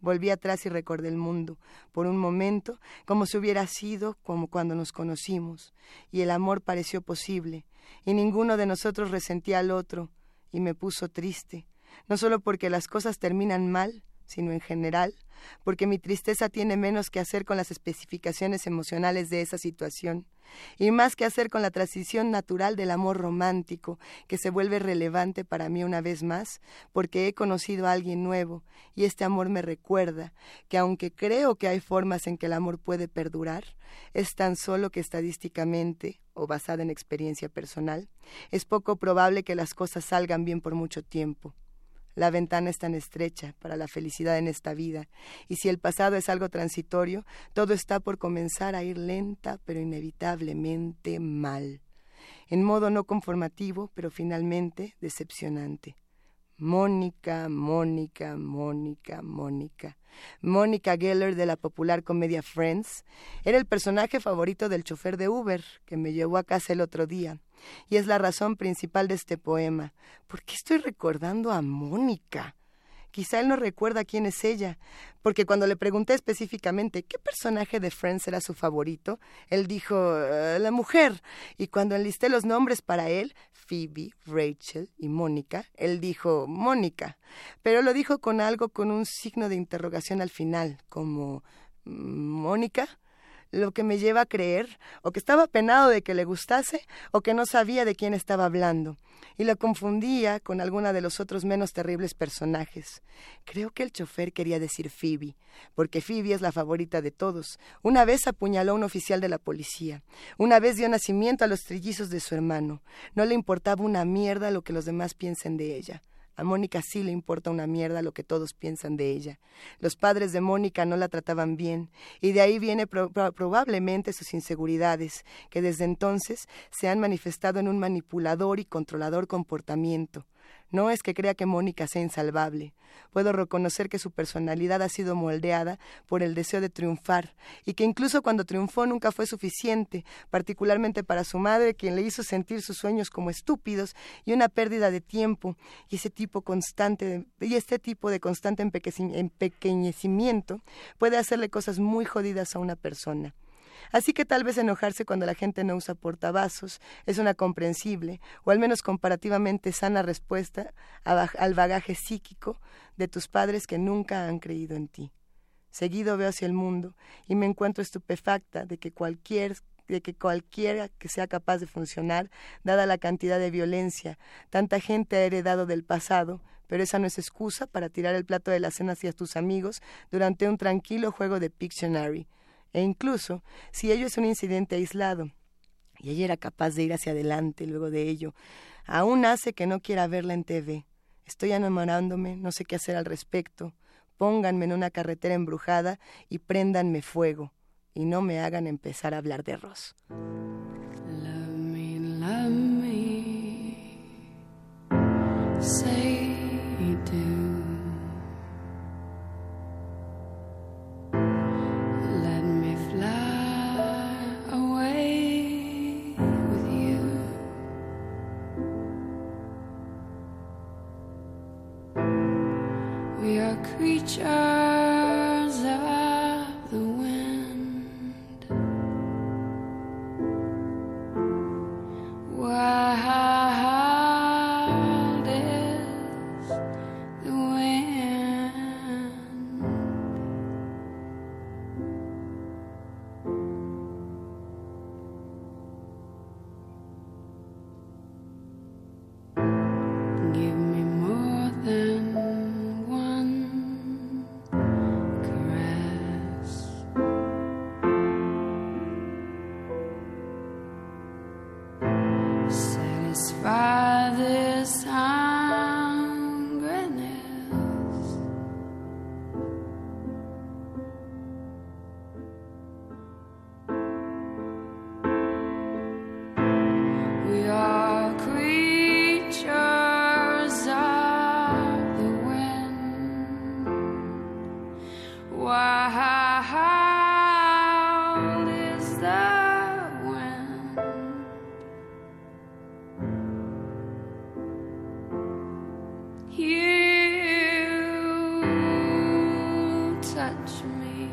Volví atrás y recordé el mundo, por un momento, como si hubiera sido como cuando nos conocimos, y el amor pareció posible, y ninguno de nosotros resentía al otro, y me puso triste, no solo porque las cosas terminan mal, sino en general, porque mi tristeza tiene menos que hacer con las especificaciones emocionales de esa situación, y más que hacer con la transición natural del amor romántico, que se vuelve relevante para mí una vez más, porque he conocido a alguien nuevo, y este amor me recuerda que aunque creo que hay formas en que el amor puede perdurar, es tan solo que estadísticamente, o basada en experiencia personal, es poco probable que las cosas salgan bien por mucho tiempo. La ventana es tan estrecha para la felicidad en esta vida, y si el pasado es algo transitorio, todo está por comenzar a ir lenta, pero inevitablemente mal, en modo no conformativo, pero finalmente decepcionante. Mónica, Mónica, Mónica, Mónica. Mónica Geller de la popular comedia Friends era el personaje favorito del chofer de Uber que me llevó a casa el otro día y es la razón principal de este poema. ¿Por qué estoy recordando a Mónica? Quizá él no recuerda quién es ella, porque cuando le pregunté específicamente qué personaje de Friends era su favorito, él dijo eh, la mujer, y cuando enlisté los nombres para él, Phoebe, Rachel y Mónica, él dijo Mónica, pero lo dijo con algo con un signo de interrogación al final, como Mónica lo que me lleva a creer o que estaba penado de que le gustase o que no sabía de quién estaba hablando, y lo confundía con alguna de los otros menos terribles personajes. Creo que el chofer quería decir Phoebe, porque Phoebe es la favorita de todos. Una vez apuñaló a un oficial de la policía, una vez dio nacimiento a los trillizos de su hermano. No le importaba una mierda lo que los demás piensen de ella. A Mónica sí le importa una mierda lo que todos piensan de ella. Los padres de Mónica no la trataban bien, y de ahí viene probablemente sus inseguridades, que desde entonces se han manifestado en un manipulador y controlador comportamiento. No es que crea que Mónica sea insalvable. Puedo reconocer que su personalidad ha sido moldeada por el deseo de triunfar y que incluso cuando triunfó nunca fue suficiente, particularmente para su madre, quien le hizo sentir sus sueños como estúpidos y una pérdida de tiempo y ese tipo constante y este tipo de constante empequeñecimiento puede hacerle cosas muy jodidas a una persona. Así que tal vez enojarse cuando la gente no usa portavasos es una comprensible, o al menos comparativamente sana respuesta al bagaje psíquico de tus padres que nunca han creído en ti. Seguido veo hacia el mundo y me encuentro estupefacta de que cualquier de que cualquiera que sea capaz de funcionar, dada la cantidad de violencia, tanta gente ha heredado del pasado, pero esa no es excusa para tirar el plato de la cena hacia tus amigos durante un tranquilo juego de Pictionary. E incluso, si ello es un incidente aislado, y ella era capaz de ir hacia adelante luego de ello, aún hace que no quiera verla en TV. Estoy enamorándome, no sé qué hacer al respecto. Pónganme en una carretera embrujada y préndanme fuego, y no me hagan empezar a hablar de Ross. creatures touch me.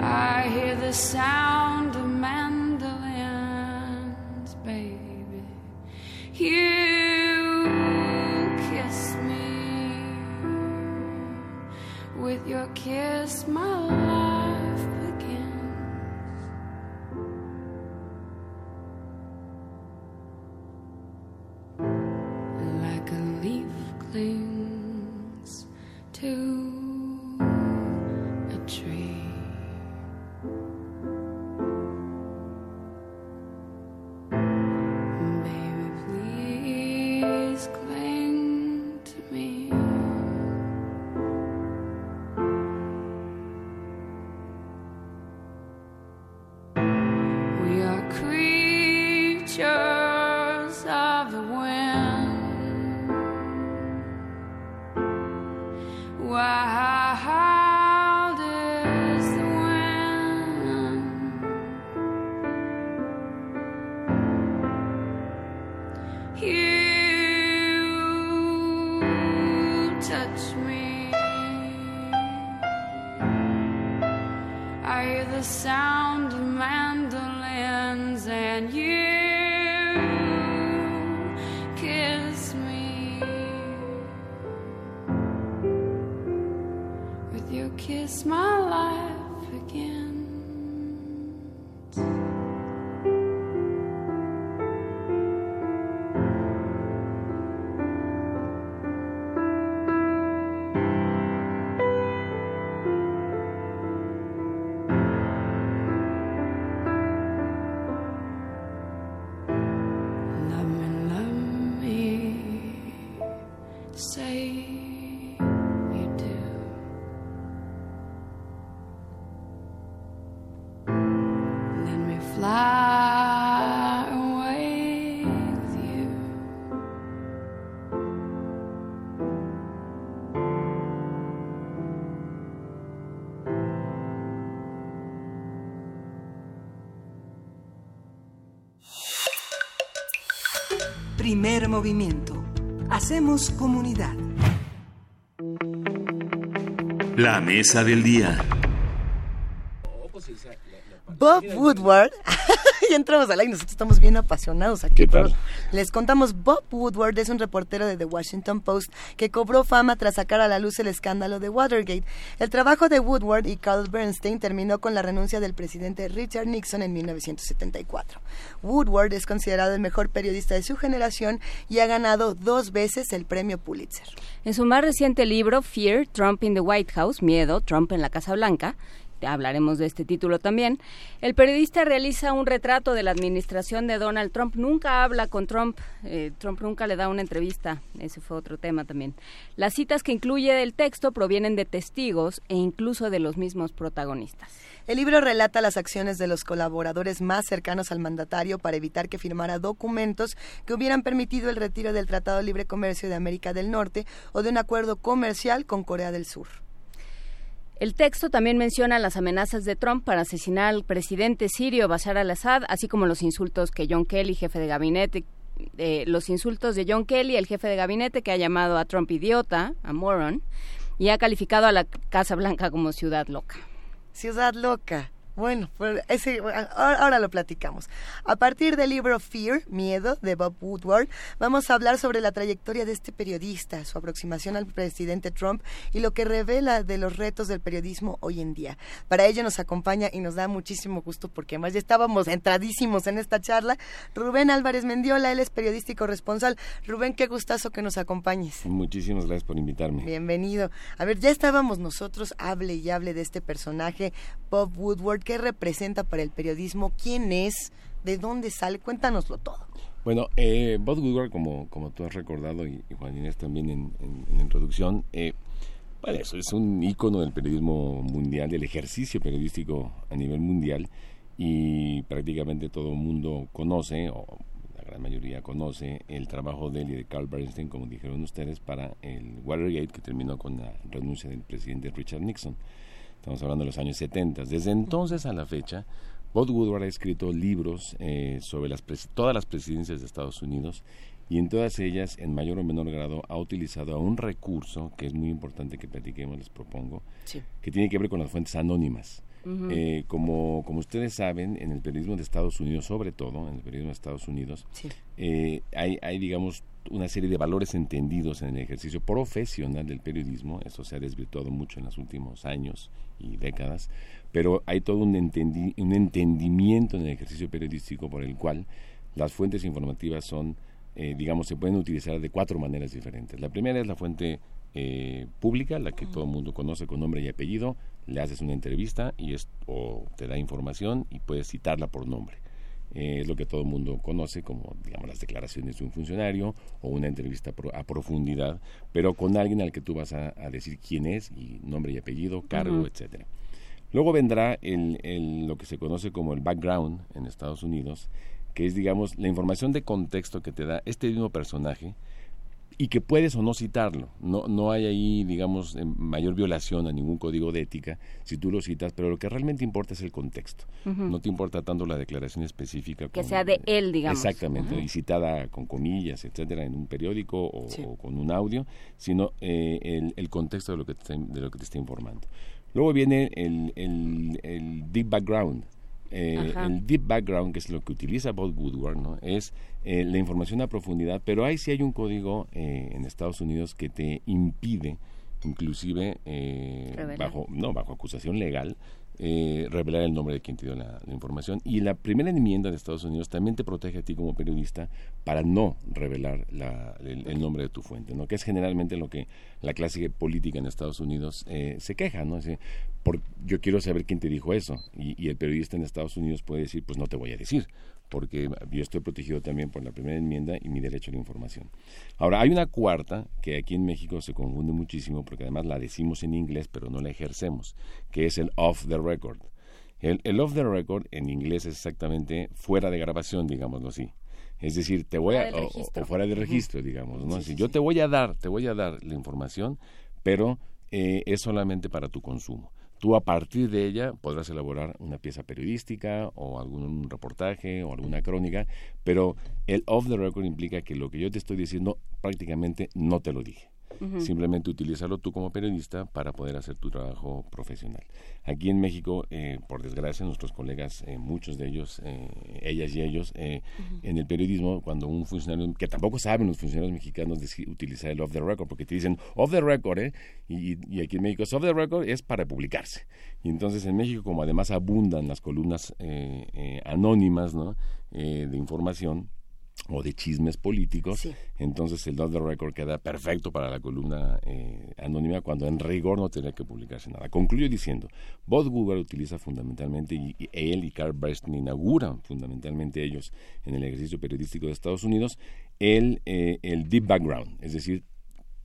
I hear the sound of mandolins, baby. You kiss me. With your kiss, my life Primer movimiento. Hacemos comunidad. La mesa del día. Bob Woodward. ya entramos al aire, nosotros estamos bien apasionados aquí. ¿Qué tal? Por les contamos, Bob Woodward es un reportero de The Washington Post que cobró fama tras sacar a la luz el escándalo de Watergate. El trabajo de Woodward y Carl Bernstein terminó con la renuncia del presidente Richard Nixon en 1974. Woodward es considerado el mejor periodista de su generación y ha ganado dos veces el premio Pulitzer. En su más reciente libro, Fear, Trump in the White House, Miedo, Trump en la Casa Blanca, hablaremos de este título también, el periodista realiza un retrato de la administración de Donald Trump. Nunca habla con Trump, eh, Trump nunca le da una entrevista, ese fue otro tema también. Las citas que incluye el texto provienen de testigos e incluso de los mismos protagonistas. El libro relata las acciones de los colaboradores más cercanos al mandatario para evitar que firmara documentos que hubieran permitido el retiro del Tratado Libre Comercio de América del Norte o de un acuerdo comercial con Corea del Sur. El texto también menciona las amenazas de Trump para asesinar al presidente sirio Bashar al-Assad, así como los insultos que John Kelly, jefe de gabinete, eh, los insultos de John Kelly, el jefe de gabinete, que ha llamado a Trump idiota, a moron, y ha calificado a la Casa Blanca como ciudad loca. Ciudad loca. Bueno, pues ese, ahora lo platicamos. A partir del libro Fear, Miedo, de Bob Woodward, vamos a hablar sobre la trayectoria de este periodista, su aproximación al presidente Trump y lo que revela de los retos del periodismo hoy en día. Para ello nos acompaña y nos da muchísimo gusto porque además ya estábamos entradísimos en esta charla. Rubén Álvarez Mendiola, él es periodista y corresponsal. Rubén, qué gustazo que nos acompañes. Muchísimas gracias por invitarme. Bienvenido. A ver, ya estábamos nosotros, hable y hable de este personaje, Bob Woodward ¿Qué representa para el periodismo? ¿Quién es? ¿De dónde sale? Cuéntanoslo todo. Bueno, eh, Bob Woodward, como, como tú has recordado, y, Juan Inés también en, la introducción, eh, bueno, es un ícono del periodismo mundial, del ejercicio periodístico a nivel mundial, y prácticamente todo el mundo conoce, o la gran mayoría conoce, el trabajo de él y de Carl Bernstein, como dijeron ustedes, para el Watergate, que terminó con la renuncia del presidente Richard Nixon. Estamos hablando de los años 70. Desde entonces a la fecha, Bob Woodward ha escrito libros eh, sobre las todas las presidencias de Estados Unidos y en todas ellas, en mayor o menor grado, ha utilizado un recurso que es muy importante que platiquemos, les propongo, que tiene que ver con las fuentes anónimas. Eh, como, como ustedes saben, en el periodismo de Estados Unidos, sobre todo en el periodismo de Estados Unidos, eh, hay, hay, digamos, una serie de valores entendidos en el ejercicio profesional del periodismo, eso se ha desvirtuado mucho en los últimos años y décadas, pero hay todo un, un entendimiento en el ejercicio periodístico por el cual las fuentes informativas son, eh, digamos, se pueden utilizar de cuatro maneras diferentes. La primera es la fuente eh, pública, la que todo el mundo conoce con nombre y apellido, le haces una entrevista y es, o te da información y puedes citarla por nombre. Eh, es lo que todo el mundo conoce como, digamos, las declaraciones de un funcionario o una entrevista a profundidad, pero con alguien al que tú vas a, decir quién es y nombre y apellido, cargo, etcétera. Luego vendrá el, lo que se conoce como el background en Estados Unidos, que es, digamos, la información de contexto que te da este mismo personaje y que puedes o no citarlo. No, no hay ahí, digamos, mayor violación a ningún código de ética si tú lo citas, pero lo que realmente importa es el contexto. No te importa tanto la declaración específica. Que sea de él, digamos. Exactamente, y citada con comillas, etcétera, en un periódico o, con un audio, sino eh, el, contexto de lo, que te, de lo que te está informando. Luego viene el, el, el deep background, eh, el deep background, que es lo que utiliza Bob Woodward, ¿no? es eh, la información a profundidad, pero ahí sí hay un código eh, en Estados Unidos que te impide, inclusive bajo no bajo acusación legal, eh, revelar el nombre de quien te dio la, información. Y la primera enmienda de Estados Unidos también te protege a ti como periodista para no revelar el, nombre de tu fuente, ¿no? que es generalmente lo que la clase política en Estados Unidos eh, se queja. ¿no? por, yo quiero saber quién te dijo eso. Y, y el periodista en Estados Unidos puede decir, pues no te voy a decir porque yo estoy protegido también por la primera enmienda y mi derecho a la información. Ahora, hay una cuarta que aquí en México se confunde muchísimo porque además la decimos en inglés pero no la ejercemos, que es el off the record. El, off the record en inglés es exactamente fuera de grabación, digámoslo así. Es decir, te voy a o, fuera de registro, digamos, ¿no? yo te voy a dar, te voy a dar la información, pero eh, es solamente para tu consumo. Tú a partir de ella podrás elaborar una pieza periodística o algún reportaje o alguna crónica, pero el off the record implica que lo que yo te estoy diciendo prácticamente no te lo dije. Simplemente utilízalo tú como periodista para poder hacer tu trabajo profesional. Aquí en México, eh, por desgracia, nuestros colegas, eh, muchos de ellos, eh, ellas y ellos, en el periodismo, cuando un funcionario, que tampoco saben los funcionarios mexicanos utilizar el off the record, porque te dicen off the record, ¿eh? Y, y aquí en México es off the record es para publicarse. Y entonces en México, como además abundan las columnas anónimas, ¿no? de información, o de chismes políticos, entonces el off the record queda perfecto para la columna eh, anónima cuando en rigor no tenía que publicarse nada. Concluyo diciendo, Bob Woodward utiliza fundamentalmente, y, él y Carl Breston inauguran fundamentalmente ellos en el ejercicio periodístico de Estados Unidos, el, eh, el deep background, es decir,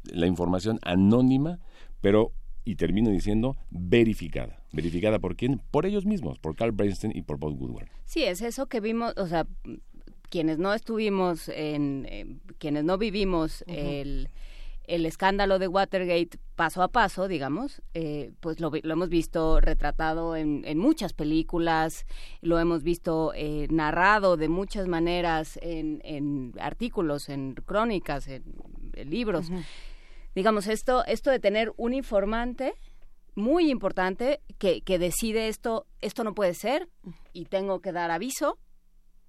la información anónima, pero y termino diciendo verificada. ¿Verificada por quién? Por ellos mismos, por Carl Bernstein y por Bob Woodward. Sí, es eso que vimos, o sea, quienes no estuvimos en, eh, quienes no vivimos el, el, escándalo de Watergate paso a paso, digamos, eh, pues lo, lo, hemos visto retratado en, en, muchas películas, lo hemos visto eh, narrado de muchas maneras en, en, artículos, en crónicas, en, libros. Digamos, esto, esto de tener un informante muy importante que, que decide esto, esto no puede ser y tengo que dar aviso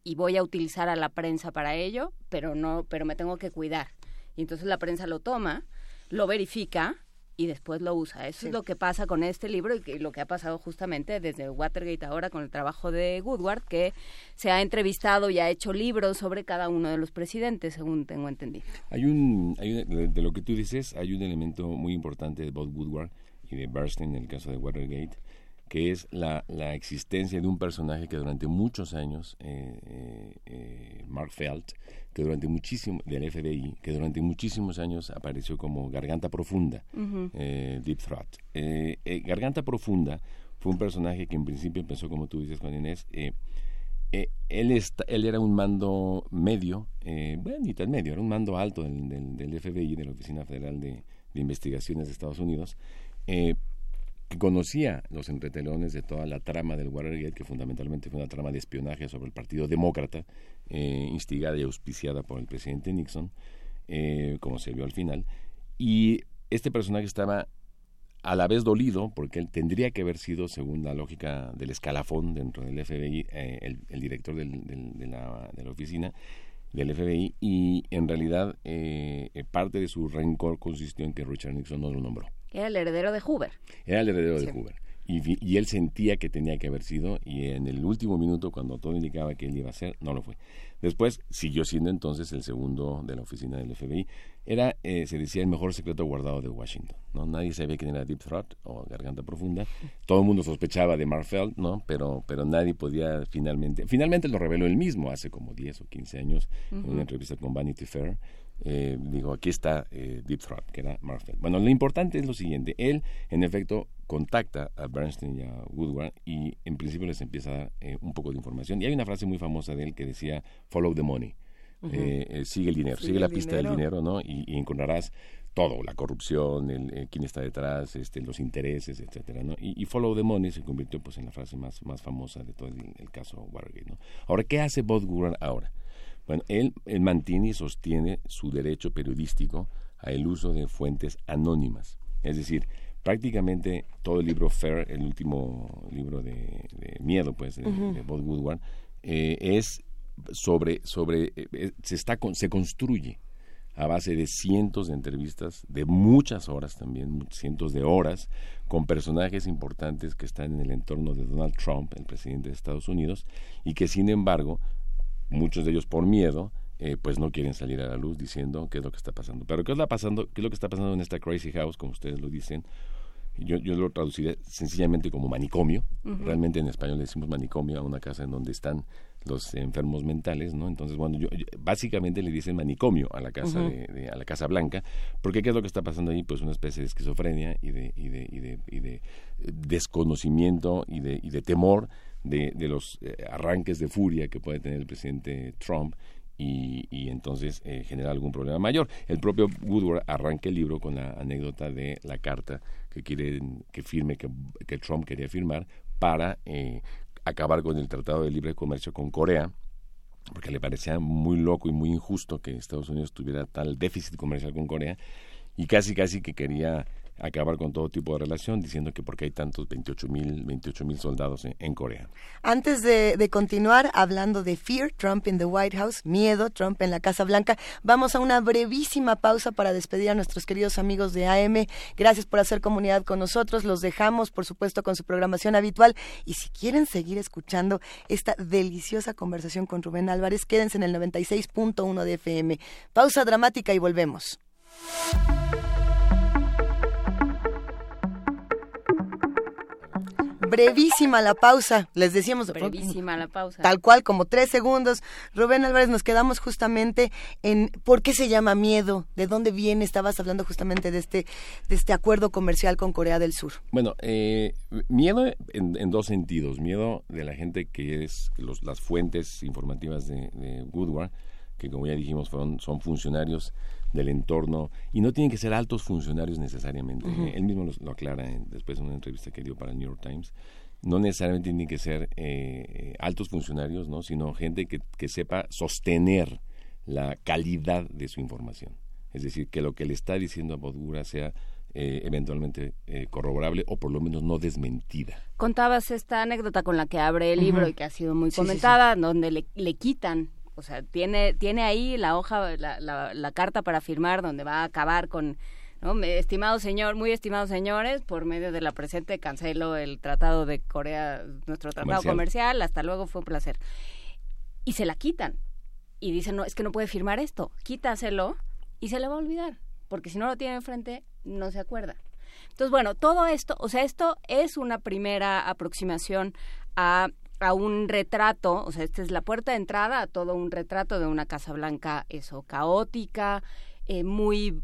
y voy a utilizar a la prensa para ello, pero no, pero me tengo que cuidar. Y entonces la prensa lo toma, lo verifica y después lo usa. Eso es lo que pasa con este libro y lo que ha pasado justamente desde Watergate ahora con el trabajo de Woodward, que se ha entrevistado y ha hecho libros sobre cada uno de los presidentes, según tengo entendido. Hay un, hay de lo que tú dices, hay un elemento muy importante de Bob Woodward y de Bernstein en el caso de Watergate, que es la, la, existencia de un personaje que durante muchos años, eh, eh, eh, Mark Felt, que durante muchísimo, del FBI, que durante muchísimos años apareció como Garganta Profunda, Deep Throat. Garganta Profunda fue un personaje que en principio empezó, como tú dices, Juan Inés, él, él era un mando medio, bueno, ni tan medio, era un mando alto del, del, FBI, de la Oficina Federal de, de Investigaciones de Estados Unidos, que conocía los entretelones de toda la trama del Watergate, que fundamentalmente fue una trama de espionaje sobre el Partido Demócrata, eh, instigada y auspiciada por el presidente Nixon, eh, como se vio al final. Y este personaje estaba a la vez dolido, porque él tendría que haber sido, según la lógica del escalafón dentro del FBI, eh, el, director de, la, de la oficina, del FBI y en realidad parte de su rencor consistió en que Richard Nixon no lo nombró. Era el heredero de Hoover. Era el heredero de Hoover. Y, y, él sentía que tenía que haber sido, y en el último minuto, cuando todo indicaba que él iba a ser, no lo fue. Después siguió siendo entonces el segundo de la oficina del FBI. Era, eh, se decía, el mejor secreto guardado de Washington. ¿no? Nadie sabía quién era Deep Throat o Garganta Profunda. Todo el mundo sospechaba de Marfeld, ¿no? pero, pero nadie podía finalmente. Finalmente lo reveló él mismo hace como 10 o 15 años en una entrevista con Vanity Fair eh, digo, aquí está eh, Deep Throat, que era Marfeld. Bueno, lo importante es lo siguiente, él en efecto contacta a Bernstein y a Woodward y en principio les empieza a dar eh, un poco de información. Y hay una frase muy famosa de él que decía, follow the money, sigue el dinero, sigue, la pista del dinero, ¿no? Y, encontrarás todo, la corrupción, el, quién está detrás, este, los intereses, etcétera, ¿no? Y, follow the money se convirtió pues en la frase más, más famosa de todo el, caso Watergate, ¿no? Ahora, ¿qué hace Bob Woodward ahora? Bueno, él, mantiene y sostiene su derecho periodístico al uso de fuentes anónimas. Es decir, prácticamente todo el libro Fair, el último libro de, miedo, pues, de, Bob Woodward, eh, es sobre, sobre eh, eh, se, está, se construye a base de cientos de entrevistas, de muchas horas también, cientos de horas, con personajes importantes que están en el entorno de Donald Trump, el presidente de Estados Unidos, y que sin embargo muchos de ellos por miedo, eh, pues no quieren salir a la luz diciendo qué es lo que está pasando. Pero qué es, pasando, qué es lo que está pasando en esta crazy house, como ustedes lo dicen. Yo, yo lo traduciré sencillamente como manicomio. Realmente en español le decimos manicomio a una casa en donde están los enfermos mentales, ¿no? Entonces, bueno, yo, básicamente le dicen manicomio a la casa de, a la casa blanca, porque qué es lo que está pasando ahí, pues una especie de esquizofrenia y de y de, y de, y de desconocimiento y de y de temor de, los eh, arranques de furia que puede tener el presidente Trump y, y, entonces eh, genera algún problema mayor. El propio Woodward arranca el libro con la anécdota de la carta que quiere que firme que, que Trump quería firmar para eh, acabar con el Tratado de Libre Comercio con Corea porque le parecía muy loco y muy injusto que Estados Unidos tuviera tal déficit comercial con Corea y casi casi que quería acabar con todo tipo de relación, diciendo que porque hay tantos 28 mil 28 mil soldados en, Corea. Antes de, de, continuar hablando de Fear, Trump in the White House, miedo, Trump en la Casa Blanca, vamos a una brevísima pausa para despedir a nuestros queridos amigos de AM. Gracias por hacer comunidad con nosotros. Los dejamos, por supuesto, con su programación habitual. Y si quieren seguir escuchando esta deliciosa conversación con Rubén Álvarez, quédense en el 96.1 de FM. Pausa dramática y volvemos. Brevísima la pausa. Les decíamos. Brevísima la pausa. Tal cual, como tres segundos. Rubén Álvarez, nos quedamos justamente en por qué se llama miedo, de dónde viene. Estabas hablando justamente de este, de este acuerdo comercial con Corea del Sur. Bueno, eh, miedo en, dos sentidos. Miedo de la gente que es los, las fuentes informativas de, de Woodward, que como ya dijimos fueron, son funcionarios del entorno y no tienen que ser altos funcionarios necesariamente. Él mismo lo, aclara después de una entrevista que dio para el New York Times. No necesariamente tienen que ser eh, altos funcionarios, ¿no? sino gente que, que sepa sostener la calidad de su información. Es decir, que lo que le está diciendo a Bodgura sea eh, eventualmente eh, corroborable o por lo menos no desmentida. Contabas esta anécdota con la que abre el libro y que ha sido muy comentada, donde le, le quitan o sea, tiene, tiene ahí la hoja, la, la, carta para firmar donde va a acabar con, ¿no? Estimado señor, muy estimados señores, por medio de la presente cancelo el tratado de Corea, nuestro tratado comercial. hasta luego, fue un placer. Y se la quitan. Y dicen, no, es que no puede firmar esto, quítaselo y se le va a olvidar, porque si no lo tiene enfrente, no se acuerda. Entonces, bueno, todo esto, o sea, esto es una primera aproximación a a un retrato, o sea, esta es la puerta de entrada a todo un retrato de una Casa Blanca, eso, caótica, eh, muy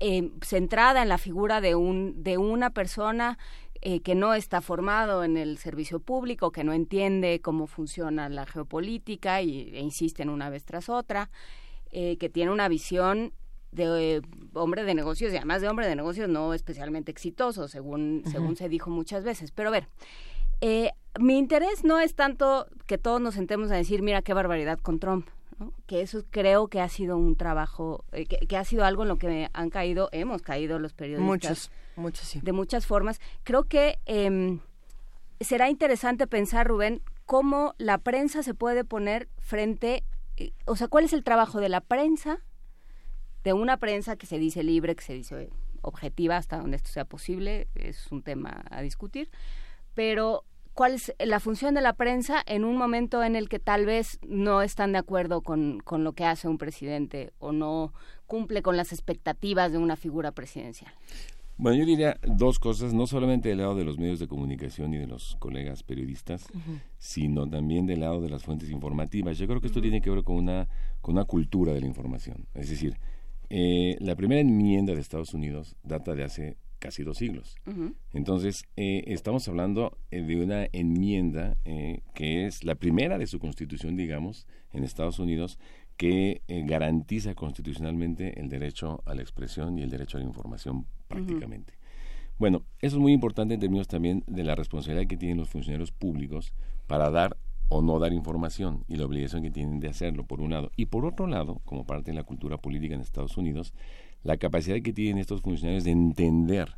eh, centrada en la figura de, un, de una persona eh, que no está formado en el servicio público, que no entiende cómo funciona la geopolítica y, e insiste en una vez tras otra, que tiene una visión de hombre de negocios y además de hombre de negocios no especialmente exitoso, según, según se dijo muchas veces. Pero a ver, eh, mi interés no es tanto que todos nos sentemos a decir, mira qué barbaridad con Trump, que eso creo que ha sido un trabajo, eh, que, ha sido algo en lo que han caído, hemos caído los periodistas. Muchos, muchos sí. De muchas formas. Creo que em, será interesante pensar, Rubén, cómo la prensa se puede poner frente, eh, o sea, cuál es el trabajo de la prensa, de una prensa que se dice libre, que se dice objetiva hasta donde esto sea posible, es un tema a discutir, pero cuál es la función de la prensa en un momento en el que tal vez no están de acuerdo con, con, lo que hace un presidente o no cumple con las expectativas de una figura presidencial. Bueno, yo diría dos cosas, no solamente del lado de los medios de comunicación y de los colegas periodistas, sino también del lado de las fuentes informativas. Yo creo que esto tiene que ver con una, con una cultura de la información. Es decir, eh, la primera enmienda de Estados Unidos data de hace casi dos siglos. Entonces, eh, estamos hablando eh, de una enmienda eh, que es la primera de su constitución, digamos, en Estados Unidos, que garantiza constitucionalmente el derecho a la expresión y el derecho a la información prácticamente. Bueno, eso es muy importante en términos también de la responsabilidad que tienen los funcionarios públicos para dar o no dar información y la obligación que tienen de hacerlo, por un lado. Y por otro lado, como parte de la cultura política en Estados Unidos, la capacidad que tienen estos funcionarios de entender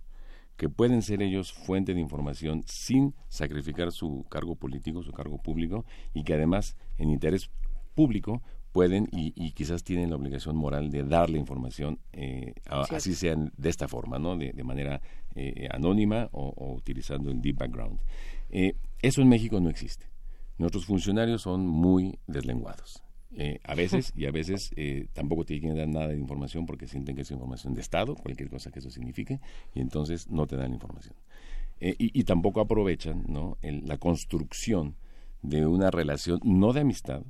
que pueden ser ellos fuente de información sin sacrificar su cargo político, su cargo público, y que además en interés público pueden y, quizás tienen la obligación moral de darle información, eh, así sean de esta forma, ¿no? de, manera eh, anónima o, utilizando el deep background. Eh, eso en México no existe. Nuestros funcionarios son muy deslenguados. Eh, a veces y a veces eh, tampoco tienen que dar nada de información porque sienten que es información de Estado, cualquier cosa que eso signifique, y entonces no te dan información. Eh, y, tampoco aprovechan ¿no? la construcción de una relación no de amistad,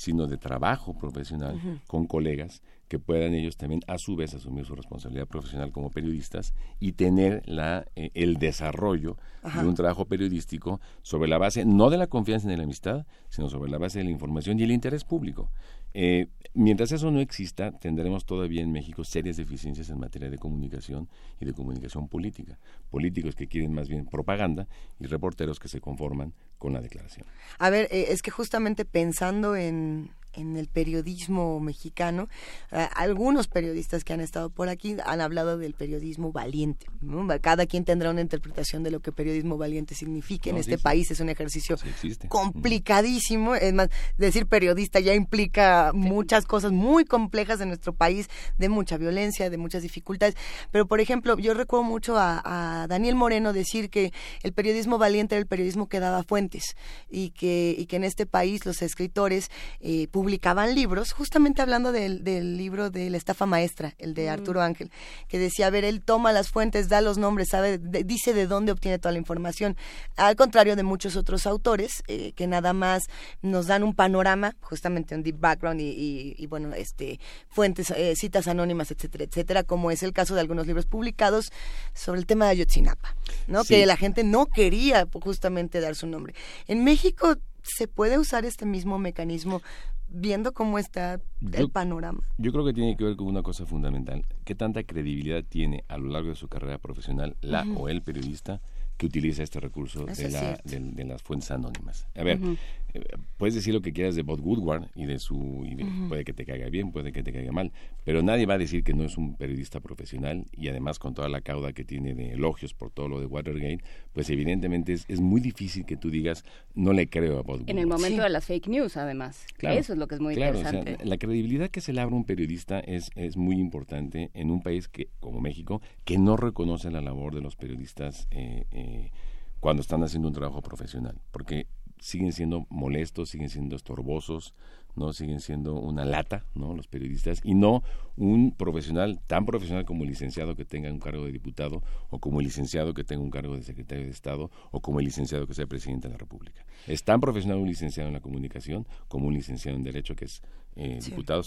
sino de trabajo profesional con colegas que puedan ellos también a su vez asumir su responsabilidad profesional como periodistas y tener la, eh, el desarrollo de un trabajo periodístico sobre la base no de la confianza en la amistad, sino sobre la base de la información y el interés público. Eh, mientras eso no exista, tendremos todavía en México serias deficiencias en materia de comunicación y de comunicación política. Políticos que quieren más bien propaganda y reporteros que se conforman con la declaración. A ver, eh, es que justamente pensando en, en el periodismo mexicano. Ah, algunos periodistas que han estado por aquí han hablado del periodismo valiente. Cada quien tendrá una interpretación de lo que periodismo valiente significa. en este país es un ejercicio complicadísimo. Es más, decir periodista ya implica muchas cosas muy complejas en nuestro país, de mucha violencia, de muchas dificultades. Pero, por ejemplo, yo recuerdo mucho a, a Daniel Moreno decir que el periodismo valiente era el periodismo que daba fuentes y que, y que en este país los escritores eh, publicaban libros, justamente hablando del, del, libro de la estafa maestra, el de mm. Arturo Ángel, que decía, a ver, él toma las fuentes, da los nombres, sabe, dice de dónde obtiene toda la información, al contrario de muchos otros autores eh, que nada más nos dan un panorama, justamente un deep background y, y, bueno, este fuentes, eh, citas anónimas, etcétera, etcétera, como es el caso de algunos libros publicados sobre el tema de Ayotzinapa, ¿no? Que la gente no quería justamente dar su nombre. En México se puede usar este mismo mecanismo viendo cómo está el panorama. Yo creo que tiene que ver con una cosa fundamental. ¿Qué tanta credibilidad tiene a lo largo de su carrera profesional la o el periodista que utiliza este recurso de, la, de, las fuentes anónimas. A ver, puedes decir lo que quieras de Bob Woodward y de su... Y Puede que te caiga bien, puede que te caiga mal, pero nadie va a decir que no es un periodista profesional y además con toda la cauda que tiene de elogios por todo lo de Watergate, pues evidentemente es, es muy difícil que tú digas, no le creo a Bob Woodward. En el momento de las fake news, además. Eso es lo que es muy interesante. la credibilidad que se le abre a un periodista es, es muy importante en un país que como México, que no reconoce la labor de los periodistas eh, eh cuando están haciendo un trabajo profesional, porque siguen siendo molestos, siguen siendo estorbosos, no siguen siendo una lata, ¿no? Los periodistas y no un profesional tan profesional como el licenciado que tenga un cargo de diputado o como el licenciado que tenga un cargo de secretario de Estado o como el licenciado que sea presidente de la República. Es tan profesional un licenciado en la comunicación como un licenciado en derecho que es eh, diputado,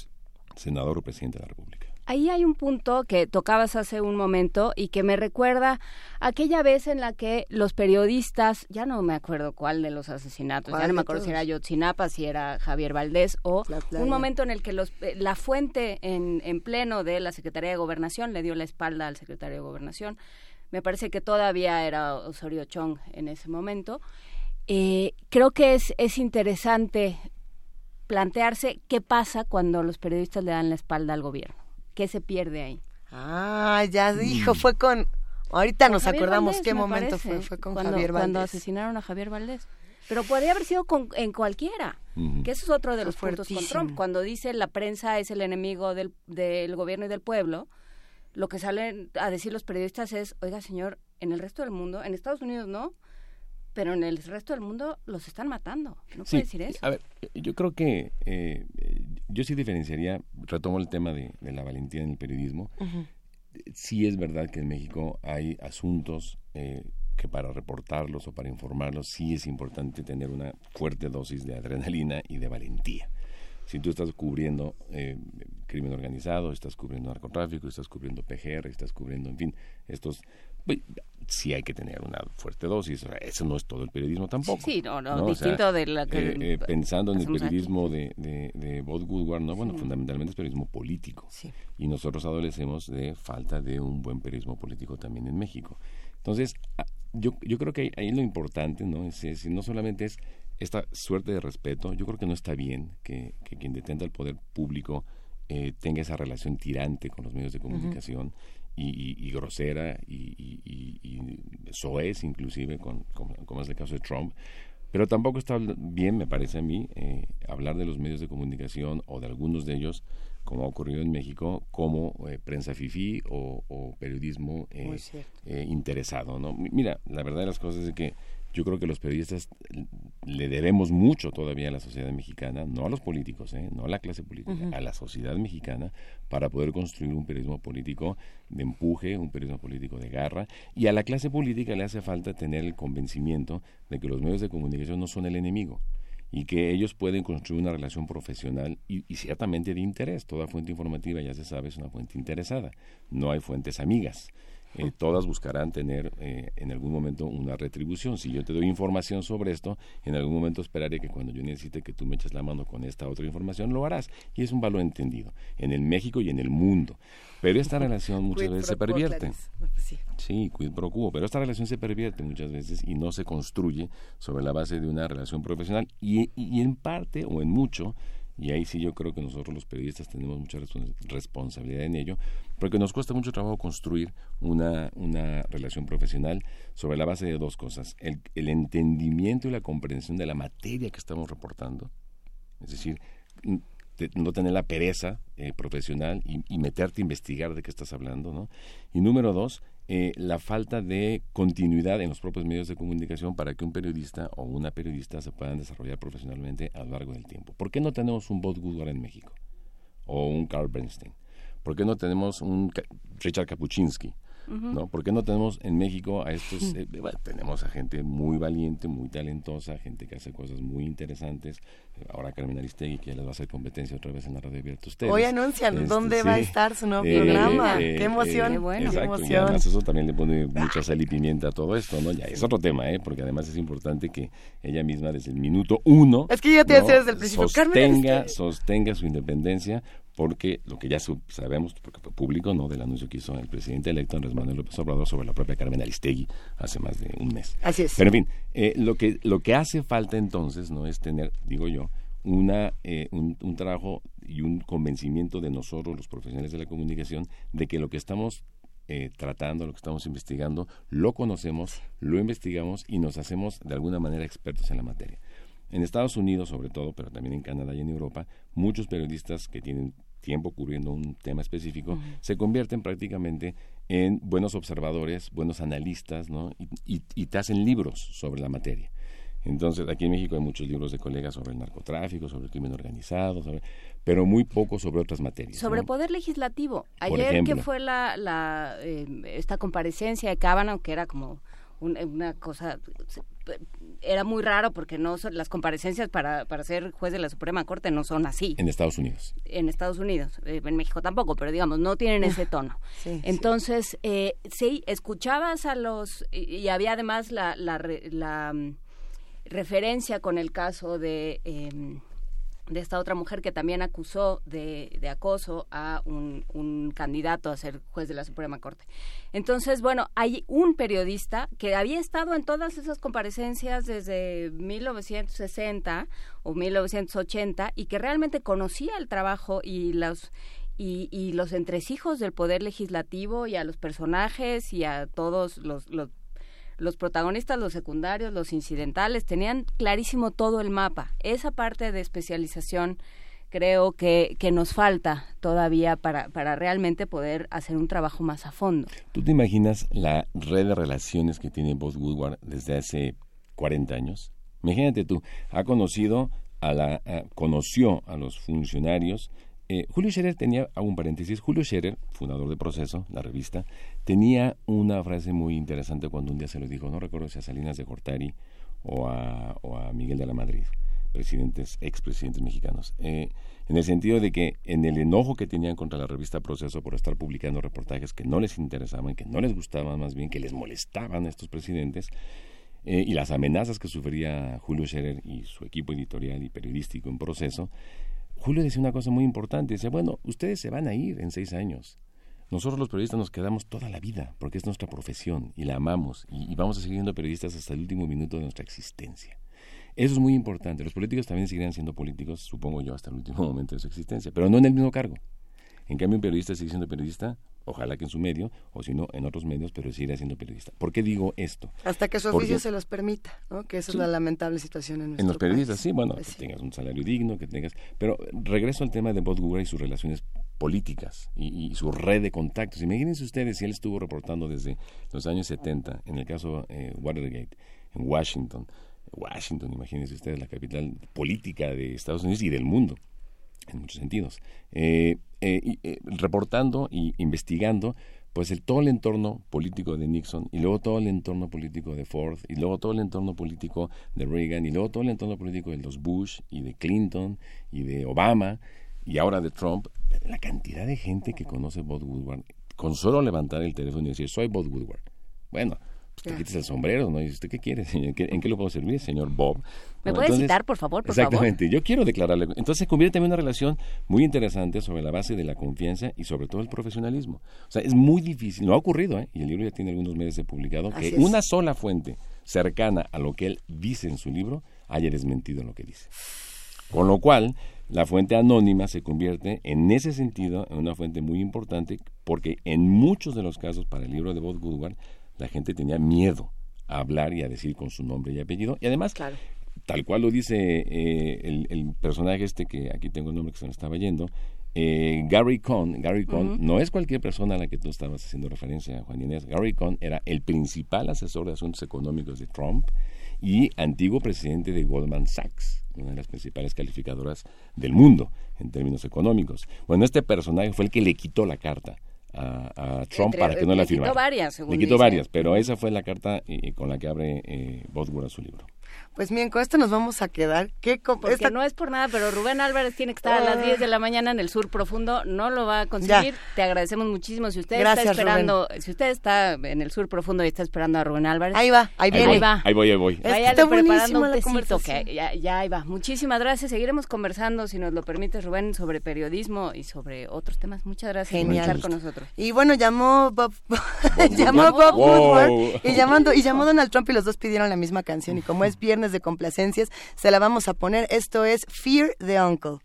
senador o presidente de la República. Ahí hay un punto que tocabas hace un momento y que me recuerda aquella vez en la que los periodistas, ya no me acuerdo cuál de los asesinatos, ya no me acuerdo si era Yotzinapa, si era Javier Valdés, o un momento en el que los, eh, la fuente en, en pleno de la Secretaría de Gobernación le dio la espalda al secretario de Gobernación. Me parece que todavía era Osorio Chong en ese momento. Eh, creo que es, es interesante plantearse qué pasa cuando los periodistas le dan la espalda al gobierno. ¿Qué se pierde ahí? Ah, ya dijo, mm. fue con... Ahorita nos acordamos qué momento fue, fue con Javier Valdés. Cuando asesinaron a Javier Valdés. Pero podría haber sido con, en cualquiera, que eso es otro de los puntos con Trump. Cuando dice la prensa es el enemigo del, del gobierno y del pueblo, lo que salen a decir los periodistas es, oiga señor, en el resto del mundo, en Estados Unidos no, pero en el resto del mundo los están matando. ¿No puede decir eso? A ver, yo creo que eh, yo sí diferenciaría, retomo el tema de, la valentía en el periodismo. Sí es verdad que en México hay asuntos eh, que para reportarlos o para informarlos sí es importante tener una fuerte dosis de adrenalina y de valentía. Si tú estás cubriendo eh, crimen organizado, estás cubriendo narcotráfico, estás cubriendo PGR, estás cubriendo, en fin, estos sí hay que tener una fuerte dosis. eso no es todo el periodismo tampoco. Sí, no, no, distinto de la que. Eh, eh, pensando en el periodismo de, de, de Bob Woodward, ¿no? Bueno, fundamentalmente es periodismo político. Y nosotros adolecemos de falta de un buen periodismo político también en México. Entonces, ah, yo, yo creo que ahí lo importante, ¿no? Es, no solamente es esta suerte de respeto, yo creo que no está bien que, que quien detenta el poder público eh, tenga esa relación tirante con los medios de comunicación y, grosera y, y, soez inclusive, con, como es el caso de Trump. Pero tampoco está bien, me parece a mí, eh, hablar de los medios de comunicación o de algunos de ellos, como ha ocurrido en México, como eh, prensa fifí o, periodismo eh, interesado. ¿no? Mira, la verdad de las cosas es que yo creo que los periodistas le debemos mucho todavía a la sociedad mexicana, no a los políticos, ¿eh? no a la clase política, a la sociedad mexicana, para poder construir un periodismo político de empuje, un periodismo político de garra, y a la clase política le hace falta tener el convencimiento de que los medios de comunicación no son el enemigo y que ellos pueden construir una relación profesional y, y, ciertamente de interés. Toda fuente informativa, ya se sabe, es una fuente interesada. No hay fuentes amigas. Eh, todas buscarán tener eh, en algún momento una retribución. Si yo te doy información sobre esto, en algún momento esperaré que cuando yo necesite que tú me eches la mano con esta otra información, lo harás. Y es un valor entendido en el México y en el mundo. Pero esta relación muchas veces se pervierte. Pues sí, quid pro quo. Pero esta relación se pervierte muchas veces y no se construye sobre la base de una relación profesional y, y en parte o en mucho y ahí sí yo creo que nosotros los periodistas tenemos mucha responsabilidad en ello, porque nos cuesta mucho trabajo construir una, una relación profesional sobre la base de dos cosas, el, el entendimiento y la comprensión de la materia que estamos reportando, es decir, no tener la pereza eh, profesional y, meterte a investigar de qué estás hablando, ¿no? Y número dos, eh, la falta de continuidad en los propios medios de comunicación para que un periodista o una periodista se puedan desarrollar profesionalmente a lo largo del tiempo. ¿Por qué no tenemos un Bob Woodward en México? O un Carl Bernstein. ¿Por qué no tenemos un Richard Kapuczynski? ¿No? ¿Por qué no tenemos en México a estos? Eh, tenemos a gente muy valiente, muy talentosa, gente que hace cosas muy interesantes. Ahora Carmen Aristegui, que ya les va a hacer competencia otra vez en la radio abierta ustedes. Hoy anuncian este, dónde va a estar su nuevo eh, programa. Eh, qué emoción, bueno, qué emoción. Y además eso también le pone mucha sal y pimienta a todo esto, ¿no? Ya es otro tema, ¿eh? Porque además es importante que ella misma desde el minuto uno... Es que yo te desde el principio, sostenga, sostenga su independencia porque lo que ya sabemos, porque fue público, ¿no? Del anuncio que hizo el presidente electo Andrés Manuel López Obrador sobre la propia Carmen Aristegui hace más de un mes. Así es. Pero en fin, eh, lo, que, lo que hace falta entonces, ¿no? Es tener, digo yo, una, eh, un, un, trabajo y un convencimiento de nosotros, los profesionales de la comunicación, de que lo que estamos eh, tratando, lo que estamos investigando, lo conocemos, lo investigamos y nos hacemos de alguna manera expertos en la materia. En Estados Unidos, sobre todo, pero también en Canadá y en Europa, muchos periodistas que tienen tiempo cubriendo un tema específico, se convierten prácticamente en buenos observadores, buenos analistas, ¿no? Y, y, te hacen libros sobre la materia. Entonces, aquí en México hay muchos libros de colegas sobre el narcotráfico, sobre el crimen organizado, pero muy poco sobre otras materias. Sobre poder legislativo. Ayer que fue la, la eh, esta comparecencia de Cábano, que era como una cosa era muy raro porque no son, las comparecencias para, para ser juez de la Suprema Corte no son así. En Estados Unidos. En Estados Unidos, eh, en México tampoco, pero digamos, no tienen ese tono. Entonces, sí. Eh, sí, escuchabas a los, y, había además la, la, la, mm, referencia con el caso de... Eh, de esta otra mujer que también acusó de, de acoso a un, un, candidato a ser juez de la Suprema Corte. Entonces, bueno, hay un periodista que había estado en todas esas comparecencias desde 1960 o 1980 y que realmente conocía el trabajo y los y, y los entresijos del poder legislativo y a los personajes y a todos los, los los protagonistas, los secundarios, los incidentales, tenían clarísimo todo el mapa. Esa parte de especialización creo que, que nos falta todavía para, para realmente poder hacer un trabajo más a fondo. ¿Tú te imaginas la red de relaciones que tiene Bob Woodward desde hace 40 años? Imagínate tú, ha conocido a la, conoció a los funcionarios eh, Julio Scherer tenía, hago un paréntesis, Julio Scherer, fundador de Proceso, la revista, tenía una frase muy interesante cuando un día se lo dijo, no recuerdo si a Salinas de Gortari o a, Miguel de la Madrid, presidentes, expresidentes mexicanos, eh, en el sentido de que en el enojo que tenían contra la revista Proceso por estar publicando reportajes que no les interesaban, que no les gustaban más bien, que les molestaban a estos presidentes, eh, y las amenazas que sufría Julio Scherer y su equipo editorial y periodístico en proceso, Julio decía una cosa muy importante, decía, bueno, ustedes se van a ir en seis años. Nosotros los periodistas nos quedamos toda la vida, porque es nuestra profesión y la amamos, y, vamos a seguir siendo periodistas hasta el último minuto de nuestra existencia. Eso es muy importante. Los políticos también seguirán siendo políticos, supongo yo, hasta el último momento de su existencia, pero no en el mismo cargo. En cambio, un periodista sigue siendo periodista ojalá que en su medio, o si no, en otros medios, pero seguirá siendo periodista. ¿Por qué digo esto? Hasta que su oficio se los permita, ¿no? Que esa es la lamentable situación en nuestro En los periodistas, sí, bueno, pues que tengas un salario digno, que tengas... Pero regreso al tema de Bob Woodward y sus relaciones políticas y, su red de contactos. Imagínense ustedes si él estuvo reportando desde los años 70, en el caso eh, Watergate, en Washington, Washington, imagínense ustedes, la capital política de Estados Unidos y del mundo en muchos sentidos, eh, eh, eh, reportando y investigando pues el, todo el entorno político de Nixon y luego todo el entorno político de Ford y luego todo el entorno político de Reagan y luego todo el entorno político de los Bush y de Clinton y de Obama y ahora de Trump, la cantidad de gente que conoce Bob Woodward, con solo levantar el teléfono y decir soy Bob Woodward. Bueno, pues te quites el sombrero, ¿no? Y ¿usted qué quiere? ¿En qué, ¿En qué lo puedo servir, señor Bob? ¿Me puede citar, por favor, por exactamente, yo quiero declararle. Entonces se convierte en una relación muy interesante sobre la base de la confianza y sobre todo el profesionalismo. O sea, es muy difícil, no ha ocurrido, ¿eh? y el libro ya tiene algunos meses de publicado, que una sola fuente cercana a lo que él dice en su libro haya desmentido lo que dice. Con lo cual, la fuente anónima se convierte en ese sentido en una fuente muy importante porque en muchos de los casos para el libro de Bob Woodward la gente tenía miedo a hablar y a decir con su nombre y apellido y además tal cual lo dice eh, el, el, personaje este que aquí tengo el nombre que se me estaba yendo eh, Gary Cohn, Gary Cohn no es cualquier persona a la que tú estabas haciendo referencia, Juan Inés. Gary Cohn era el principal asesor de asuntos económicos de Trump y antiguo presidente de Goldman Sachs, una de las principales calificadoras del mundo en términos económicos. Bueno, este personaje fue el que le quitó la carta a, Trump para que no la firmara. Le quitó varias, Le quitó varias, pero esa fue la carta eh, con la que abre eh, Bosworth su libro. Pues bien, con esto nos vamos a quedar. ¿Qué Porque no es por nada, pero Rubén Álvarez tiene que estar a las 10 de la mañana en el sur profundo. No lo va a conseguir. Te agradecemos muchísimo. Si usted está esperando, si usted está en el sur profundo y está esperando a Rubén Álvarez. Ahí va, ahí viene. Ahí, va. ahí voy, ahí voy. Vaya preparando un tecito que ya, ya ahí va. Muchísimas gracias. Seguiremos conversando, si nos lo permite, Rubén, sobre periodismo y sobre otros temas. Muchas gracias Genial. por estar con nosotros. Y bueno, llamó Bob, llamó Bob Woodward y, llamando, y llamó Donald Trump y los dos pidieron la misma canción. Y como es viernes de complacencias, se la vamos a poner. Esto es Fear the Uncle.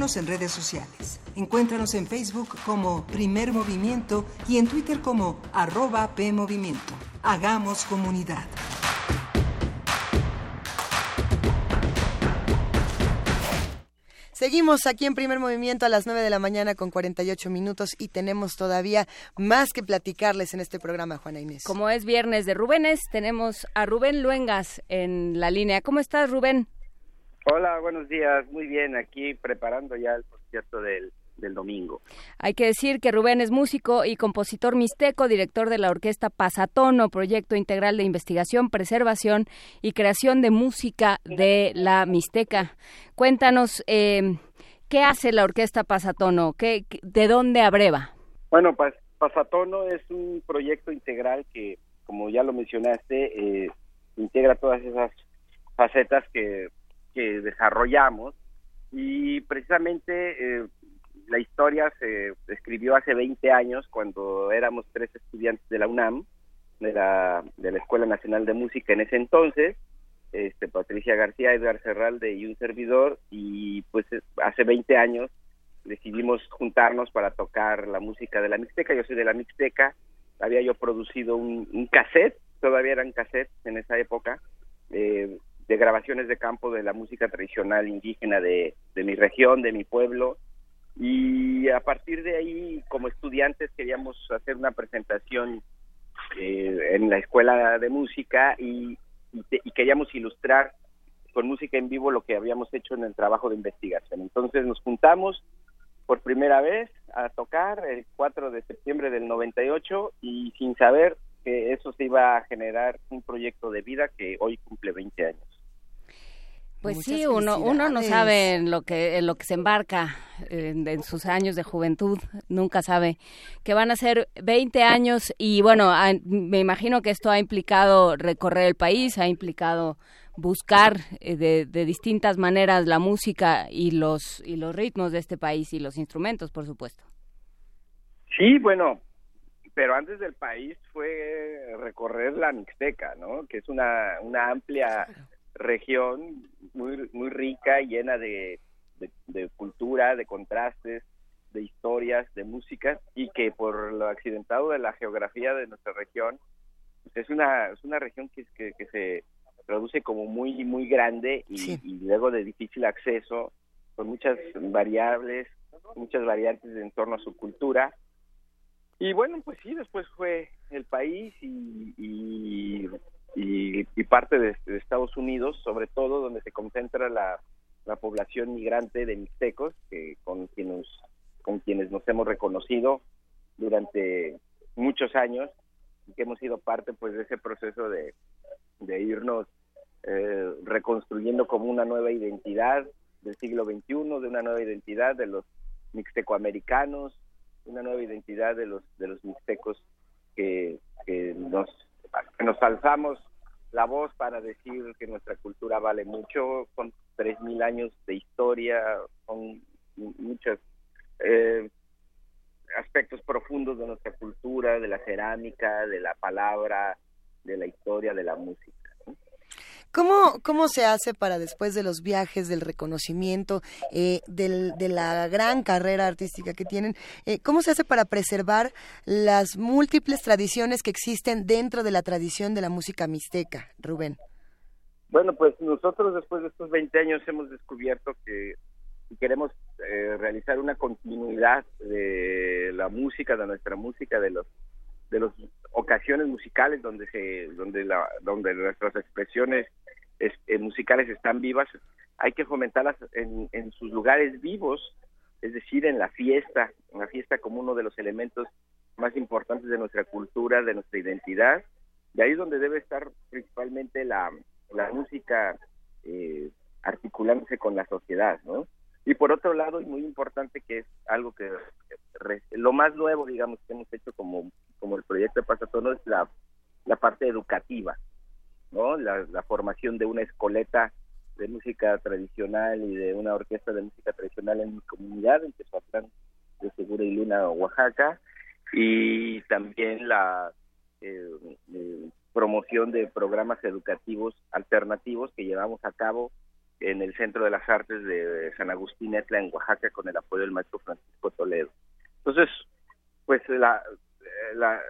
Síguenos en redes sociales. Encuéntranos en Facebook como Primer Movimiento y en Twitter como arroba PMovimiento. Hagamos comunidad. Seguimos aquí en primer movimiento a las 9 de la mañana con 48 minutos y tenemos todavía más que platicarles en este programa, Juana Inés. Como es viernes de Rubénes, tenemos a Rubén Luengas en la línea. ¿Cómo estás, Rubén? Hola, buenos días. Muy bien, aquí preparando ya el concierto del, del domingo. Hay que decir que Rubén es músico y compositor mixteco, director de la orquesta Pasatono, proyecto integral de investigación, preservación y creación de música de la Mixteca. Cuéntanos, eh, ¿Qué hace la orquesta Pasatono? ¿Qué, ¿De dónde abreva? Bueno, Pasatono es un proyecto integral que, como ya lo mencionaste, eh, integra todas esas facetas que, que desarrollamos y precisamente eh, la historia se escribió hace 20 años cuando éramos tres estudiantes de la UNAM, de la, de la Escuela Nacional de Música en ese entonces, este, Patricia García, Edgar Serralde y un servidor, y pues hace 20 años decidimos juntarnos para tocar la música de la Mixteca, yo soy de la Mixteca, había yo producido un, un cassette, todavía eran cassettes en esa época, eh, de grabaciones de campo de la música tradicional indígena de, mi región, de mi pueblo, y a partir de ahí, como estudiantes, queríamos hacer una presentación eh, en la escuela de música y, y, queríamos ilustrar con música en vivo lo que habíamos hecho en el trabajo de investigación. Entonces nos juntamos por primera vez a tocar el 4 de septiembre del 98 y sin saber que eso se iba a generar un proyecto de vida que hoy cumple 20 años. Pues sí, uno, uno no sabe en lo que, en lo que se embarca en, sus años de juventud, nunca sabe que van a ser 20 años y bueno, me imagino que esto ha implicado recorrer el país, ha implicado buscar eh, de, de, distintas maneras la música y los, y los ritmos de este país y los instrumentos, por supuesto. Sí, bueno, pero antes del país fue recorrer la Mixteca, ¿no? Que es una, una amplia región muy, muy rica, llena de, de, cultura, de contrastes, de historias, de música, y que por lo accidentado de la geografía de nuestra región, pues es una, es una región que, que, que se produce como muy, muy grande y, y, luego de difícil acceso, con muchas variables, muchas variantes en torno a su cultura. Y bueno, pues sí, después fue el país y, y y, parte de, Estados Unidos, sobre todo donde se concentra la, población migrante de mixtecos, que con quienes, con quienes nos hemos reconocido durante muchos años y que hemos sido parte pues de ese proceso de, de irnos eh, reconstruyendo como una nueva identidad del siglo XXI, de una nueva identidad de los mixtecoamericanos, una nueva identidad de los de los mixtecos que, que nos nos alzamos la voz para decir que nuestra cultura vale mucho, con 3.000 años de historia, con muchos eh, aspectos profundos de nuestra cultura, de la cerámica, de la palabra, de la historia, de la música. ¿Cómo, ¿Cómo se hace para después de los viajes, del reconocimiento, eh, de la gran carrera artística que tienen, eh, cómo se hace para preservar las múltiples tradiciones que existen dentro de la tradición de la música mixteca, Rubén? Bueno, pues nosotros después de estos 20 años hemos descubierto que queremos eh, realizar una continuidad de la música, de nuestra música, de los de las ocasiones musicales donde se donde la donde nuestras expresiones eh, musicales están vivas, hay que fomentarlas en, en sus lugares vivos, es decir, en la fiesta, en la fiesta como uno de los elementos más importantes de nuestra cultura, de nuestra identidad, y ahí es donde debe estar principalmente la, la música eh, articulándose con la sociedad, ¿no? Y por otro lado, y muy importante, que es algo que lo más nuevo, digamos, que hemos hecho como, como el proyecto de Pasatono es la, la parte educativa. ¿no? La, formación de una escoleta de música tradicional y de una orquesta de música tradicional en mi comunidad, en Tezoatlán de Segura y Luna, Oaxaca, y también la eh, eh, promoción de programas educativos alternativos que llevamos a cabo en el Centro de las Artes de San Agustín Etla en Oaxaca con el apoyo del maestro Francisco Toledo. Entonces, pues la, la,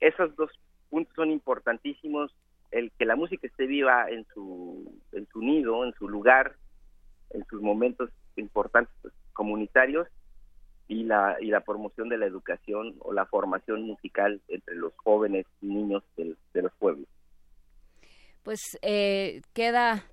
esos dos puntos son importantísimos el que la música esté viva en su, en su nido, en su lugar, en sus momentos importantes comunitarios y la, y la promoción de la educación o la formación musical entre los jóvenes y niños de los pueblos. Pues eh, queda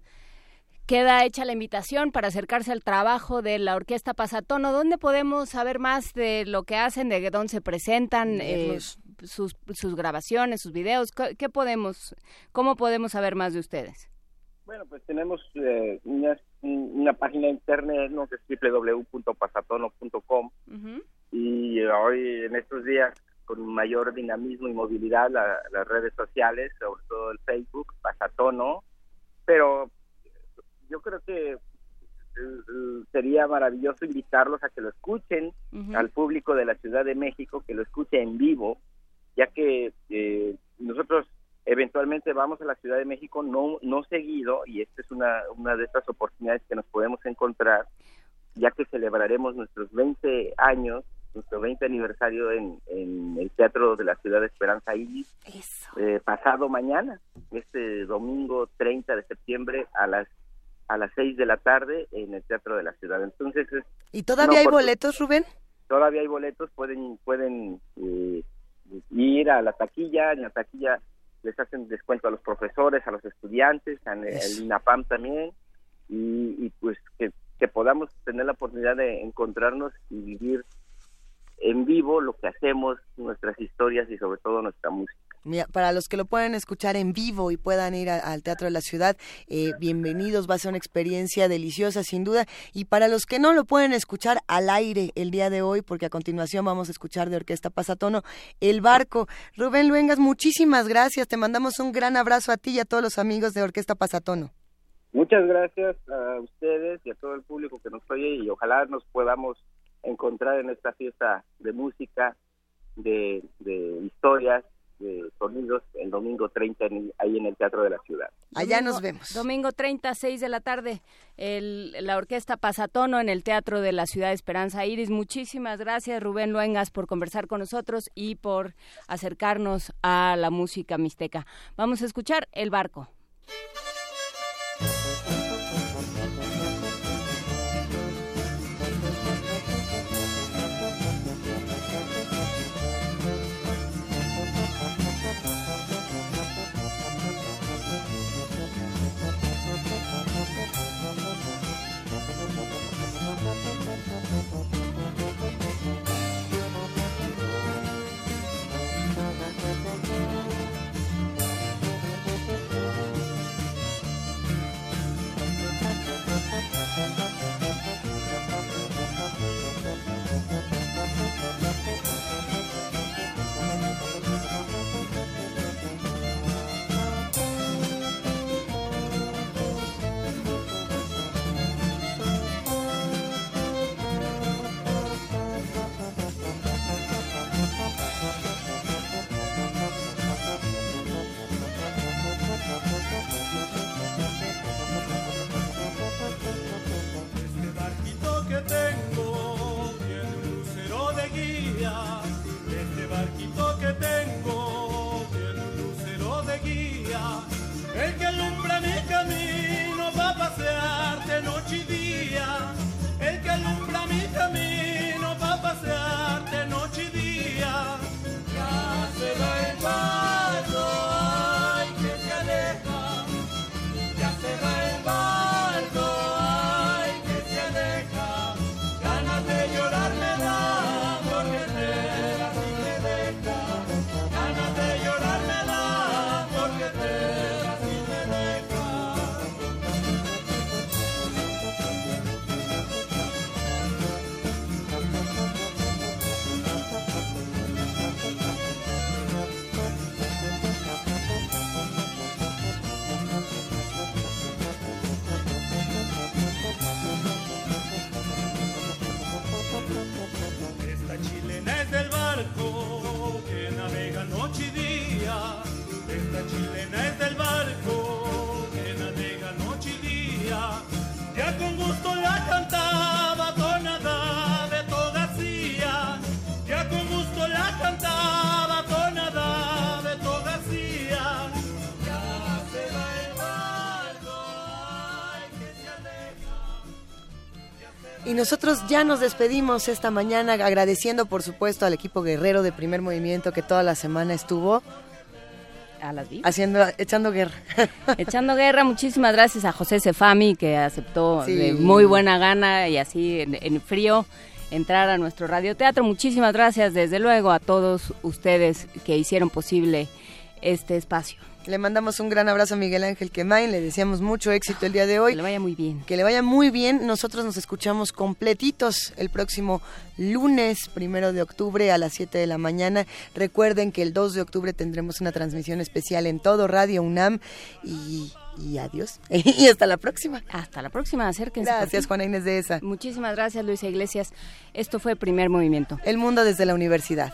queda hecha la invitación para acercarse al trabajo de la Orquesta Pasatono. ¿Dónde podemos saber más de lo que hacen, de dónde se presentan? Eh, sus, sus grabaciones, sus videos? podemos, ¿Cómo podemos saber más de ustedes? Bueno, pues tenemos eh, unas una página de internet, ¿no? que es www.pasatono.com. Y hoy, en estos días, con mayor dinamismo y movilidad, las redes sociales, sobre todo el Facebook, Pasatono. Pero yo creo que eh, sería maravilloso invitarlos a que lo escuchen, al público de la Ciudad de México, que lo escuche en vivo, ya que eh, nosotros eventualmente vamos a la Ciudad de México no no seguido y esta es una, una de estas oportunidades que nos podemos encontrar ya que celebraremos nuestros 20 años nuestro 20 aniversario en, en el Teatro de la Ciudad de Esperanza Iris eh, pasado mañana este domingo 30 de septiembre a las a las 6 de la tarde en el Teatro de la Ciudad. Entonces y todavía hay boletos Rubén todavía hay boletos pueden pueden eh, ir a la taquilla en la taquilla les hacen descuento a los profesores, a los estudiantes, al INAPAM también, y, pues que, que, podamos tener la oportunidad de encontrarnos y vivir en vivo lo que hacemos, nuestras historias y sobre todo nuestra música para los que lo pueden escuchar en vivo y puedan ir al Teatro de la Ciudad, eh, bienvenidos, va a ser una experiencia deliciosa sin duda. Y para los que no lo pueden escuchar al aire el día de hoy, porque a continuación vamos a escuchar de Orquesta Pasatono, El Barco. Rubén Luengas, muchísimas gracias, te mandamos un gran abrazo a ti y a todos los amigos de Orquesta Pasatono. Muchas gracias a ustedes y a todo el público que nos oye y ojalá nos podamos encontrar en esta fiesta de música, de historias de sonidos el domingo 30 ahí en el Teatro de la Ciudad. Allá nos vemos. Domingo 30, 6 de la tarde, el, la Orquesta Pasatono en el Teatro de la Ciudad Esperanza Iris. Muchísimas gracias Rubén Luengas por conversar con nosotros y por acercarnos a la música mixteca. Vamos a escuchar El Barco. Y nosotros ya nos despedimos esta mañana agradeciendo por supuesto al equipo guerrero de primer movimiento que toda la semana estuvo a las haciendo echando guerra. Echando guerra muchísimas gracias a José Cefami que aceptó de muy buena gana y así en, frío entrar a nuestro radioteatro. Muchísimas gracias desde luego a todos ustedes que hicieron posible este espacio. Le mandamos un gran abrazo a Miguel Ángel Quemain, le deseamos mucho éxito el día de hoy. Que le vaya muy bien. Que le vaya muy bien. Nosotros nos escuchamos completitos el próximo lunes, primero de octubre a las 7 de la mañana. Recuerden que el 2 de octubre tendremos una transmisión especial en todo Radio UNAM y y adiós. y hasta la próxima. Hasta la próxima, acérquense. Gracias, Juana Inés de esa. Muchísimas gracias, Luisa Iglesias. Esto fue Primer Movimiento. El mundo desde la universidad.